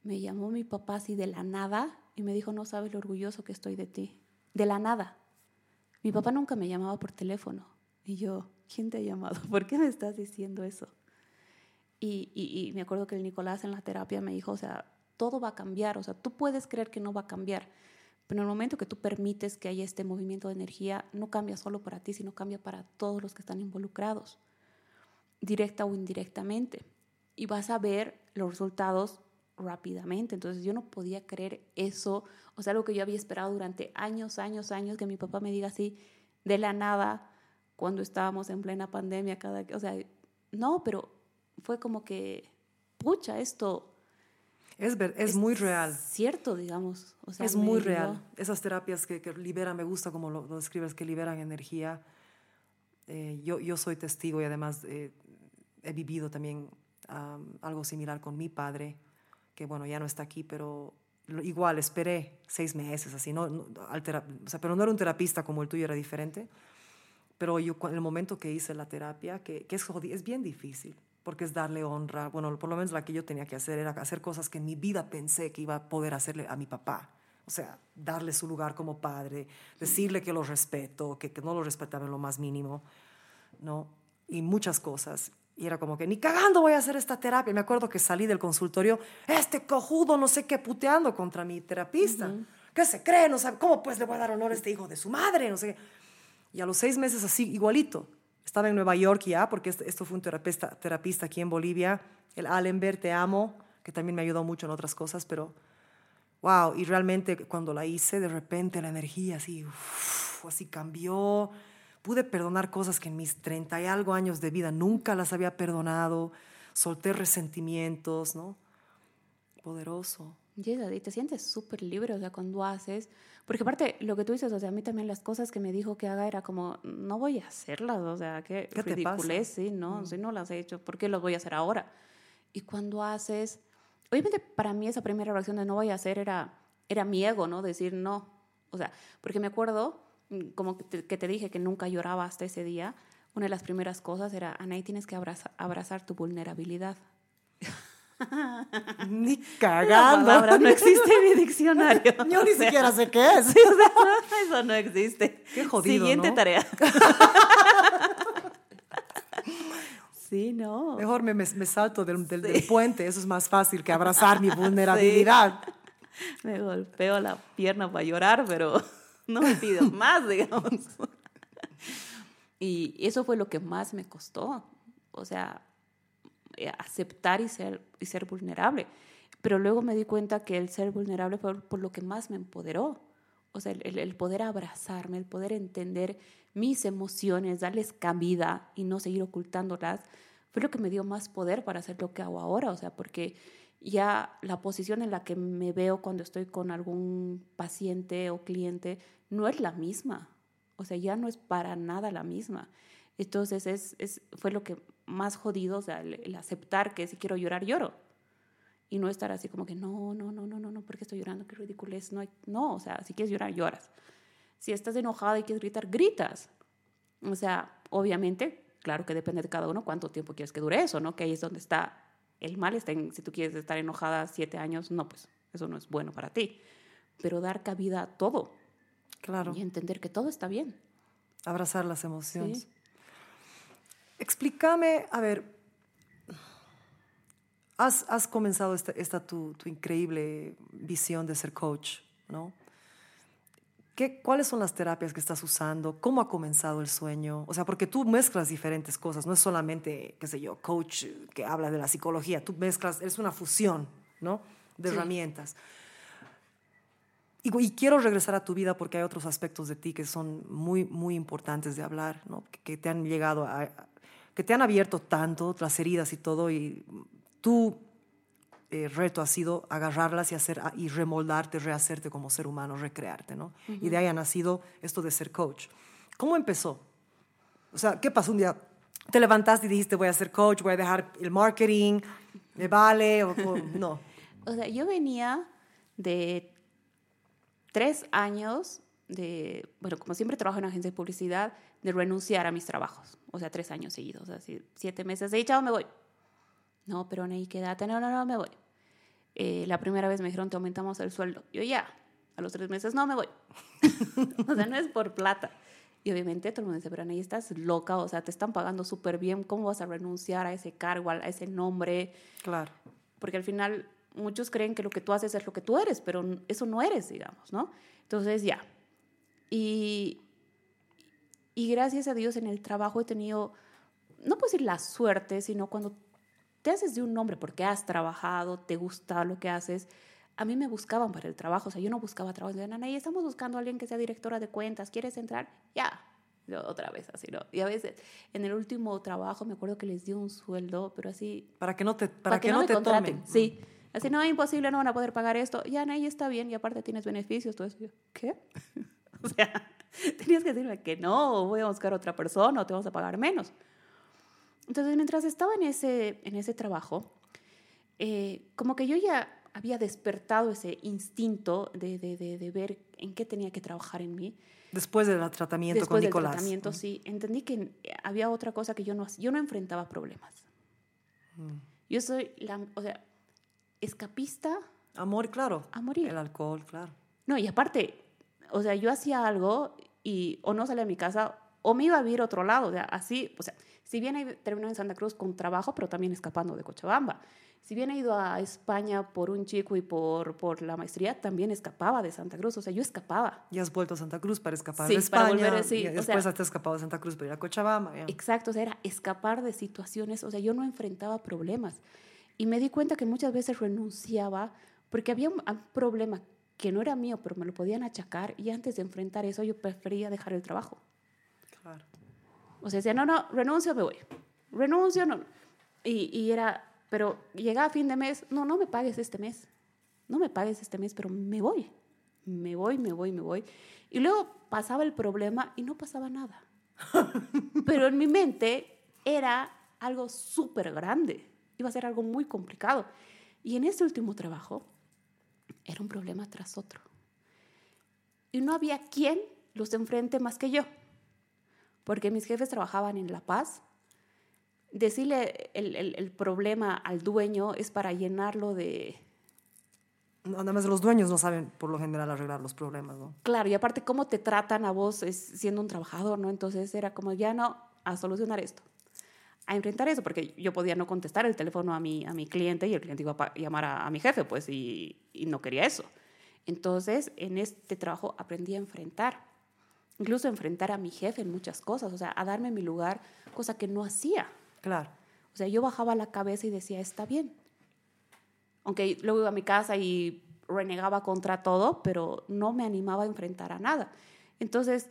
me llamó mi papá así de la nada y me dijo, no sabes lo orgulloso que estoy de ti. De la nada. Mi papá nunca me llamaba por teléfono. Y yo, ¿quién te ha llamado? ¿Por qué me estás diciendo eso? Y, y, y me acuerdo que el Nicolás en la terapia me dijo, o sea, todo va a cambiar, o sea, tú puedes creer que no va a cambiar, pero en el momento que tú permites que haya este movimiento de energía, no cambia solo para ti, sino cambia para todos los que están involucrados, directa o indirectamente. Y vas a ver los resultados rápidamente. Entonces yo no podía creer eso, o sea, algo que yo había esperado durante años, años, años, que mi papá me diga así de la nada, cuando estábamos en plena pandemia, cada, o sea, no, pero fue como que, pucha, esto Es, ver- es muy real. cierto, digamos. O sea, es muy ayudó. real. Esas terapias que, que liberan, me gusta como lo, lo describes, que liberan energía. Eh, yo, yo soy testigo y además eh, he vivido también am, algo similar con mi padre, que bueno, ya no está aquí, pero igual esperé seis meses, así, ¿no? no al o sea, pero no era un terapista como el tuyo, era diferente. Pero yo, en el momento que hice la terapia, que, que es, es bien difícil, porque es darle honra. Bueno, por lo menos la que yo tenía que hacer era hacer cosas que en mi vida pensé que iba a poder hacerle a mi papá. O sea, darle su lugar como padre, decirle que lo respeto, que, que no lo respetaba en lo más mínimo, ¿no? Y muchas cosas. Y era como que ni cagando voy a hacer esta terapia. Me acuerdo que salí del consultorio, este cojudo, no sé qué, puteando contra mi terapista. ¿qué se cree? No sabe, ¿cómo pues le voy a dar honor a este hijo de su madre? No sé qué. Y a los seis meses así, igualito. Estaba en Nueva York ya, porque esto fue un terapista, terapista aquí en Bolivia, el Allenberg, te amo, que también me ayudó mucho en otras cosas, pero wow, y realmente cuando la hice, de repente la energía así, uf, así cambió. Pude perdonar cosas que en mis 30 y algo años de vida nunca las había perdonado. Solté resentimientos, ¿no? Poderoso. Y te sientes súper libre, o sea, cuando haces, porque aparte lo que tú dices, o sea, a mí también las cosas que me dijo que haga era como, no voy a hacerlas, o sea, qué, ¿Qué ridiculez, sí, no, si no las he hecho, ¿por qué las voy a hacer ahora? Y cuando haces, obviamente para mí esa primera reacción de no voy a hacer era, era mi ego, ¿no? Decir no, o sea, porque me acuerdo, mm, como que te, que te dije que nunca lloraba hasta ese día, una de las primeras cosas era, Anaí, tienes que abraza- abrazar tu vulnerabilidad. Ni La cagando. palabra no existe en mi diccionario. Yo ni O sea, siquiera sé qué es. Sí, o sea, eso no existe. Qué jodido, Siguiente ¿no? tarea. sí, no. Mejor me, me- me salto del, del- del puente, eso es más fácil que abrazar mi vulnerabilidad. Me golpeo la pierna para llorar, pero no me pido más, digamos. Y eso fue lo que más me costó. O sea, aceptar y ser, y ser vulnerable. Pero luego me di cuenta que el ser vulnerable fue por lo que más me empoderó. O sea, el, el- el poder abrazarme, el poder entender mis emociones, darles cabida y no seguir ocultándolas, fue lo que me dio más poder para hacer lo que hago ahora. O sea, porque ya la posición en la que me veo cuando estoy con algún paciente o cliente no es la misma. O sea, ya no es para nada la misma. Entonces, es, es, fue lo que más jodido, o sea, el, el aceptar que si quiero llorar, lloro. Y no estar así como que, no, no, no, no, no, no, ¿por qué estoy llorando? Qué ridiculez. No, hay- no, o sea, si quieres llorar, lloras. Si estás enojada y quieres gritar, gritas. O sea, obviamente, claro que depende de cada uno cuánto tiempo quieres que dure eso, ¿no? Que ahí es donde está el mal. Está en- si tú quieres estar enojada siete años, no, pues eso no es bueno para ti. Pero dar cabida a todo Claro, y entender que todo está bien. abrazar las emociones. Sí. Explícame, a ver, has, has comenzado esta, esta tu, tu increíble visión de ser coach, ¿no? ¿Qué, ¿Cuáles son las terapias que estás usando? ¿Cómo ha comenzado el sueño? O sea, porque tú mezclas diferentes cosas, no es solamente, qué sé yo, coach que habla de la psicología, tú mezclas, es una fusión, ¿no? De Sí. herramientas. Y, y quiero regresar a tu vida porque hay otros aspectos de ti que son muy, muy importantes de hablar, ¿no? que, que te han llegado a, a- que te han abierto tanto las heridas y todo, y tu eh, reto ha sido agarrarlas y, hacer, y remoldarte, rehacerte como ser humano, recrearte, ¿no? Y de ahí ha nacido esto de ser coach. ¿Cómo empezó? O sea, ¿qué pasó un día? Te levantaste y dijiste, voy a ser coach, voy a dejar el marketing, me vale, o, o- no. O sea, yo venía de tres años de, bueno, como siempre trabajo en agencia de publicidad, de renunciar a mis trabajos. O sea, tres años seguidos. O sea, si- siete meses de chao, me voy. No, pero ahí quédate. No, no, no, me voy. Eh, la primera vez me dijeron, te aumentamos el sueldo. Yo ya. A los tres meses, no, me voy. o sea, no es por plata. Y obviamente todo el mundo dice, pero Anaí, estás loca, o sea, te están pagando súper bien, ¿cómo vas a renunciar a ese cargo, a ese nombre? Claro. porque al final muchos creen que lo que tú haces es lo que tú eres, pero eso no eres, digamos, ¿no? Entonces ya. Y, y gracias a Dios en el trabajo he tenido, no puedo decir la suerte, sino cuando te haces de un nombre porque has trabajado, te gusta lo que haces. A mí me buscaban para el trabajo, o sea, yo no buscaba trabajo. Decían, Ana, y estamos buscando a alguien que sea directora de cuentas, ¿quieres entrar? Ya, Yo, otra vez así, ¿no? Y a veces, en el último trabajo me acuerdo que les di un sueldo, pero así Para que no te, para que no me te contraten. tomen. Sí. Así, no, es imposible, no van a poder pagar esto. Ya, ahí está bien y aparte tienes beneficios, todo eso. Yo, ¿qué? o sea, tenías que decirme que no, voy a buscar otra persona o te vamos a pagar menos. Entonces, mientras estaba en ese, en ese trabajo, eh, como que yo ya había despertado ese instinto de, de, de, de ver en qué tenía que trabajar en mí. Después del tratamiento Después con del Nicolás. tratamiento, sí, entendí que había otra cosa que yo no, yo no enfrentaba problemas. Mm. Yo soy, la, o sea, escapista Amor, claro. a morir. El alcohol, claro. No, y aparte, o sea, yo hacía algo y o no salía de mi casa o me iba a vivir a otro lado. O sea, así, o sea, si bien ahí terminé en Santa Cruz con trabajo, pero también escapando de Cochabamba. Si bien he ido a España por un chico y por, por la maestría, también escapaba de Santa Cruz. O sea, yo escapaba. Y has vuelto a Santa Cruz para escapar Sí, de para España. volver, sí, y o después sea- has escapado de Santa Cruz para ir a Cochabamba. Exacto, o sea, era escapar de situaciones, o sea, yo no enfrentaba problemas. Y me di cuenta que muchas veces renunciaba porque había un, un problema que no era mío, pero me lo podían achacar y antes de enfrentar eso yo prefería dejar el trabajo. Claro. O sea, decía, no, no, renuncio, me voy. Renuncio, no. Y, y era, pero llegaba a fin de mes, no, no me pagues este mes. No me pagues este mes, pero me voy. Me voy, me voy, me voy. Y luego pasaba el problema y no pasaba nada. pero en mi mente era algo súper grande. Iba a ser algo muy complicado. Y en este último trabajo era un problema tras otro. Y no había quien los enfrente más que yo porque mis jefes trabajaban en La Paz. Decirle el, el- el problema al dueño es para llenarlo de... Además, los dueños no saben por lo general arreglar los problemas, ¿no? Claro, y aparte cómo te tratan a vos es siendo un trabajador, ¿no? Entonces era como, ya no, a solucionar esto, a enfrentar eso, porque yo podía no contestar el teléfono a mi, a mi cliente y el cliente iba a llamar a, a mi jefe, pues, y, y no quería eso. Entonces, en este trabajo aprendí a enfrentar, incluso a enfrentar a mi jefe en muchas cosas, o sea, a darme mi lugar, cosa que no hacía. Claro. O sea, yo bajaba la cabeza y decía, está bien. Aunque luego iba a mi casa y renegaba contra todo, pero no me animaba a enfrentar a nada. Entonces,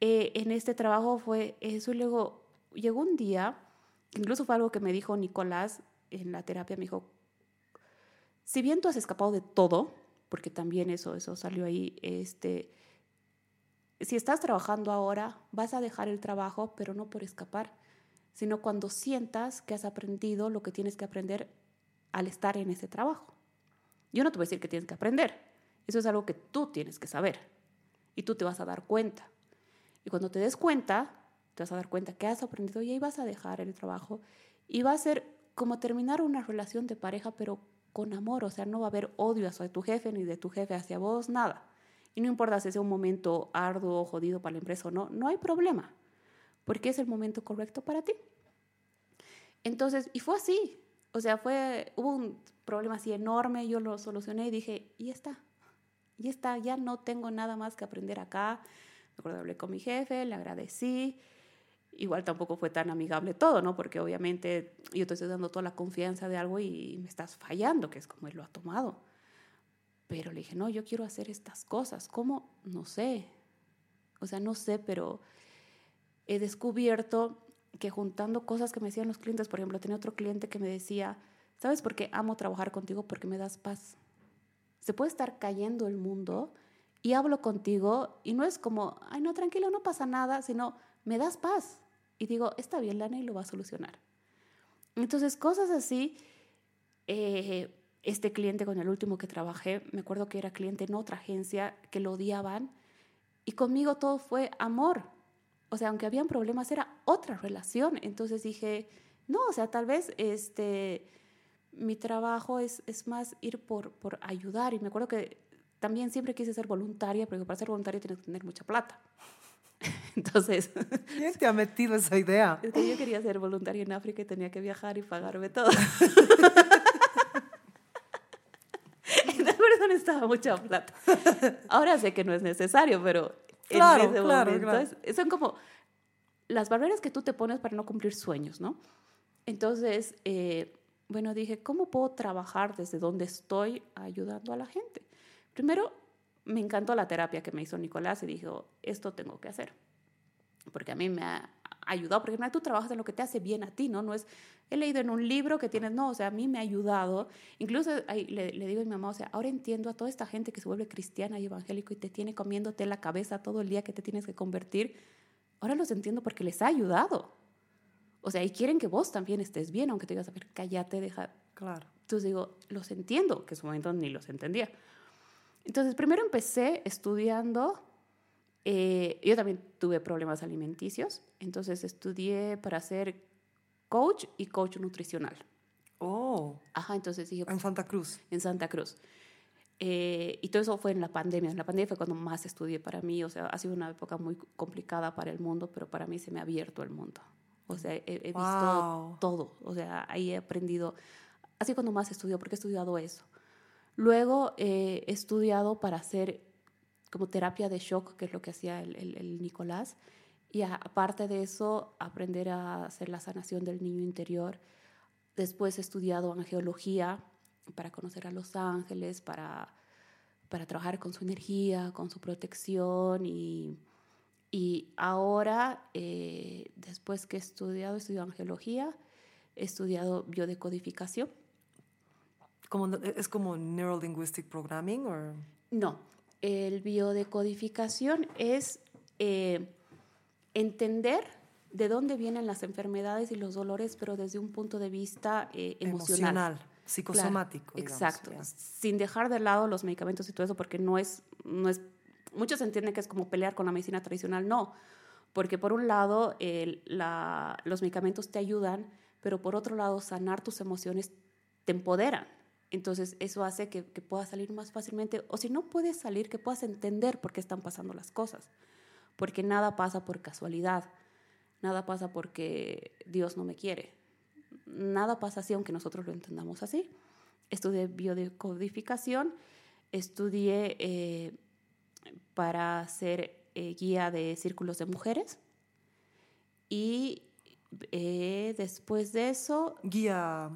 eh, en este trabajo fue eso. Y luego llegó un día, incluso fue algo que me dijo Nicolás en la terapia, me dijo, si bien tú has escapado de todo, porque también eso, eso salió ahí, este, si estás trabajando ahora, vas a dejar el trabajo, pero no por escapar, sino cuando sientas que has aprendido lo que tienes que aprender al estar en ese trabajo. Yo no te voy a decir que tienes que aprender, eso es algo que tú tienes que saber y tú te vas a dar cuenta. Y cuando te des cuenta, te vas a dar cuenta que has aprendido y ahí vas a dejar el trabajo y va a ser como terminar una relación de pareja, pero con amor, o sea, no va a haber odio hacia tu jefe ni de tu jefe hacia vos, nada. Y no importa si es un momento arduo, jodido para la empresa o no, no hay problema, porque es el momento correcto para ti. Entonces, y fue así, o sea, fue, hubo un problema así enorme, yo lo solucioné y dije, y está, y está, ya no tengo nada más que aprender acá. Me acuerdo, hablé con mi jefe, le agradecí. Igual tampoco fue tan amigable todo, ¿no? Porque obviamente yo te estoy dando toda la confianza de algo y me estás fallando, que es como él lo ha tomado. Pero le dije, no, yo quiero hacer estas cosas. ¿Cómo? No sé. O sea, no sé, pero he descubierto que juntando cosas que me decían los clientes, por ejemplo, tenía otro cliente que me decía, ¿sabes por qué amo trabajar contigo? Porque me das paz. Se puede estar cayendo el mundo y hablo contigo y no es como, ay, no, tranquilo, no pasa nada, sino me das paz. Y digo, está bien, Lana, y lo va a solucionar. Entonces, cosas así, eh, este cliente con el último que trabajé, me acuerdo que era cliente en otra agencia que lo odiaban y conmigo todo fue amor. O sea, aunque habían problemas, era otra relación. Entonces dije, no, o sea, tal vez este, mi trabajo es, es más ir por, por ayudar. Y me acuerdo que también siempre quise ser voluntaria, porque para ser voluntaria tienes que tener mucha plata. Entonces, ¿Quién te ha metido esa idea? es que yo quería ser voluntaria en África y tenía que viajar y pagarme todo. Entonces, por eso necesitaba mucha plata. Ahora sé que no es necesario, pero Claro, en ese claro, momento claro. es- son como las barreras que tú te pones para no cumplir sueños, ¿no? Entonces, eh, bueno, dije, ¿cómo puedo trabajar desde donde estoy ayudando a la gente? Primero, me encantó la terapia que me hizo Nicolás y dijo, esto tengo que hacer. Porque a mí me ha ayudado, porque tú trabajas en lo que te hace bien a ti, ¿no? No es, he leído en un libro que tienes, no, o sea, a mí me ha ayudado. Incluso ahí le, le digo a mi mamá, o sea, ahora entiendo a toda esta gente que se vuelve cristiana y evangélico y te tiene comiéndote la cabeza todo el día que te tienes que convertir. Ahora los entiendo porque les ha ayudado. O sea, y quieren que vos también estés bien, aunque te digas, a ver, cállate, deja. Claro. Entonces digo, los entiendo, que en su momento ni los entendía. Entonces, primero empecé estudiando, eh, yo también tuve problemas alimenticios, entonces estudié para ser coach y coach nutricional. Oh, Ajá, entonces dije, en Santa Cruz. en Santa Cruz. Eh, y todo eso fue en la pandemia. En la pandemia fue cuando más estudié para mí. O sea, ha sido una época muy complicada para el mundo, pero para mí se me ha abierto el mundo. O sea, he, he visto Wow. todo. O sea, ahí he aprendido así cuando más estudio, porque he estudiado eso. Luego eh, he estudiado para hacer como terapia de shock, que es lo que hacía el, Nicolás. Y aparte de eso, aprender a hacer la sanación del niño interior. Después he estudiado angeología para conocer a los ángeles, para, para trabajar con su energía, con su protección. Y, y ahora, eh, después que he estudiado, he estudiado angeología, he estudiado biodecodificación. Como, ¿Es como Neurolinguistic Programming? o No, el biodecodificación es eh, entender de dónde vienen las enfermedades y los dolores, pero desde un punto de vista eh, emocional. emocional, psicosomático. Claro, digamos, exacto, sin dejar de lado los medicamentos y todo eso, porque no es, no es, muchos entienden que es como pelear con la medicina tradicional, no, porque por un lado el- la- los medicamentos te ayudan, pero por otro lado sanar tus emociones te empoderan. Entonces eso hace que, que puedas salir más fácilmente, o si no puedes salir, que puedas entender por qué están pasando las cosas, porque nada pasa por casualidad, nada pasa porque Dios no me quiere, nada pasa así aunque nosotros lo entendamos así. Estudié biodecodificación, estudié eh, para ser eh, guía de círculos de mujeres. Y eh, después de eso Guía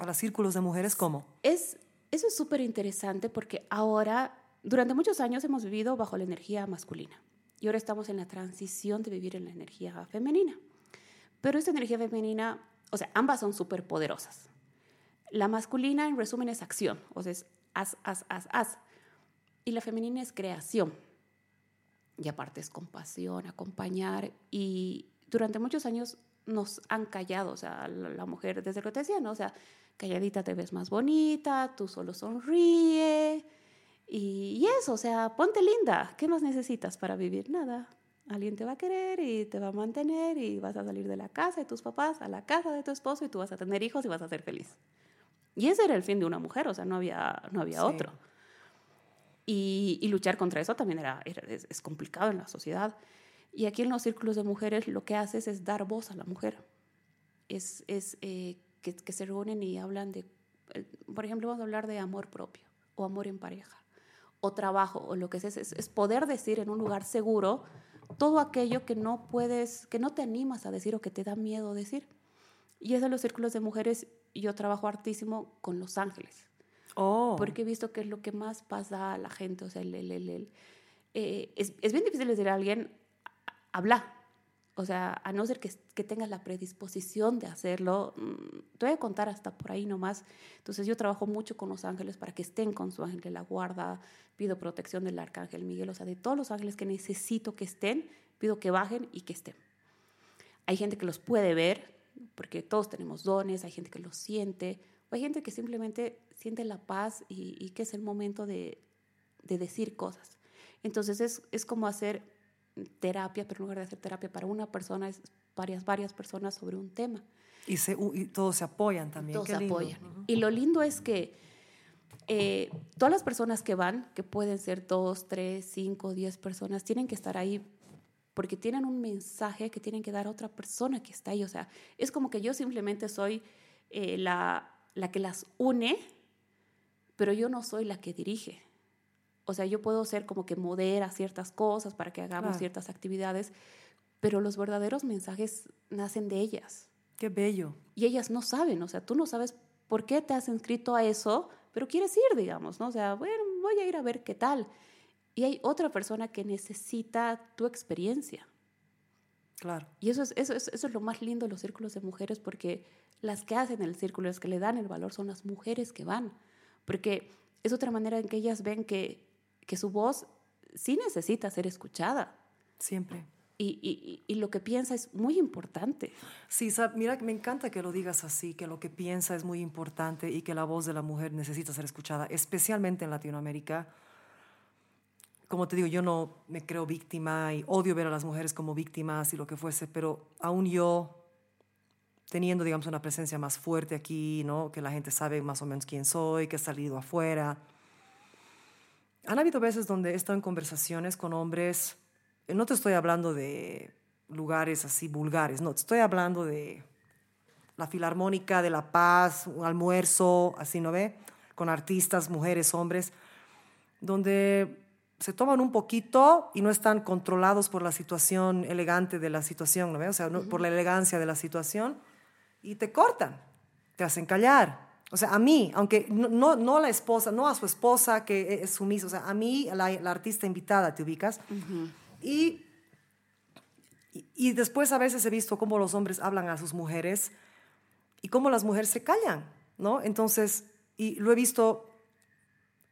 para círculos de mujeres, ¿cómo? es, eso es súper interesante porque ahora, durante muchos años hemos vivido bajo la energía masculina y ahora estamos en la transición de vivir en la energía femenina. Pero esta energía femenina, o sea, ambas son súper poderosas. La masculina, en resumen, es acción, o sea, es haz, haz, haz, haz. Y la femenina es creación. Y aparte es compasión, acompañar. Y durante muchos años nos han callado, o sea, la, la mujer, desde lo que te decía, ¿no? O sea, calladita te ves más bonita, tú solo sonríe. Y, y eso, o sea, ponte linda. ¿Qué más necesitas para vivir? Nada. Alguien te va a querer y te va a mantener y vas a salir de la casa de tus papás a la casa de tu esposo y tú vas a tener hijos y vas a ser feliz. Y ese era el fin de una mujer, o sea, no había, no había Sí. otro. Y, y luchar contra eso también era, era- es, es complicado en la sociedad. Y aquí en los círculos de mujeres lo que haces es dar voz a la mujer. Es, es eh, que, que se reúnen y hablan de, eh, por ejemplo, vamos a hablar de amor propio o amor en pareja o trabajo o lo que sea. Es, es poder decir en un lugar seguro todo aquello que no puedes, que no te animas a decir o que te da miedo decir. Y es en los círculos de mujeres, yo trabajo hartísimo con los ángeles Oh, porque he visto que es lo que más pasa a la gente. O sea, el, el- eh, es, es bien difícil decir a alguien, "Ha- habla. O sea, a no ser que, tengas la predisposición de hacerlo, mm, te voy a contar hasta por ahí nomás. Entonces yo trabajo mucho con los ángeles para que estén con su ángel de la guarda, pido protección del arcángel Miguel, o sea, de todos los ángeles que necesito que estén, pido que bajen y que estén. Hay gente que los puede ver, porque todos tenemos dones, hay gente que los siente, o hay gente que simplemente siente la paz y, y que es el momento de, de decir cosas. Entonces es, es como hacer terapia, pero en lugar de hacer terapia para una persona, es varias, varias personas sobre un tema. y, se, y todos se apoyan también. Todos qué se lindo. apoyan. Y lo lindo es que eh, todas las personas que van, que pueden ser dos, tres, cinco, diez personas, tienen que estar ahí porque tienen un mensaje que tienen que dar a otra persona que está ahí. O sea, es como que yo simplemente soy eh, la, la que las une, pero yo no soy la que dirige. O sea, yo puedo ser como que modera ciertas cosas para que hagamos Claro. ciertas actividades, pero los verdaderos mensajes nacen de ellas Qué bello. y ellas no saben, o sea, tú no sabes por qué te has inscrito a eso, pero quieres ir, digamos, ¿no? O sea, bueno, voy a ir a ver qué tal. Y hay otra persona que necesita tu experiencia. Claro. Y eso es, eso, es, eso es lo más lindo de los círculos de mujeres, porque las que hacen el círculo, las que le dan el valor, son las mujeres que van. Porque es otra manera en que ellas ven que, que su voz sí necesita ser escuchada. Siempre. Y, y, y lo que piensa es muy importante. Sí, sab- mira, me encanta que lo digas así, que lo que piensa es muy importante y que la voz de la mujer necesita ser escuchada, especialmente en Latinoamérica. Como te digo, yo no me creo víctima y odio ver a las mujeres como víctimas y lo que fuese, pero aún yo, teniendo, digamos, una presencia más fuerte aquí, ¿no? que la gente sabe más o menos quién soy, que he salido afuera, han habido veces donde he estado en conversaciones con hombres, eh, no te estoy hablando de lugares así vulgares, no, te estoy hablando de la Filarmónica de La Paz, un almuerzo, así, ¿no ve? Con artistas, mujeres, hombres, donde se toman un poquito y no están controlados por la situación elegante de la situación, ¿no ve? O sea, no- por la elegancia de la situación, y te cortan, te hacen callar. O sea, a mí, aunque no, no, a la esposa, no a su esposa que es sumisa, o sea, a mí, la, la artista invitada, ¿te ubicas? y, y, y después a veces he visto cómo los hombres hablan a sus mujeres y cómo las mujeres se callan, ¿no? Entonces, y lo he visto,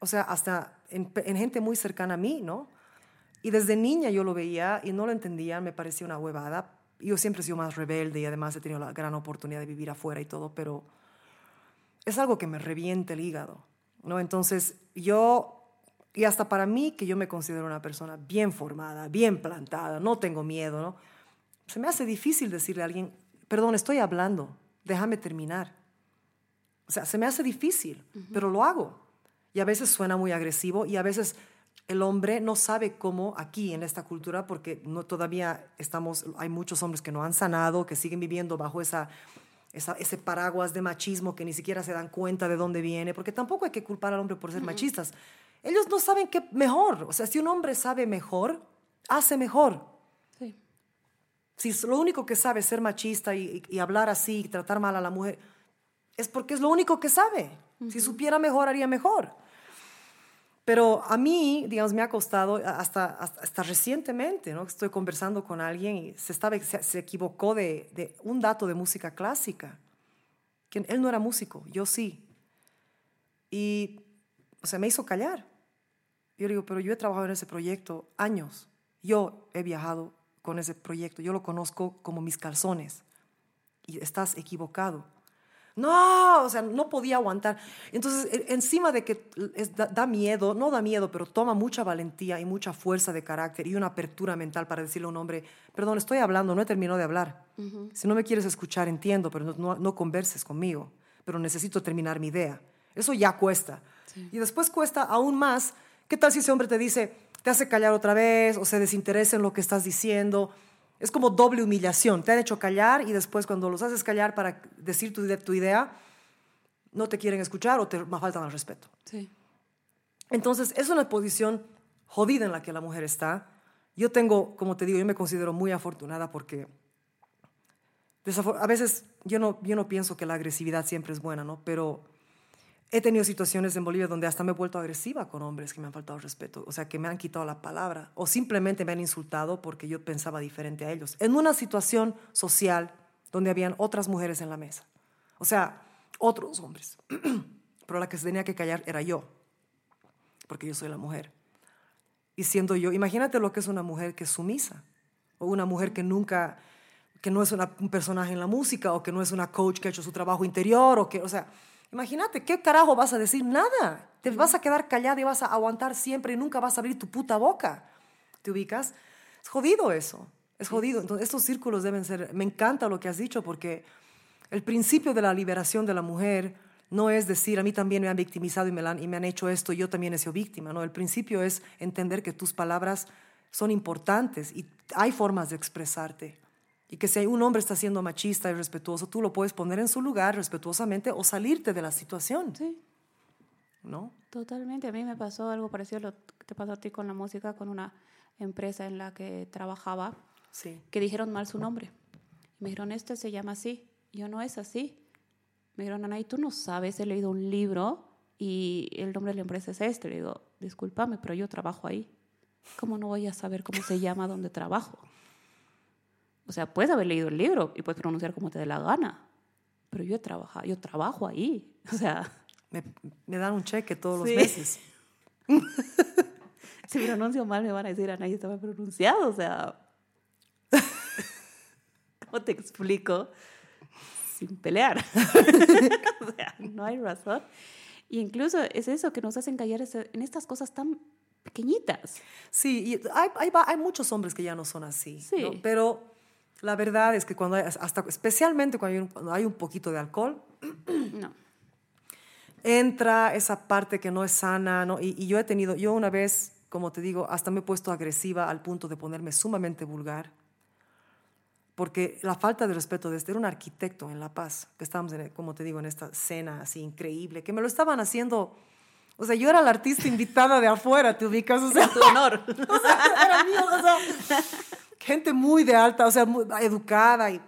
o sea, hasta en, en gente muy cercana a mí, ¿no? Y desde niña yo lo veía y no lo entendía, me parecía una huevada. Yo siempre he sido más rebelde y además he tenido la gran oportunidad de vivir afuera y todo, pero es algo que me revienta el hígado, ¿no? Entonces, yo, y hasta para mí, que yo me considero una persona bien formada, bien plantada, no tengo miedo, ¿no? Se me hace difícil decirle a alguien, perdón, estoy hablando, déjame terminar. O sea, se me hace difícil, pero lo hago. Y a veces suena muy agresivo y a veces el hombre no sabe cómo aquí en esta cultura, porque no, todavía estamos, hay muchos hombres que no han sanado, que siguen viviendo bajo esa, esa- ese paraguas de machismo que ni siquiera se dan cuenta de dónde viene, porque tampoco hay que culpar al hombre por ser machistas. Ellos no saben qué mejor. O sea, si un hombre sabe mejor, hace mejor. Sí. Si es lo único que sabe es ser machista y, y- y hablar así y tratar mal a la mujer, es porque es lo único que sabe. Si supiera mejor, haría mejor. Pero a mí, digamos, me ha costado hasta, hasta, hasta recientemente, ¿no? Estoy conversando con alguien y se, estaba, se, se equivocó de, de un dato de música clásica. Que él no era músico, yo sí. Y, o sea, me hizo callar. Yo le digo, pero yo he trabajado en ese proyecto años. Yo he viajado con ese proyecto. Yo lo conozco como mis calzones. Y estás equivocado. No, o sea, no podía aguantar. Entonces, e- encima de que es- da, da miedo, no da miedo, pero toma mucha valentía y mucha fuerza de carácter y una apertura mental para decirle a un hombre, perdón, estoy hablando, no he terminado de hablar. Si no me quieres escuchar, entiendo, pero no, no, no converses conmigo. Pero necesito terminar mi idea. Eso ya cuesta. Y después cuesta aún más. ¿Qué tal si ese hombre te dice, te hace callar otra vez o se desinteresa en lo que estás diciendo? Es como doble humillación. Te han hecho callar y después cuando los haces callar para decir tu, ide- tu idea, no te quieren escuchar o te faltan al respeto. Sí. Entonces, es una posición jodida en la que la mujer está. Yo tengo, como te digo, yo me considero muy afortunada porque a veces yo no, yo no pienso que la agresividad siempre es buena, ¿no? Pero he tenido situaciones en Bolivia donde hasta me he vuelto agresiva con hombres que me han faltado respeto, o sea, que me han quitado la palabra o simplemente me han insultado porque yo pensaba diferente a ellos. En una situación social donde habían otras mujeres en la mesa, o sea, otros hombres, pero la que se tenía que callar era yo, porque yo soy la mujer. Y siendo yo, imagínate lo que es una mujer que es sumisa, o una mujer que nunca, que no es un personaje en la música, o que no es una coach que ha hecho su trabajo interior, o que, o sea, imagínate, ¿qué carajo vas a decir? Nada. Te vas a quedar callada y vas a aguantar siempre y nunca vas a abrir tu puta boca. ¿Te ubicas? Es jodido eso, es jodido. Entonces, estos círculos deben ser, me encanta lo que has dicho, porque el principio de la liberación de la mujer no es decir, a mí también me han victimizado y me, han, y me han hecho esto, y yo también he sido víctima. No, el principio es entender que tus palabras son importantes y hay formas de expresarte. Y que si un hombre está siendo machista y respetuoso, tú lo puedes poner en su lugar respetuosamente o salirte de la situación, Sí, ¿no? totalmente. A mí me pasó algo parecido a lo que te pasó a ti con la música, con una empresa en la que trabajaba, Sí. que dijeron mal su nombre. Me dijeron, este se llama así. Yo no es así. Me dijeron, Ana, y tú no sabes, he leído un libro y el nombre de la empresa es este. Le digo, discúlpame, pero yo trabajo ahí. ¿Cómo no voy a saber cómo se llama donde trabajo? O sea, puedes haber leído el libro y puedes pronunciar como te dé la gana, pero yo he trabajado, yo trabajo ahí. O sea, Me, me dan un cheque todos Sí. los meses. si pronuncio mal me van a decir, y estaba pronunciado. O sea, ¿cómo te explico? Sin pelear. o sea, no hay razón. Y incluso es eso que nos hacen callar en estas cosas tan pequeñitas. Sí, y hay, hay, hay muchos hombres que ya no son así. Sí. ¿no? Pero la verdad es que cuando hay, hasta, especialmente cuando hay, un, cuando hay un poquito de alcohol, No. entra esa parte que no es sana, ¿no? Y, y yo he tenido, yo una vez, como te digo, hasta me he puesto agresiva al punto de ponerme sumamente vulgar. porque la falta de respeto de este era un arquitecto en La Paz, que estábamos, en, como te digo, en esta cena así increíble, que me lo estaban haciendo, o sea, yo era la artista invitada de afuera, te ubicas, o sea, tu honor. o sea, era mío, o sea, gente muy de alta, o sea, muy educada y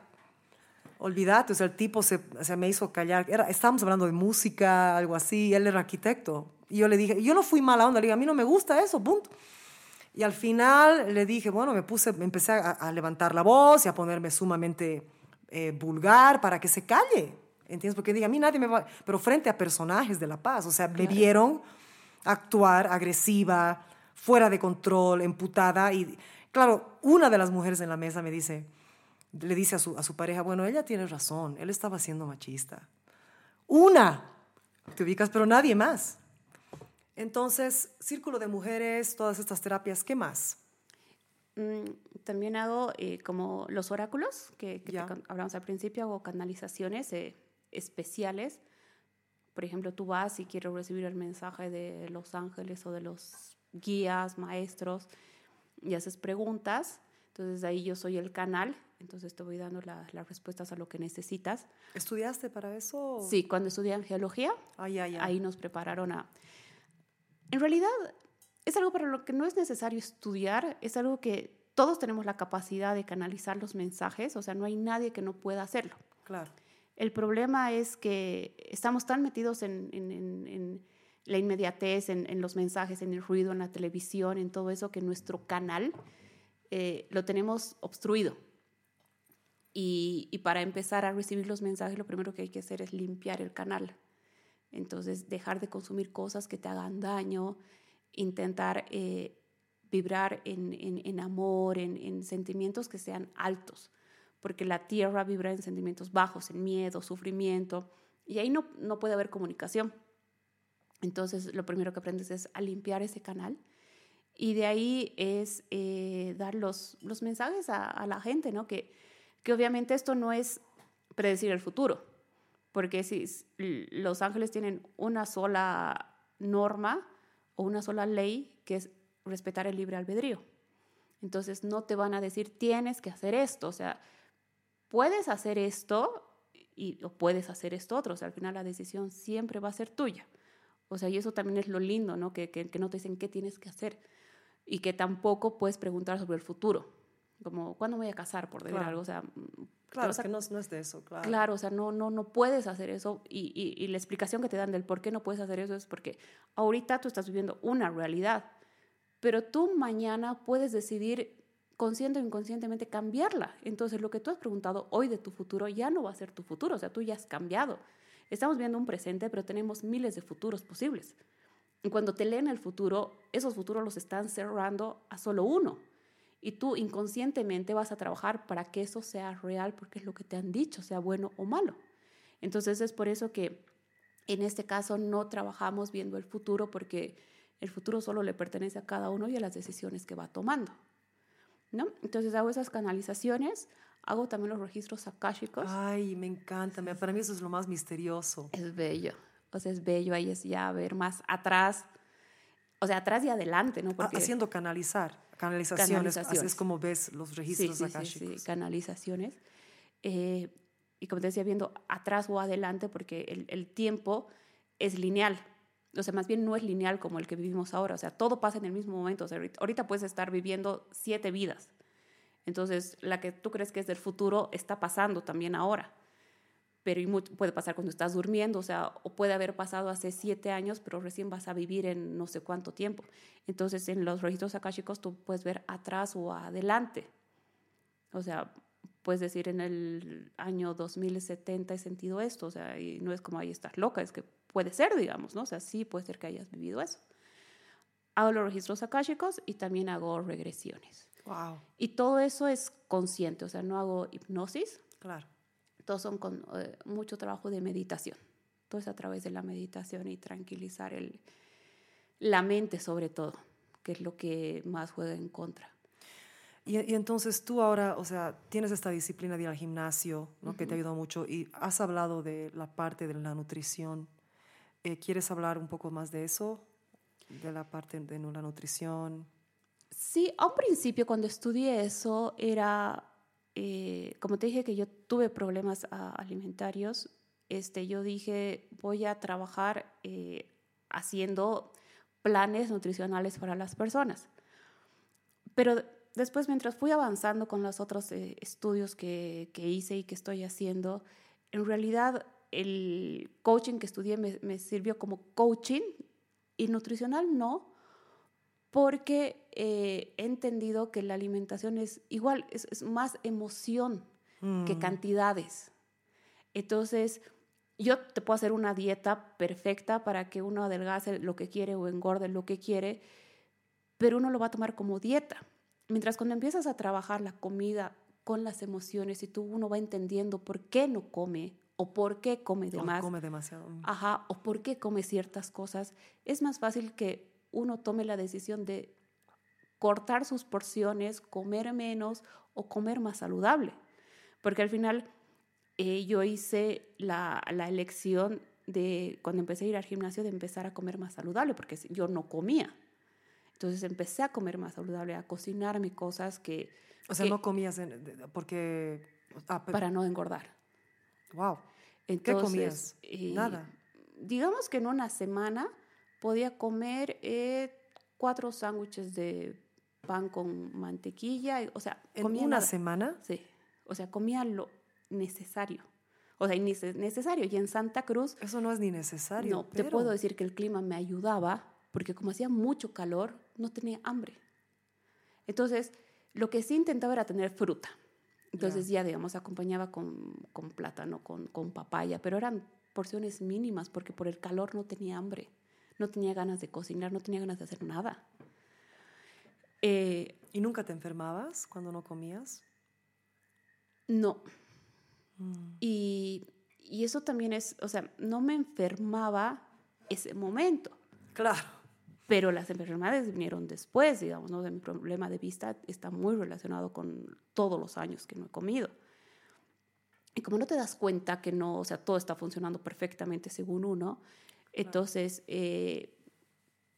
olvídate, o sea, el tipo se, o sea, me hizo callar, era, estábamos hablando de música, algo así, y él era arquitecto, y yo le dije, yo no fui mala onda, le dije, a mí no me gusta eso, punto. Y al final le dije, bueno, me puse, me empecé a, a levantar la voz y a ponerme sumamente eh, vulgar para que se calle, ¿entiendes? Porque dije, a mí nadie me va, pero frente a personajes de La Paz, o sea, me vieron actuar agresiva, fuera de control, emputada, y claro, una de las mujeres en la mesa me dice, le dice a su, a su pareja, bueno, ella tiene razón, él estaba siendo machista. Una, te ubicas, pero nadie más. Entonces, círculo de mujeres, todas estas terapias, ¿qué más? Mm, También hago eh, como los oráculos, que, que hablamos al principio, hago canalizaciones eh, especiales. Por ejemplo, tú vas y quieres recibir el mensaje de los ángeles o de los guías, maestros, y haces preguntas. Entonces ahí yo soy el canal, entonces te voy dando la- las respuestas a lo que necesitas. ¿Estudiaste para eso? Sí, cuando estudié en geología, Ay, ay, ay. ahí nos prepararon a... En realidad, es algo para lo que no es necesario estudiar, es algo que todos tenemos la capacidad de canalizar los mensajes, o sea, no hay nadie que no pueda hacerlo. Claro. El problema es que estamos tan metidos en, en- en- en la inmediatez, en, los mensajes, en el ruido, en la televisión, en todo eso, que nuestro canal eh, lo tenemos obstruido. Y, para empezar a recibir los mensajes, lo primero que hay que hacer es limpiar el canal. Entonces, dejar de consumir cosas que te hagan daño, intentar eh, vibrar en, amor, en, en sentimientos que sean altos, porque la tierra vibra en sentimientos bajos, en miedo, sufrimiento, y ahí no puede haber comunicación. Entonces, lo primero que aprendes es a limpiar ese canal. Y de ahí es eh, dar los, mensajes a, la gente, ¿no? Que, que obviamente esto no es predecir el futuro, porque si los ángeles tienen una sola norma o una sola ley, que es respetar el libre albedrío. Entonces no te van a decir, tienes que hacer esto, o sea, puedes hacer esto y, o puedes hacer esto otro, o sea, al final la decisión siempre va a ser tuya. O sea, y eso también es lo lindo, ¿no? Que, que, que no te dicen qué tienes que hacer y que tampoco puedes preguntar sobre el futuro, como, ¿cuándo me voy a casar? Por decir Claro. algo, o sea, Claro, o es sea, que no, no es de eso, claro. Claro, o sea, no, no, no puedes hacer eso y, y- y la explicación que te dan del por qué no puedes hacer eso es porque ahorita tú estás viviendo una realidad, pero tú mañana puedes decidir consciente o inconscientemente cambiarla. Entonces, lo que tú has preguntado hoy de tu futuro ya no va a ser tu futuro, o sea, tú ya has cambiado. Estamos viendo un presente, pero tenemos miles de futuros posibles. Y cuando te leen el futuro, esos futuros los están cerrando a solo uno. Y tú inconscientemente vas a trabajar para que eso sea real, porque es lo que te han dicho, sea bueno o malo. Entonces es por eso que en este caso no trabajamos viendo el futuro, porque el futuro solo le pertenece a cada uno y a las decisiones que va tomando. ¿no? Entonces hago esas canalizaciones, hago también los registros akáshicos. Ay, me encanta. Para mí eso es lo más misterioso. Es bello. O sea, es bello. Ahí es ya ver más atrás. O sea, atrás y adelante, ¿no? Ha- Porque Haciendo canalizar, canalizaciones, Canalizaciones. así es como ves los sí, registros sí, sí, sí, akáshicos. canalizaciones. Eh, y como te decía, viendo atrás o adelante, porque el, el tiempo es lineal. O sea, más bien no es lineal como el que vivimos ahora. O sea, todo pasa en el mismo momento. O sea, ahorita, ahorita puedes estar viviendo siete vidas. Entonces, la que tú crees que es del futuro está pasando también ahora. Pero puede pasar cuando estás durmiendo, o sea, o puede haber pasado hace siete años, pero recién vas a vivir en no sé cuánto tiempo. Entonces, en los registros akáshicos tú puedes ver atrás o adelante. O sea, puedes decir en el año 2070 he sentido esto, o sea, y no es como ahí estás loca, es que puede ser, digamos, ¿no? O sea, sí puede ser que hayas vivido eso. Hago los registros akáshicos y también hago regresiones. Wow, Y todo eso es consciente, o sea, no hago hipnosis, claro. todos son con eh, mucho trabajo de meditación. Todo es a través de la meditación y tranquilizar el, la mente sobre todo, que es lo que más juega en contra. Y, y entonces tú ahora, o sea, tienes esta disciplina de ir al gimnasio, ¿no? que te ha ayudado mucho, y has hablado de la parte de la nutrición. Eh, ¿Quieres hablar un poco más de eso? De la parte de la nutrición. Sí, a un principio cuando estudié eso era eh, como te dije que yo tuve problemas ah, alimentarios, este, yo dije, voy a trabajar eh, haciendo planes nutricionales para las personas. Pero después, mientras fui avanzando con los otros eh, estudios que, que, hice y que estoy haciendo, en realidad el coaching que estudié me, me sirvió como coaching y nutricional no, porque eh, he entendido que la alimentación es igual, es, es más emoción que Mm. cantidades. Entonces, yo te puedo hacer una dieta perfecta para que uno adelgace lo que quiere o engorde lo que quiere, pero uno lo va a tomar como dieta. Mientras cuando empiezas a trabajar la comida con las emociones y tú uno va entendiendo por qué no come o por qué come de más, come demasiado. Ajá, o por qué come ciertas cosas, es más fácil que uno tome la decisión de cortar sus porciones, comer menos o comer más saludable. Porque al final eh, yo hice la, la elección de, cuando empecé a ir al gimnasio, de empezar a comer más saludable, porque yo no comía. Entonces empecé a comer más saludable, a cocinarme cosas que... O sea, que- no comías en- porque... Ah, pe- para no engordar. wow. Entonces, comías? eh, Nada. Digamos que en una semana podía comer eh, cuatro sándwiches de pan con mantequilla, o sea, ¿En comía una nada. semana? Sí, o sea, comía lo necesario. O sea, necesario. Y en Santa Cruz, Eso no es ni necesario. no, te puedo decir que el clima me ayudaba, porque como hacía mucho calor, no tenía hambre. Entonces, lo que sí intentaba era tener fruta. Entonces ya, digamos, acompañaba con, con plátano, con, con papaya, pero eran porciones mínimas porque por el calor no tenía hambre, no tenía ganas de cocinar, no tenía ganas de hacer nada. Eh, ¿Y nunca te enfermabas cuando no comías? no, Mm. y, y eso también es, o sea, no me enfermaba ese momento. Claro. Pero las enfermedades vinieron después, digamos, ¿no? De mi problema de vista está muy relacionado con todos los años que no he comido. Y como no te das cuenta que no, o sea, todo está funcionando perfectamente según uno, entonces, eh,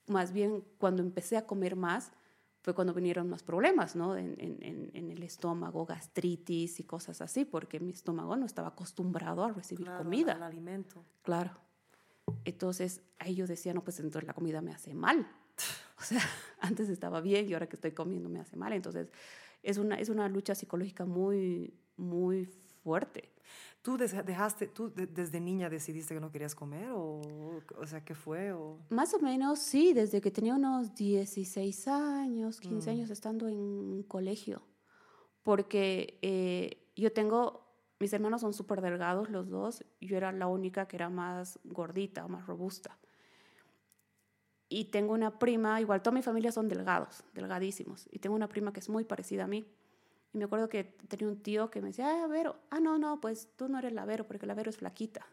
más bien cuando empecé a comer más, fue cuando vinieron más problemas, ¿no? En, en- en- en el estómago, gastritis y cosas así, porque mi estómago no estaba acostumbrado a recibir claro, comida. al alimento. Claro. Entonces, ahí yo decía, no, pues entonces la comida me hace mal. O sea, antes estaba bien y ahora que estoy comiendo me hace mal. Entonces, es una, es una lucha psicológica muy, muy fuerte. ¿Tú dejaste, tú de- desde niña decidiste que no querías comer? ¿O, o sea, qué fue? O... Más o menos, sí, desde que tenía unos 16 años, 15 Mm. años estando en colegio. Porque eh, yo tengo, mis hermanos son súper delgados los dos, yo era la única que era más gordita, más robusta. Y tengo una prima, igual toda mi familia son delgados, delgadísimos. Y tengo una prima que es muy parecida a mí. Y me acuerdo que tenía un tío que me decía, ah, Vero, ah, no, no, pues tú no eres la Vero, porque la Vero es flaquita.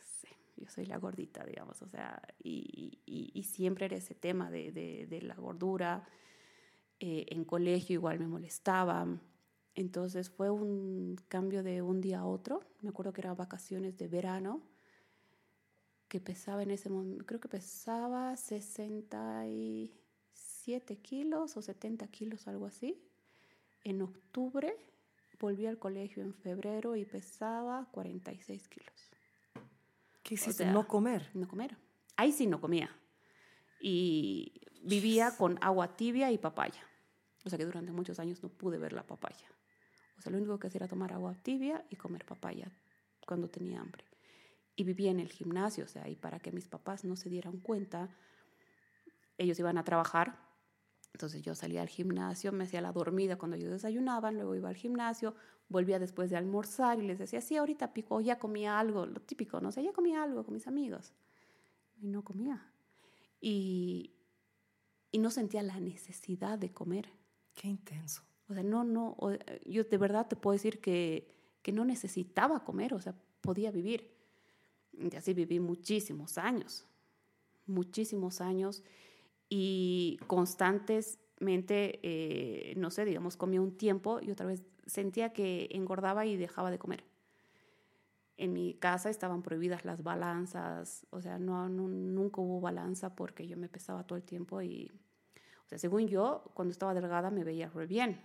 Sí, yo soy la gordita, digamos, o sea, y, y- y siempre era ese tema de, de- de la gordura. Eh, en colegio igual me molestaba. Entonces fue un cambio de un día a otro. Me acuerdo que eran vacaciones de verano, que pesaba en ese momento, creo que pesaba 67 kilos o 70 kilos, algo así. En octubre volví al colegio en febrero y pesaba 46 kilos. ¿Qué hiciste? sea, no comer. No comer. Ahí sí no comía. Y vivía con agua tibia y papaya. O sea que durante muchos años no pude ver la papaya. O sea, lo único que hacía era tomar agua tibia y comer papaya cuando tenía hambre. Y vivía en el gimnasio, o sea, y para que mis papás no se dieran cuenta, ellos iban a trabajar. Entonces yo salía al gimnasio, me hacía la dormida cuando ellos desayunaban, luego iba al gimnasio, volvía después de almorzar y les decía, sí, ahorita pico, o ya comía algo, lo típico, no sé, ya comía algo con mis amigos. Y no comía. Y, y no sentía la necesidad de comer. Qué intenso. O sea, no, no, o- yo de verdad te puedo decir que, que no necesitaba comer, o sea, podía vivir. Y así viví muchísimos años, muchísimos años y constantemente, eh, no sé, digamos, comía un tiempo y otra vez sentía que engordaba y dejaba de comer. En mi casa estaban prohibidas las balanzas, o sea, no, nunca hubo balanza porque yo me pesaba todo el tiempo y, o sea, según yo, cuando estaba delgada me veía re bien,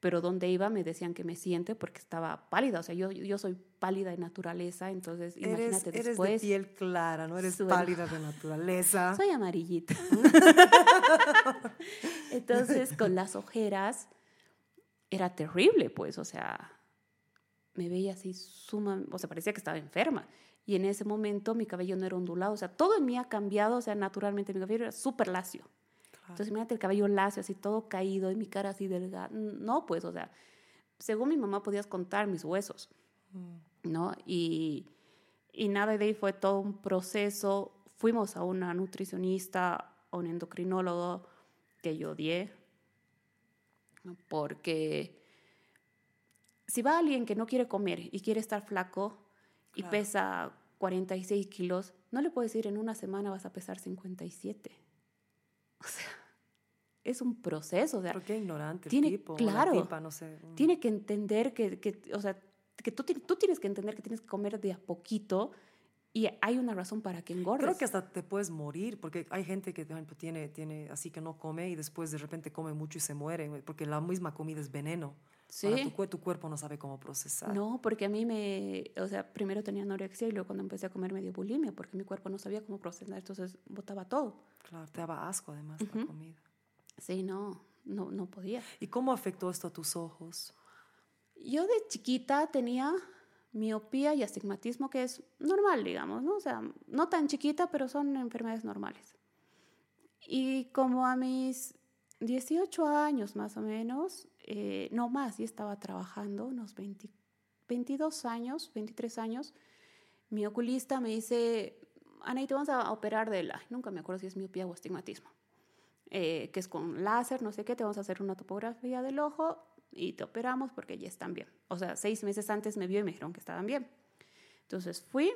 pero donde iba me decían que me siente porque estaba pálida, o sea, yo, yo soy pálida de naturaleza, entonces Eres, imagínate eres después. de piel clara, no eres pálida de naturaleza. Soy amarillita. Entonces, con las ojeras, era terrible, pues, o sea, me veía así suma, o sea, parecía que estaba enferma. Y en ese momento mi cabello no era ondulado, o sea, todo en mí ha cambiado, o sea, naturalmente mi cabello era súper lacio. Entonces, imagínate el cabello lacio, así todo caído, y mi cara así delgada. No, pues, o sea, según mi mamá podías contar mis huesos, ¿no? Y, y nada, de ahí fue todo un proceso. Fuimos a una nutricionista, a un endocrinólogo que yo odié, porque si va alguien que no quiere comer y quiere estar flaco y Claro. pesa 46 kilos, no le puedes decir en una semana vas a pesar 57. O sea, es un proceso. O sea, Pero qué ignorante el tiene- tipo. o la claro, tipa, no sé. Mm. tiene que entender que, que, o sea, que tú, tú tienes que entender que tienes que comer de a poquito y hay una razón para que engordes. Creo que hasta te puedes morir, porque hay gente que, tiene, tiene así que no come y después de repente come mucho y se muere, porque la misma comida es veneno. Sí. tu, cue- tu cuerpo no sabe cómo procesar. No, porque a mí me, o sea, primero tenía anorexia y luego cuando empecé a comer me dio bulimia porque mi cuerpo no sabía cómo procesar, entonces botaba todo. Claro, te daba asco además la comida. Sí, no, no, no podía. ¿Y cómo afectó esto a tus ojos? Yo de chiquita tenía miopía y astigmatismo que es normal, digamos, ¿no? O sea, no tan chiquita, pero son enfermedades normales. Y como a mis 18 años más o menos, eh, no más, ya estaba trabajando, unos 20 22 años, 23 años, mi oculista me dice, Anaí, te vamos a operar de la, nunca me acuerdo si es miopía o astigmatismo, eh, que es con láser, no sé qué, te vamos a hacer una topografía del ojo y te operamos porque ya están bien. O sea, seis meses antes me vio y me dijeron que estaban bien. Entonces fui,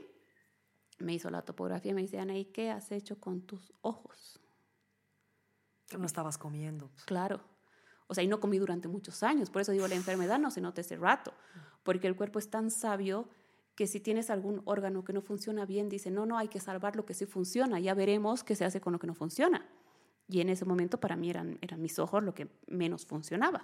me hizo la topografía y me dice, Anaí, ¿qué has hecho con tus ojos? No estabas comiendo. Claro. O sea, y no comí durante muchos años. Por eso digo, la enfermedad no se nota ese rato. Porque el cuerpo es tan sabio que si tienes algún órgano que no funciona bien, dice, no, no, hay que salvar lo que sí funciona. Ya veremos qué se hace con lo que no funciona. Y en ese momento para mí eran, eran mis ojos lo que menos funcionaba.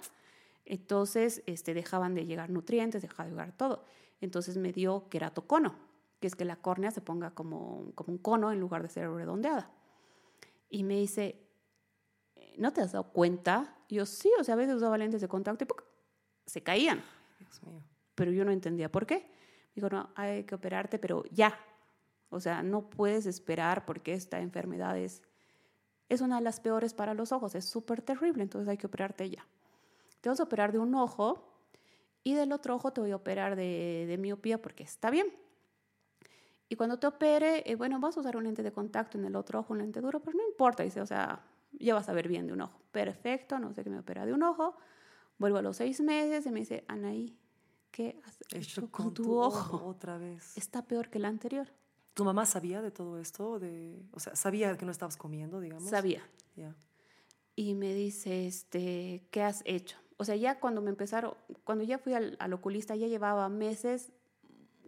Entonces este, dejaban de llegar nutrientes, dejaba de llegar todo. Entonces me dio queratocono, que es que la córnea se ponga como, como un cono en lugar de ser redondeada. Y me dice, ¿no te has dado cuenta? Y yo, sí, o sea, a veces usaba lentes de contacto y ¡puc! se caían, Dios mío. pero yo no entendía por qué. Digo, no, hay que operarte, pero ya. O sea, no puedes esperar porque esta enfermedad es, es una de las peores para los ojos, es súper terrible, entonces hay que operarte ya. Te vas a operar de un ojo y del otro ojo te voy a operar de, de miopía porque está bien. Y cuando te opere, eh, bueno, vas a usar un lente de contacto en el otro ojo, un lente duro, pero no importa, dice, o sea, ya vas a ver bien de un ojo. Perfecto, no sé qué me opera de un ojo. Vuelvo a los seis meses y me dice, Anaí, ¿qué has hecho Hecho con, tu, ojo? otra vez. Está peor que el anterior. ¿Tu mamá sabía de todo esto? De, o sea, sabía que no estabas comiendo, digamos. Sabía. Ya. Y me dice, este, ¿qué has hecho? O sea, ya cuando me empezaron, cuando ya fui al, al oculista, ya llevaba meses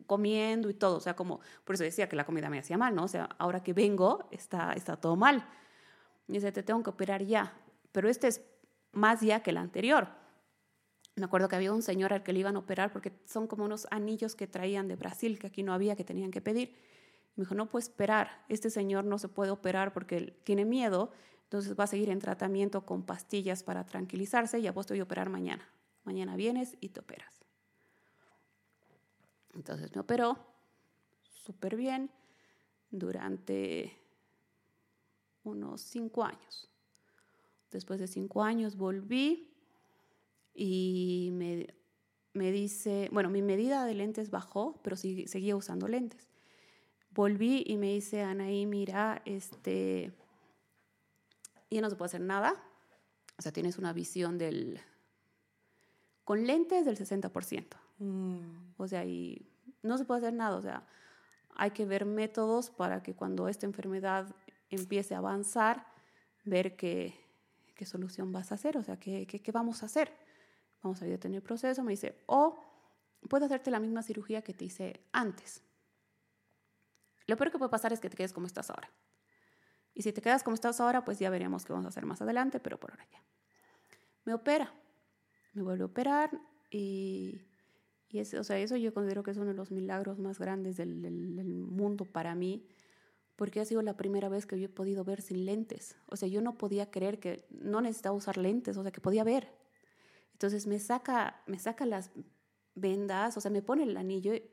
comiendo y todo. O sea, como, por eso decía que la comida me hacía mal, ¿no? O sea, ahora que vengo, está, está todo mal. Y dice, te tengo que operar ya. Pero este es más ya que el anterior. Me acuerdo que había un señor al que le iban a operar porque son como unos anillos que traían de Brasil, que aquí no había, que tenían que pedir. Me dijo, no puedo esperar, este señor no se puede operar porque tiene miedo, entonces va a seguir en tratamiento con pastillas para tranquilizarse y a vos te voy a operar mañana. Mañana vienes y te operas. Entonces me operó súper bien durante unos cinco años. Después de cinco años volví y me, me dice, bueno, mi medida de lentes bajó, pero sí- seguía usando lentes. Volví y me dice, Anaí, mira, este, ya no se puede hacer nada. O sea, tienes una visión del, con lentes del 60%. Mm, O sea, y no se puede hacer nada. O sea, hay que ver métodos para que cuando esta enfermedad empiece a avanzar, ver qué, qué solución vas a hacer. O sea, qué, qué, qué vamos a hacer. Vamos a detener el proceso. Me dice, o puedo hacerte la misma cirugía que te hice antes. Lo peor que puede pasar es que te quedes como estás ahora. Y si te quedas como estás ahora, pues ya veremos qué vamos a hacer más adelante, pero por ahora ya. Me opera. me vuelve a operar y, y es, o sea, eso yo considero que es uno de los milagros más grandes del, del- del mundo para mí, porque ha sido la primera vez que yo he podido ver sin lentes. O sea, yo no podía creer que no necesitaba usar lentes, o sea, que podía ver. Entonces me saca, me saca las vendas, o sea, me pone el anillo y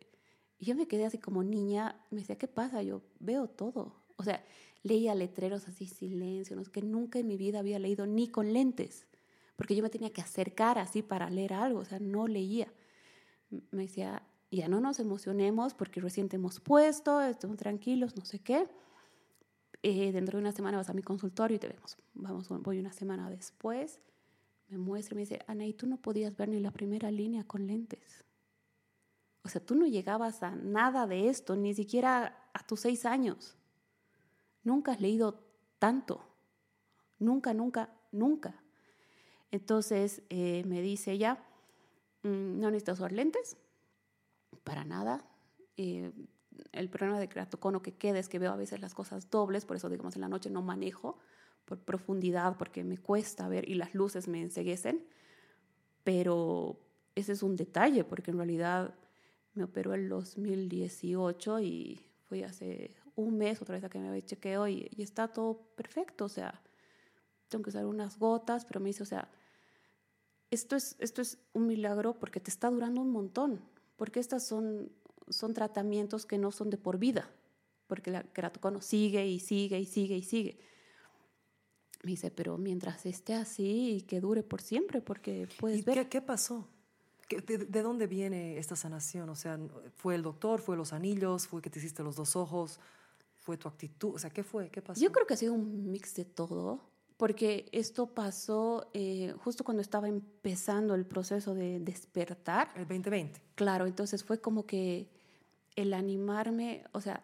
yo me quedé así como niña, me decía, ¿qué pasa? Yo veo todo. O sea, leía letreros así, silencio, no que nunca en mi vida había leído ni con lentes, porque yo me tenía que acercar así para leer algo, o sea, no leía. Me decía, ya no nos emocionemos porque recién te hemos puesto, estemos tranquilos, no sé qué. Eh, dentro de una semana vas a mi consultorio y te vemos. Vamos, voy una semana después, me muestra y me dice, Ana, ¿y tú no podías ver ni la primera línea con lentes? O sea, tú no llegabas a nada de esto, ni siquiera a tus seis años. Nunca has leído tanto. Nunca, nunca, nunca. Entonces eh, me dice ella, "Mm, no necesitas usar lentes, para nada. El problema de keratocono que queda es que veo a veces las cosas dobles, por eso digamos en la noche no manejo por profundidad porque me cuesta ver y las luces me enseguecen, pero ese es un detalle porque en realidad me operó el 2018 y fui hace un mes otra vez a que me chequeo y, y está todo perfecto, o sea, tengo que usar unas gotas, pero me dice, o sea, esto es, esto es un milagro porque te está durando un montón, porque estas son, son tratamientos que no son de por vida, porque la keratocono sigue y sigue y sigue y sigue. Me dice, pero mientras esté así y que dure por siempre, porque puedes ¿Y ver. qué, qué pasó? ¿Qué- de, de dónde viene esta sanación? O sea, ¿fue el doctor? ¿Fue los anillos? ¿Fue que te hiciste los dos ojos? ¿Fue tu actitud? O sea, ¿qué fue? ¿Qué pasó? Yo creo que ha sido un mix de todo, porque esto pasó eh, justo cuando estaba empezando el proceso de despertar. El 2020. Claro, entonces fue como que el animarme, o sea,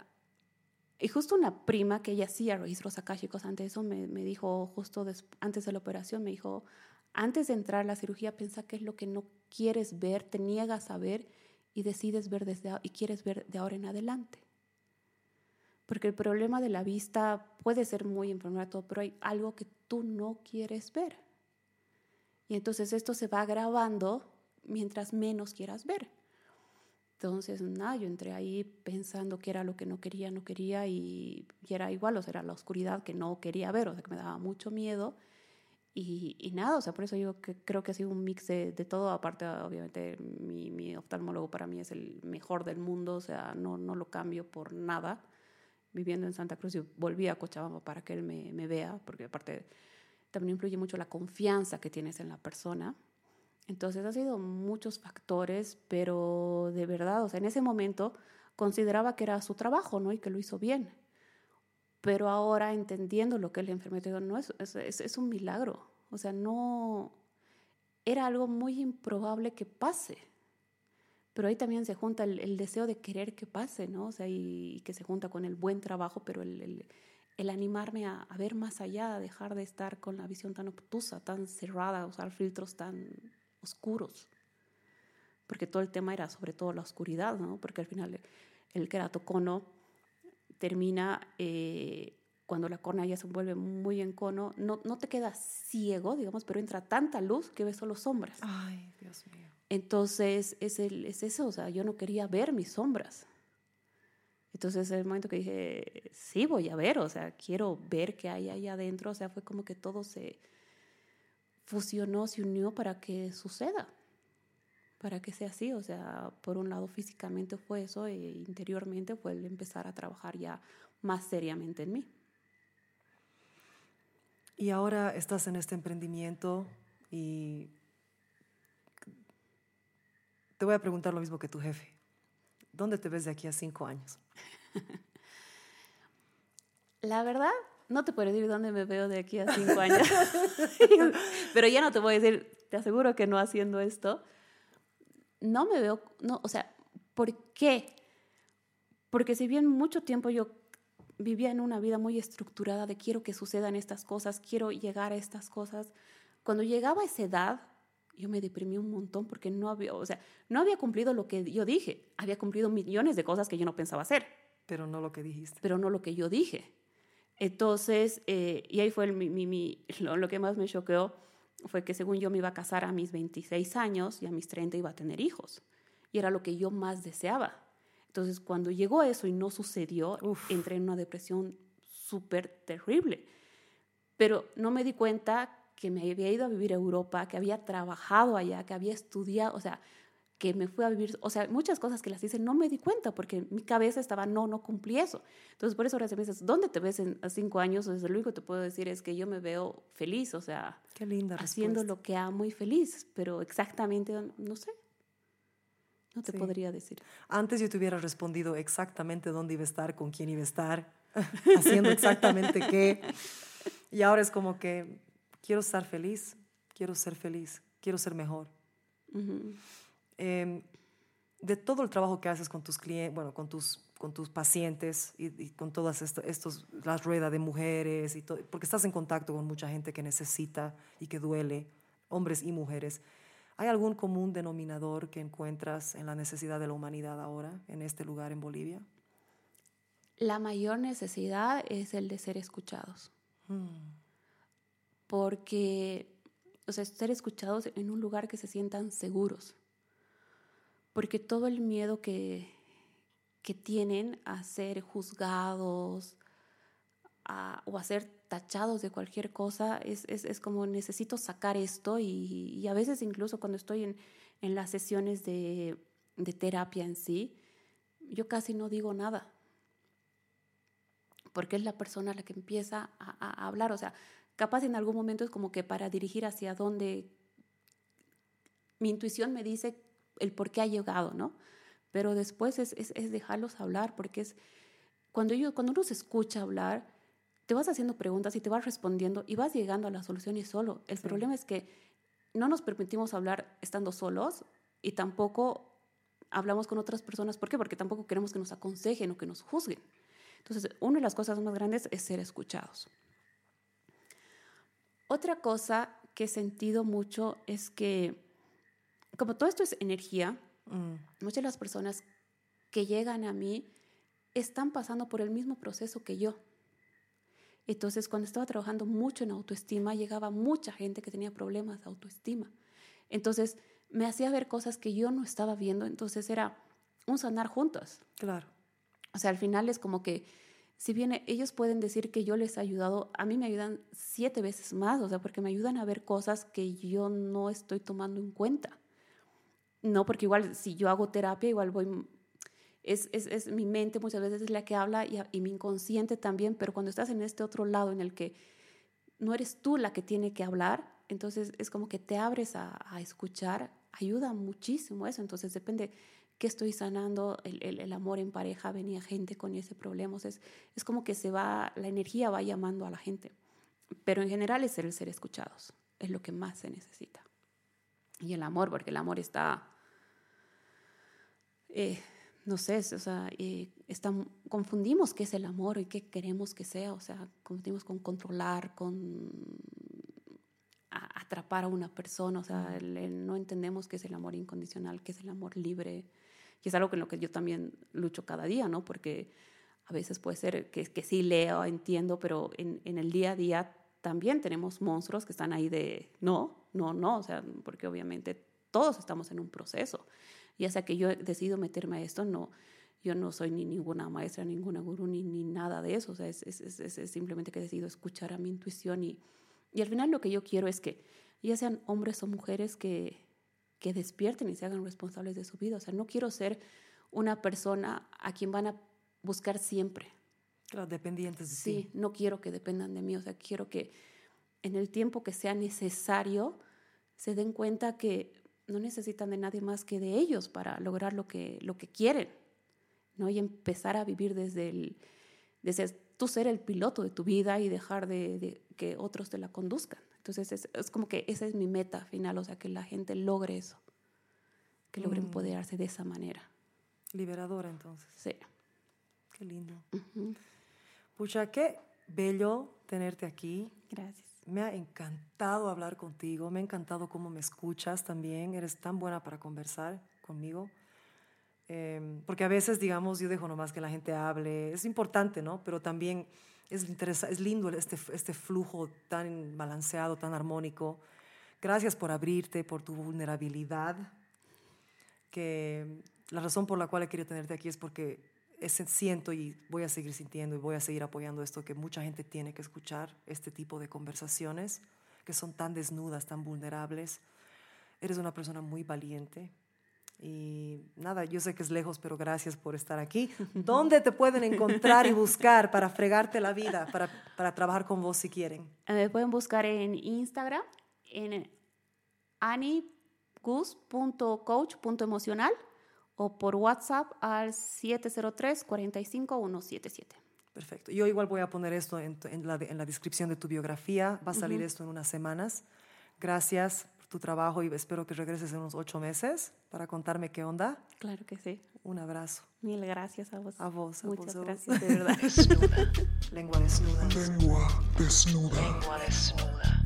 y justo una prima que ella hacía registros akáshicos antes de eso me, me dijo, justo des- antes de la operación, me dijo, antes de entrar a la cirugía, piensa qué es lo que no quieres ver, te niegas a ver y decides ver desde y quieres ver de ahora en adelante. Porque el problema de la vista puede ser muy enfermedad, pero hay algo que tú no quieres ver. Y entonces esto se va agravando mientras menos quieras ver. Entonces, nada, yo entré ahí pensando que era lo que no quería, no quería y, y era igual, o sea, era la oscuridad que no quería ver, o sea, que me daba mucho miedo. Y, y nada, o sea, por eso digo que creo que ha sido un mix de, de todo. Aparte, obviamente, mi, mi oftalmólogo para mí es el mejor del mundo, o sea, no, no lo cambio por nada. Viviendo en Santa Cruz, yo volví a Cochabamba para que él me, me vea, porque aparte también influye mucho la confianza que tienes en la persona. Entonces ha sido muchos factores, pero de verdad, o sea, en ese momento consideraba que era su trabajo, ¿no? Y que lo hizo bien. Pero ahora entendiendo lo que es la enfermedad, digo, no, es, es, es un milagro. O sea, no, era algo muy improbable que pase. Pero ahí también se junta el, deseo de querer que pase, ¿no? O sea, y, que se junta con el buen trabajo, pero el, el, animarme a, ver más allá, a dejar de estar con la visión tan obtusa, tan cerrada, usar filtros tan oscuros. Porque todo el tema era sobre todo la oscuridad, ¿no? Porque al final el keratocono termina eh, cuando la córnea ya se vuelve muy en cono, no, no te quedas ciego, digamos, pero entra tanta luz que ves solo sombras. Ay, Dios mío. Entonces, es, el, es eso, o sea, yo no quería ver mis sombras. Entonces, el momento que dije, sí, voy a ver, o sea, quiero ver qué hay ahí adentro, o sea, fue como que todo se fusionó, se unió para que suceda, para que sea así, o sea, por un lado físicamente fue eso e interiormente fue el empezar a trabajar ya más seriamente en mí. Y ahora estás en este emprendimiento y te voy a preguntar lo mismo que tu jefe. ¿Dónde te ves de aquí a cinco años? La verdad, no te puedo decir dónde me veo de aquí a cinco años, pero ya no te voy a decir, te aseguro que no haciendo esto. No me veo, no, o sea, ¿por qué? Porque si bien mucho tiempo yo vivía en una vida muy estructurada de quiero que sucedan estas cosas, quiero llegar a estas cosas, cuando llegaba a esa edad, yo me deprimí un montón porque no había, o sea, no había cumplido lo que yo dije, había cumplido millones de cosas que yo no pensaba hacer. Pero no lo que dijiste. Pero no lo que yo dije. Entonces, eh, y ahí fue el, mi, mi, mi, lo, lo, que más me choqueó, fue que según yo me iba a casar a mis 26 años y a mis 30 iba a tener hijos. Y era lo que yo más deseaba. Entonces, cuando llegó eso y no sucedió, entré en una depresión súper terrible. Pero no me di cuenta que me había ido a vivir a Europa, que había trabajado allá, que había estudiado, o sea, que me fui a vivir, o sea, muchas cosas que las hice, no me di cuenta porque mi cabeza estaba, no, no cumplí eso. Entonces, por eso ahora se me dices, ¿dónde te ves en cinco años? Desde lo único que te puedo decir es que yo me veo feliz, o sea, Qué linda haciendo respuesta. lo que amo y feliz, pero exactamente, no sé, no te Sí. podría decir. Antes yo te hubiera respondido exactamente dónde iba a estar, con quién iba a estar, haciendo exactamente qué. Y ahora es como que quiero estar feliz, quiero ser feliz, quiero ser mejor. Em, de todo el trabajo que haces con tus clientes, bueno, con tus, con tus pacientes y, y con todas esto- estos, las ruedas de mujeres y todo, porque estás en contacto con mucha gente que necesita y que duele, hombres y mujeres. ¿Hay algún común denominador que encuentras en la necesidad de la humanidad ahora, en este lugar en Bolivia? La mayor necesidad es el de ser escuchados. Mm, porque, o sea, ser escuchados en un lugar que se sientan seguros. Porque todo el miedo que, que tienen a ser juzgados a- o a ser tachados de cualquier cosa, es, es, es como necesito sacar esto y, y a veces incluso cuando estoy en, en las sesiones de, de terapia en sí, yo casi no digo nada porque es la persona la que empieza a, a hablar. O sea, capaz en algún momento es como que para dirigir hacia dónde mi intuición me dice el por qué ha llegado, ¿no? Pero después es, es, es dejarlos hablar, porque es cuando, ellos, cuando uno se escucha hablar, te vas haciendo preguntas y te vas respondiendo y vas llegando a las soluciones solo. El Sí. problema es que no nos permitimos hablar estando solos y tampoco hablamos con otras personas. ¿Por qué? Porque tampoco queremos que nos aconsejen o que nos juzguen. Entonces, una de las cosas más grandes es ser escuchados. Otra cosa que he sentido mucho es que, como todo esto es energía, mm, muchas de las personas que llegan a mí están pasando por el mismo proceso que yo. Entonces, cuando estaba trabajando mucho en autoestima, llegaba mucha gente que tenía problemas de autoestima. Entonces, me hacía ver cosas que yo no estaba viendo. Entonces, era un sanar juntos. claro. O sea, al final es como que, si bien ellos pueden decir que yo les he ayudado, a mí me ayudan siete veces más, o sea, porque me ayudan a ver cosas que yo no estoy tomando en cuenta. No, porque igual si yo hago terapia, igual voy... Es, es, es mi mente muchas veces es la que habla y, y mi inconsciente también, pero cuando estás en este otro lado en el que no eres tú la que tiene que hablar, entonces es como que te abres a, a escuchar, ayuda muchísimo eso, entonces depende que estoy sanando, el, el, el, amor en pareja, venía gente con ese problema, o sea, es, es como que se va, la energía va llamando a la gente, pero en general es el ser escuchados, es lo que más se necesita. Y el amor, porque el amor está, eh, no sé, o sea, eh, está, confundimos qué es el amor y qué queremos que sea, o sea, confundimos con controlar, con a, atrapar a una persona, o sea, el, el, no entendemos qué es el amor incondicional, qué es el amor libre, y es algo con lo que yo también lucho cada día, ¿no? Porque a veces puede ser que, que sí leo, entiendo, pero en, en, el día a día también tenemos monstruos que están ahí de no, no, no, o sea, porque obviamente todos estamos en un proceso. Ya sea que yo he decidido meterme a esto, no, yo no soy ni ninguna maestra, ninguna gurú, ni, ni nada de eso, o sea, es, es, es, es simplemente que he decidido escuchar a mi intuición y, y al final lo que yo quiero es que ya sean hombres o mujeres que, que despierten y se hagan responsables de su vida. O sea, no quiero ser una persona a quien van a buscar siempre. Claro, dependientes de sí. Sí, no quiero que dependan de mí. O sea, quiero que en el tiempo que sea necesario se den cuenta que no necesitan de nadie más que de ellos para lograr lo que, lo que quieren. ¿no? Y empezar a vivir desde, el, desde tú ser el piloto de tu vida y dejar de, de que otros te la conduzcan. Entonces es, es, como que esa es mi meta final, o sea, que la gente logre eso, que logre mm. empoderarse de esa manera. Liberadora entonces. Sí. Qué lindo. Uh -huh. Pucha, qué bello tenerte aquí. Gracias. Me ha encantado hablar contigo, me ha encantado cómo me escuchas también, eres tan buena para conversar conmigo. Eh, porque a veces, digamos, yo dejo nomás que la gente hable, es importante, ¿no? Pero también es, es lindo este, este flujo tan balanceado, tan armónico, gracias por abrirte, por tu vulnerabilidad, que la razón por la cual he querido tenerte aquí es porque siento y voy a seguir sintiendo y voy a seguir apoyando esto, que mucha gente tiene que escuchar este tipo de conversaciones que son tan desnudas, tan vulnerables. Eres una persona muy valiente. Y nada, yo sé que es lejos, pero gracias por estar aquí. ¿Dónde te pueden encontrar y buscar para fregarte la vida, para, para trabajar con vos si quieren? Eh, Me pueden buscar en Instagram, en anigus.coach.emocional o por WhatsApp al 703-45177. Perfecto. Yo igual voy a poner esto en, en la, en la descripción de tu biografía. Va a salir esto en unas semanas. Gracias por tu trabajo y espero que regreses en unos ocho meses para contarme qué onda. Claro que sí. Un abrazo. Mil gracias a vos. A vos, a Muchas vos, a vos. gracias, de verdad. Desnuda. Lengua desnuda. Lengua desnuda. Lengua desnuda.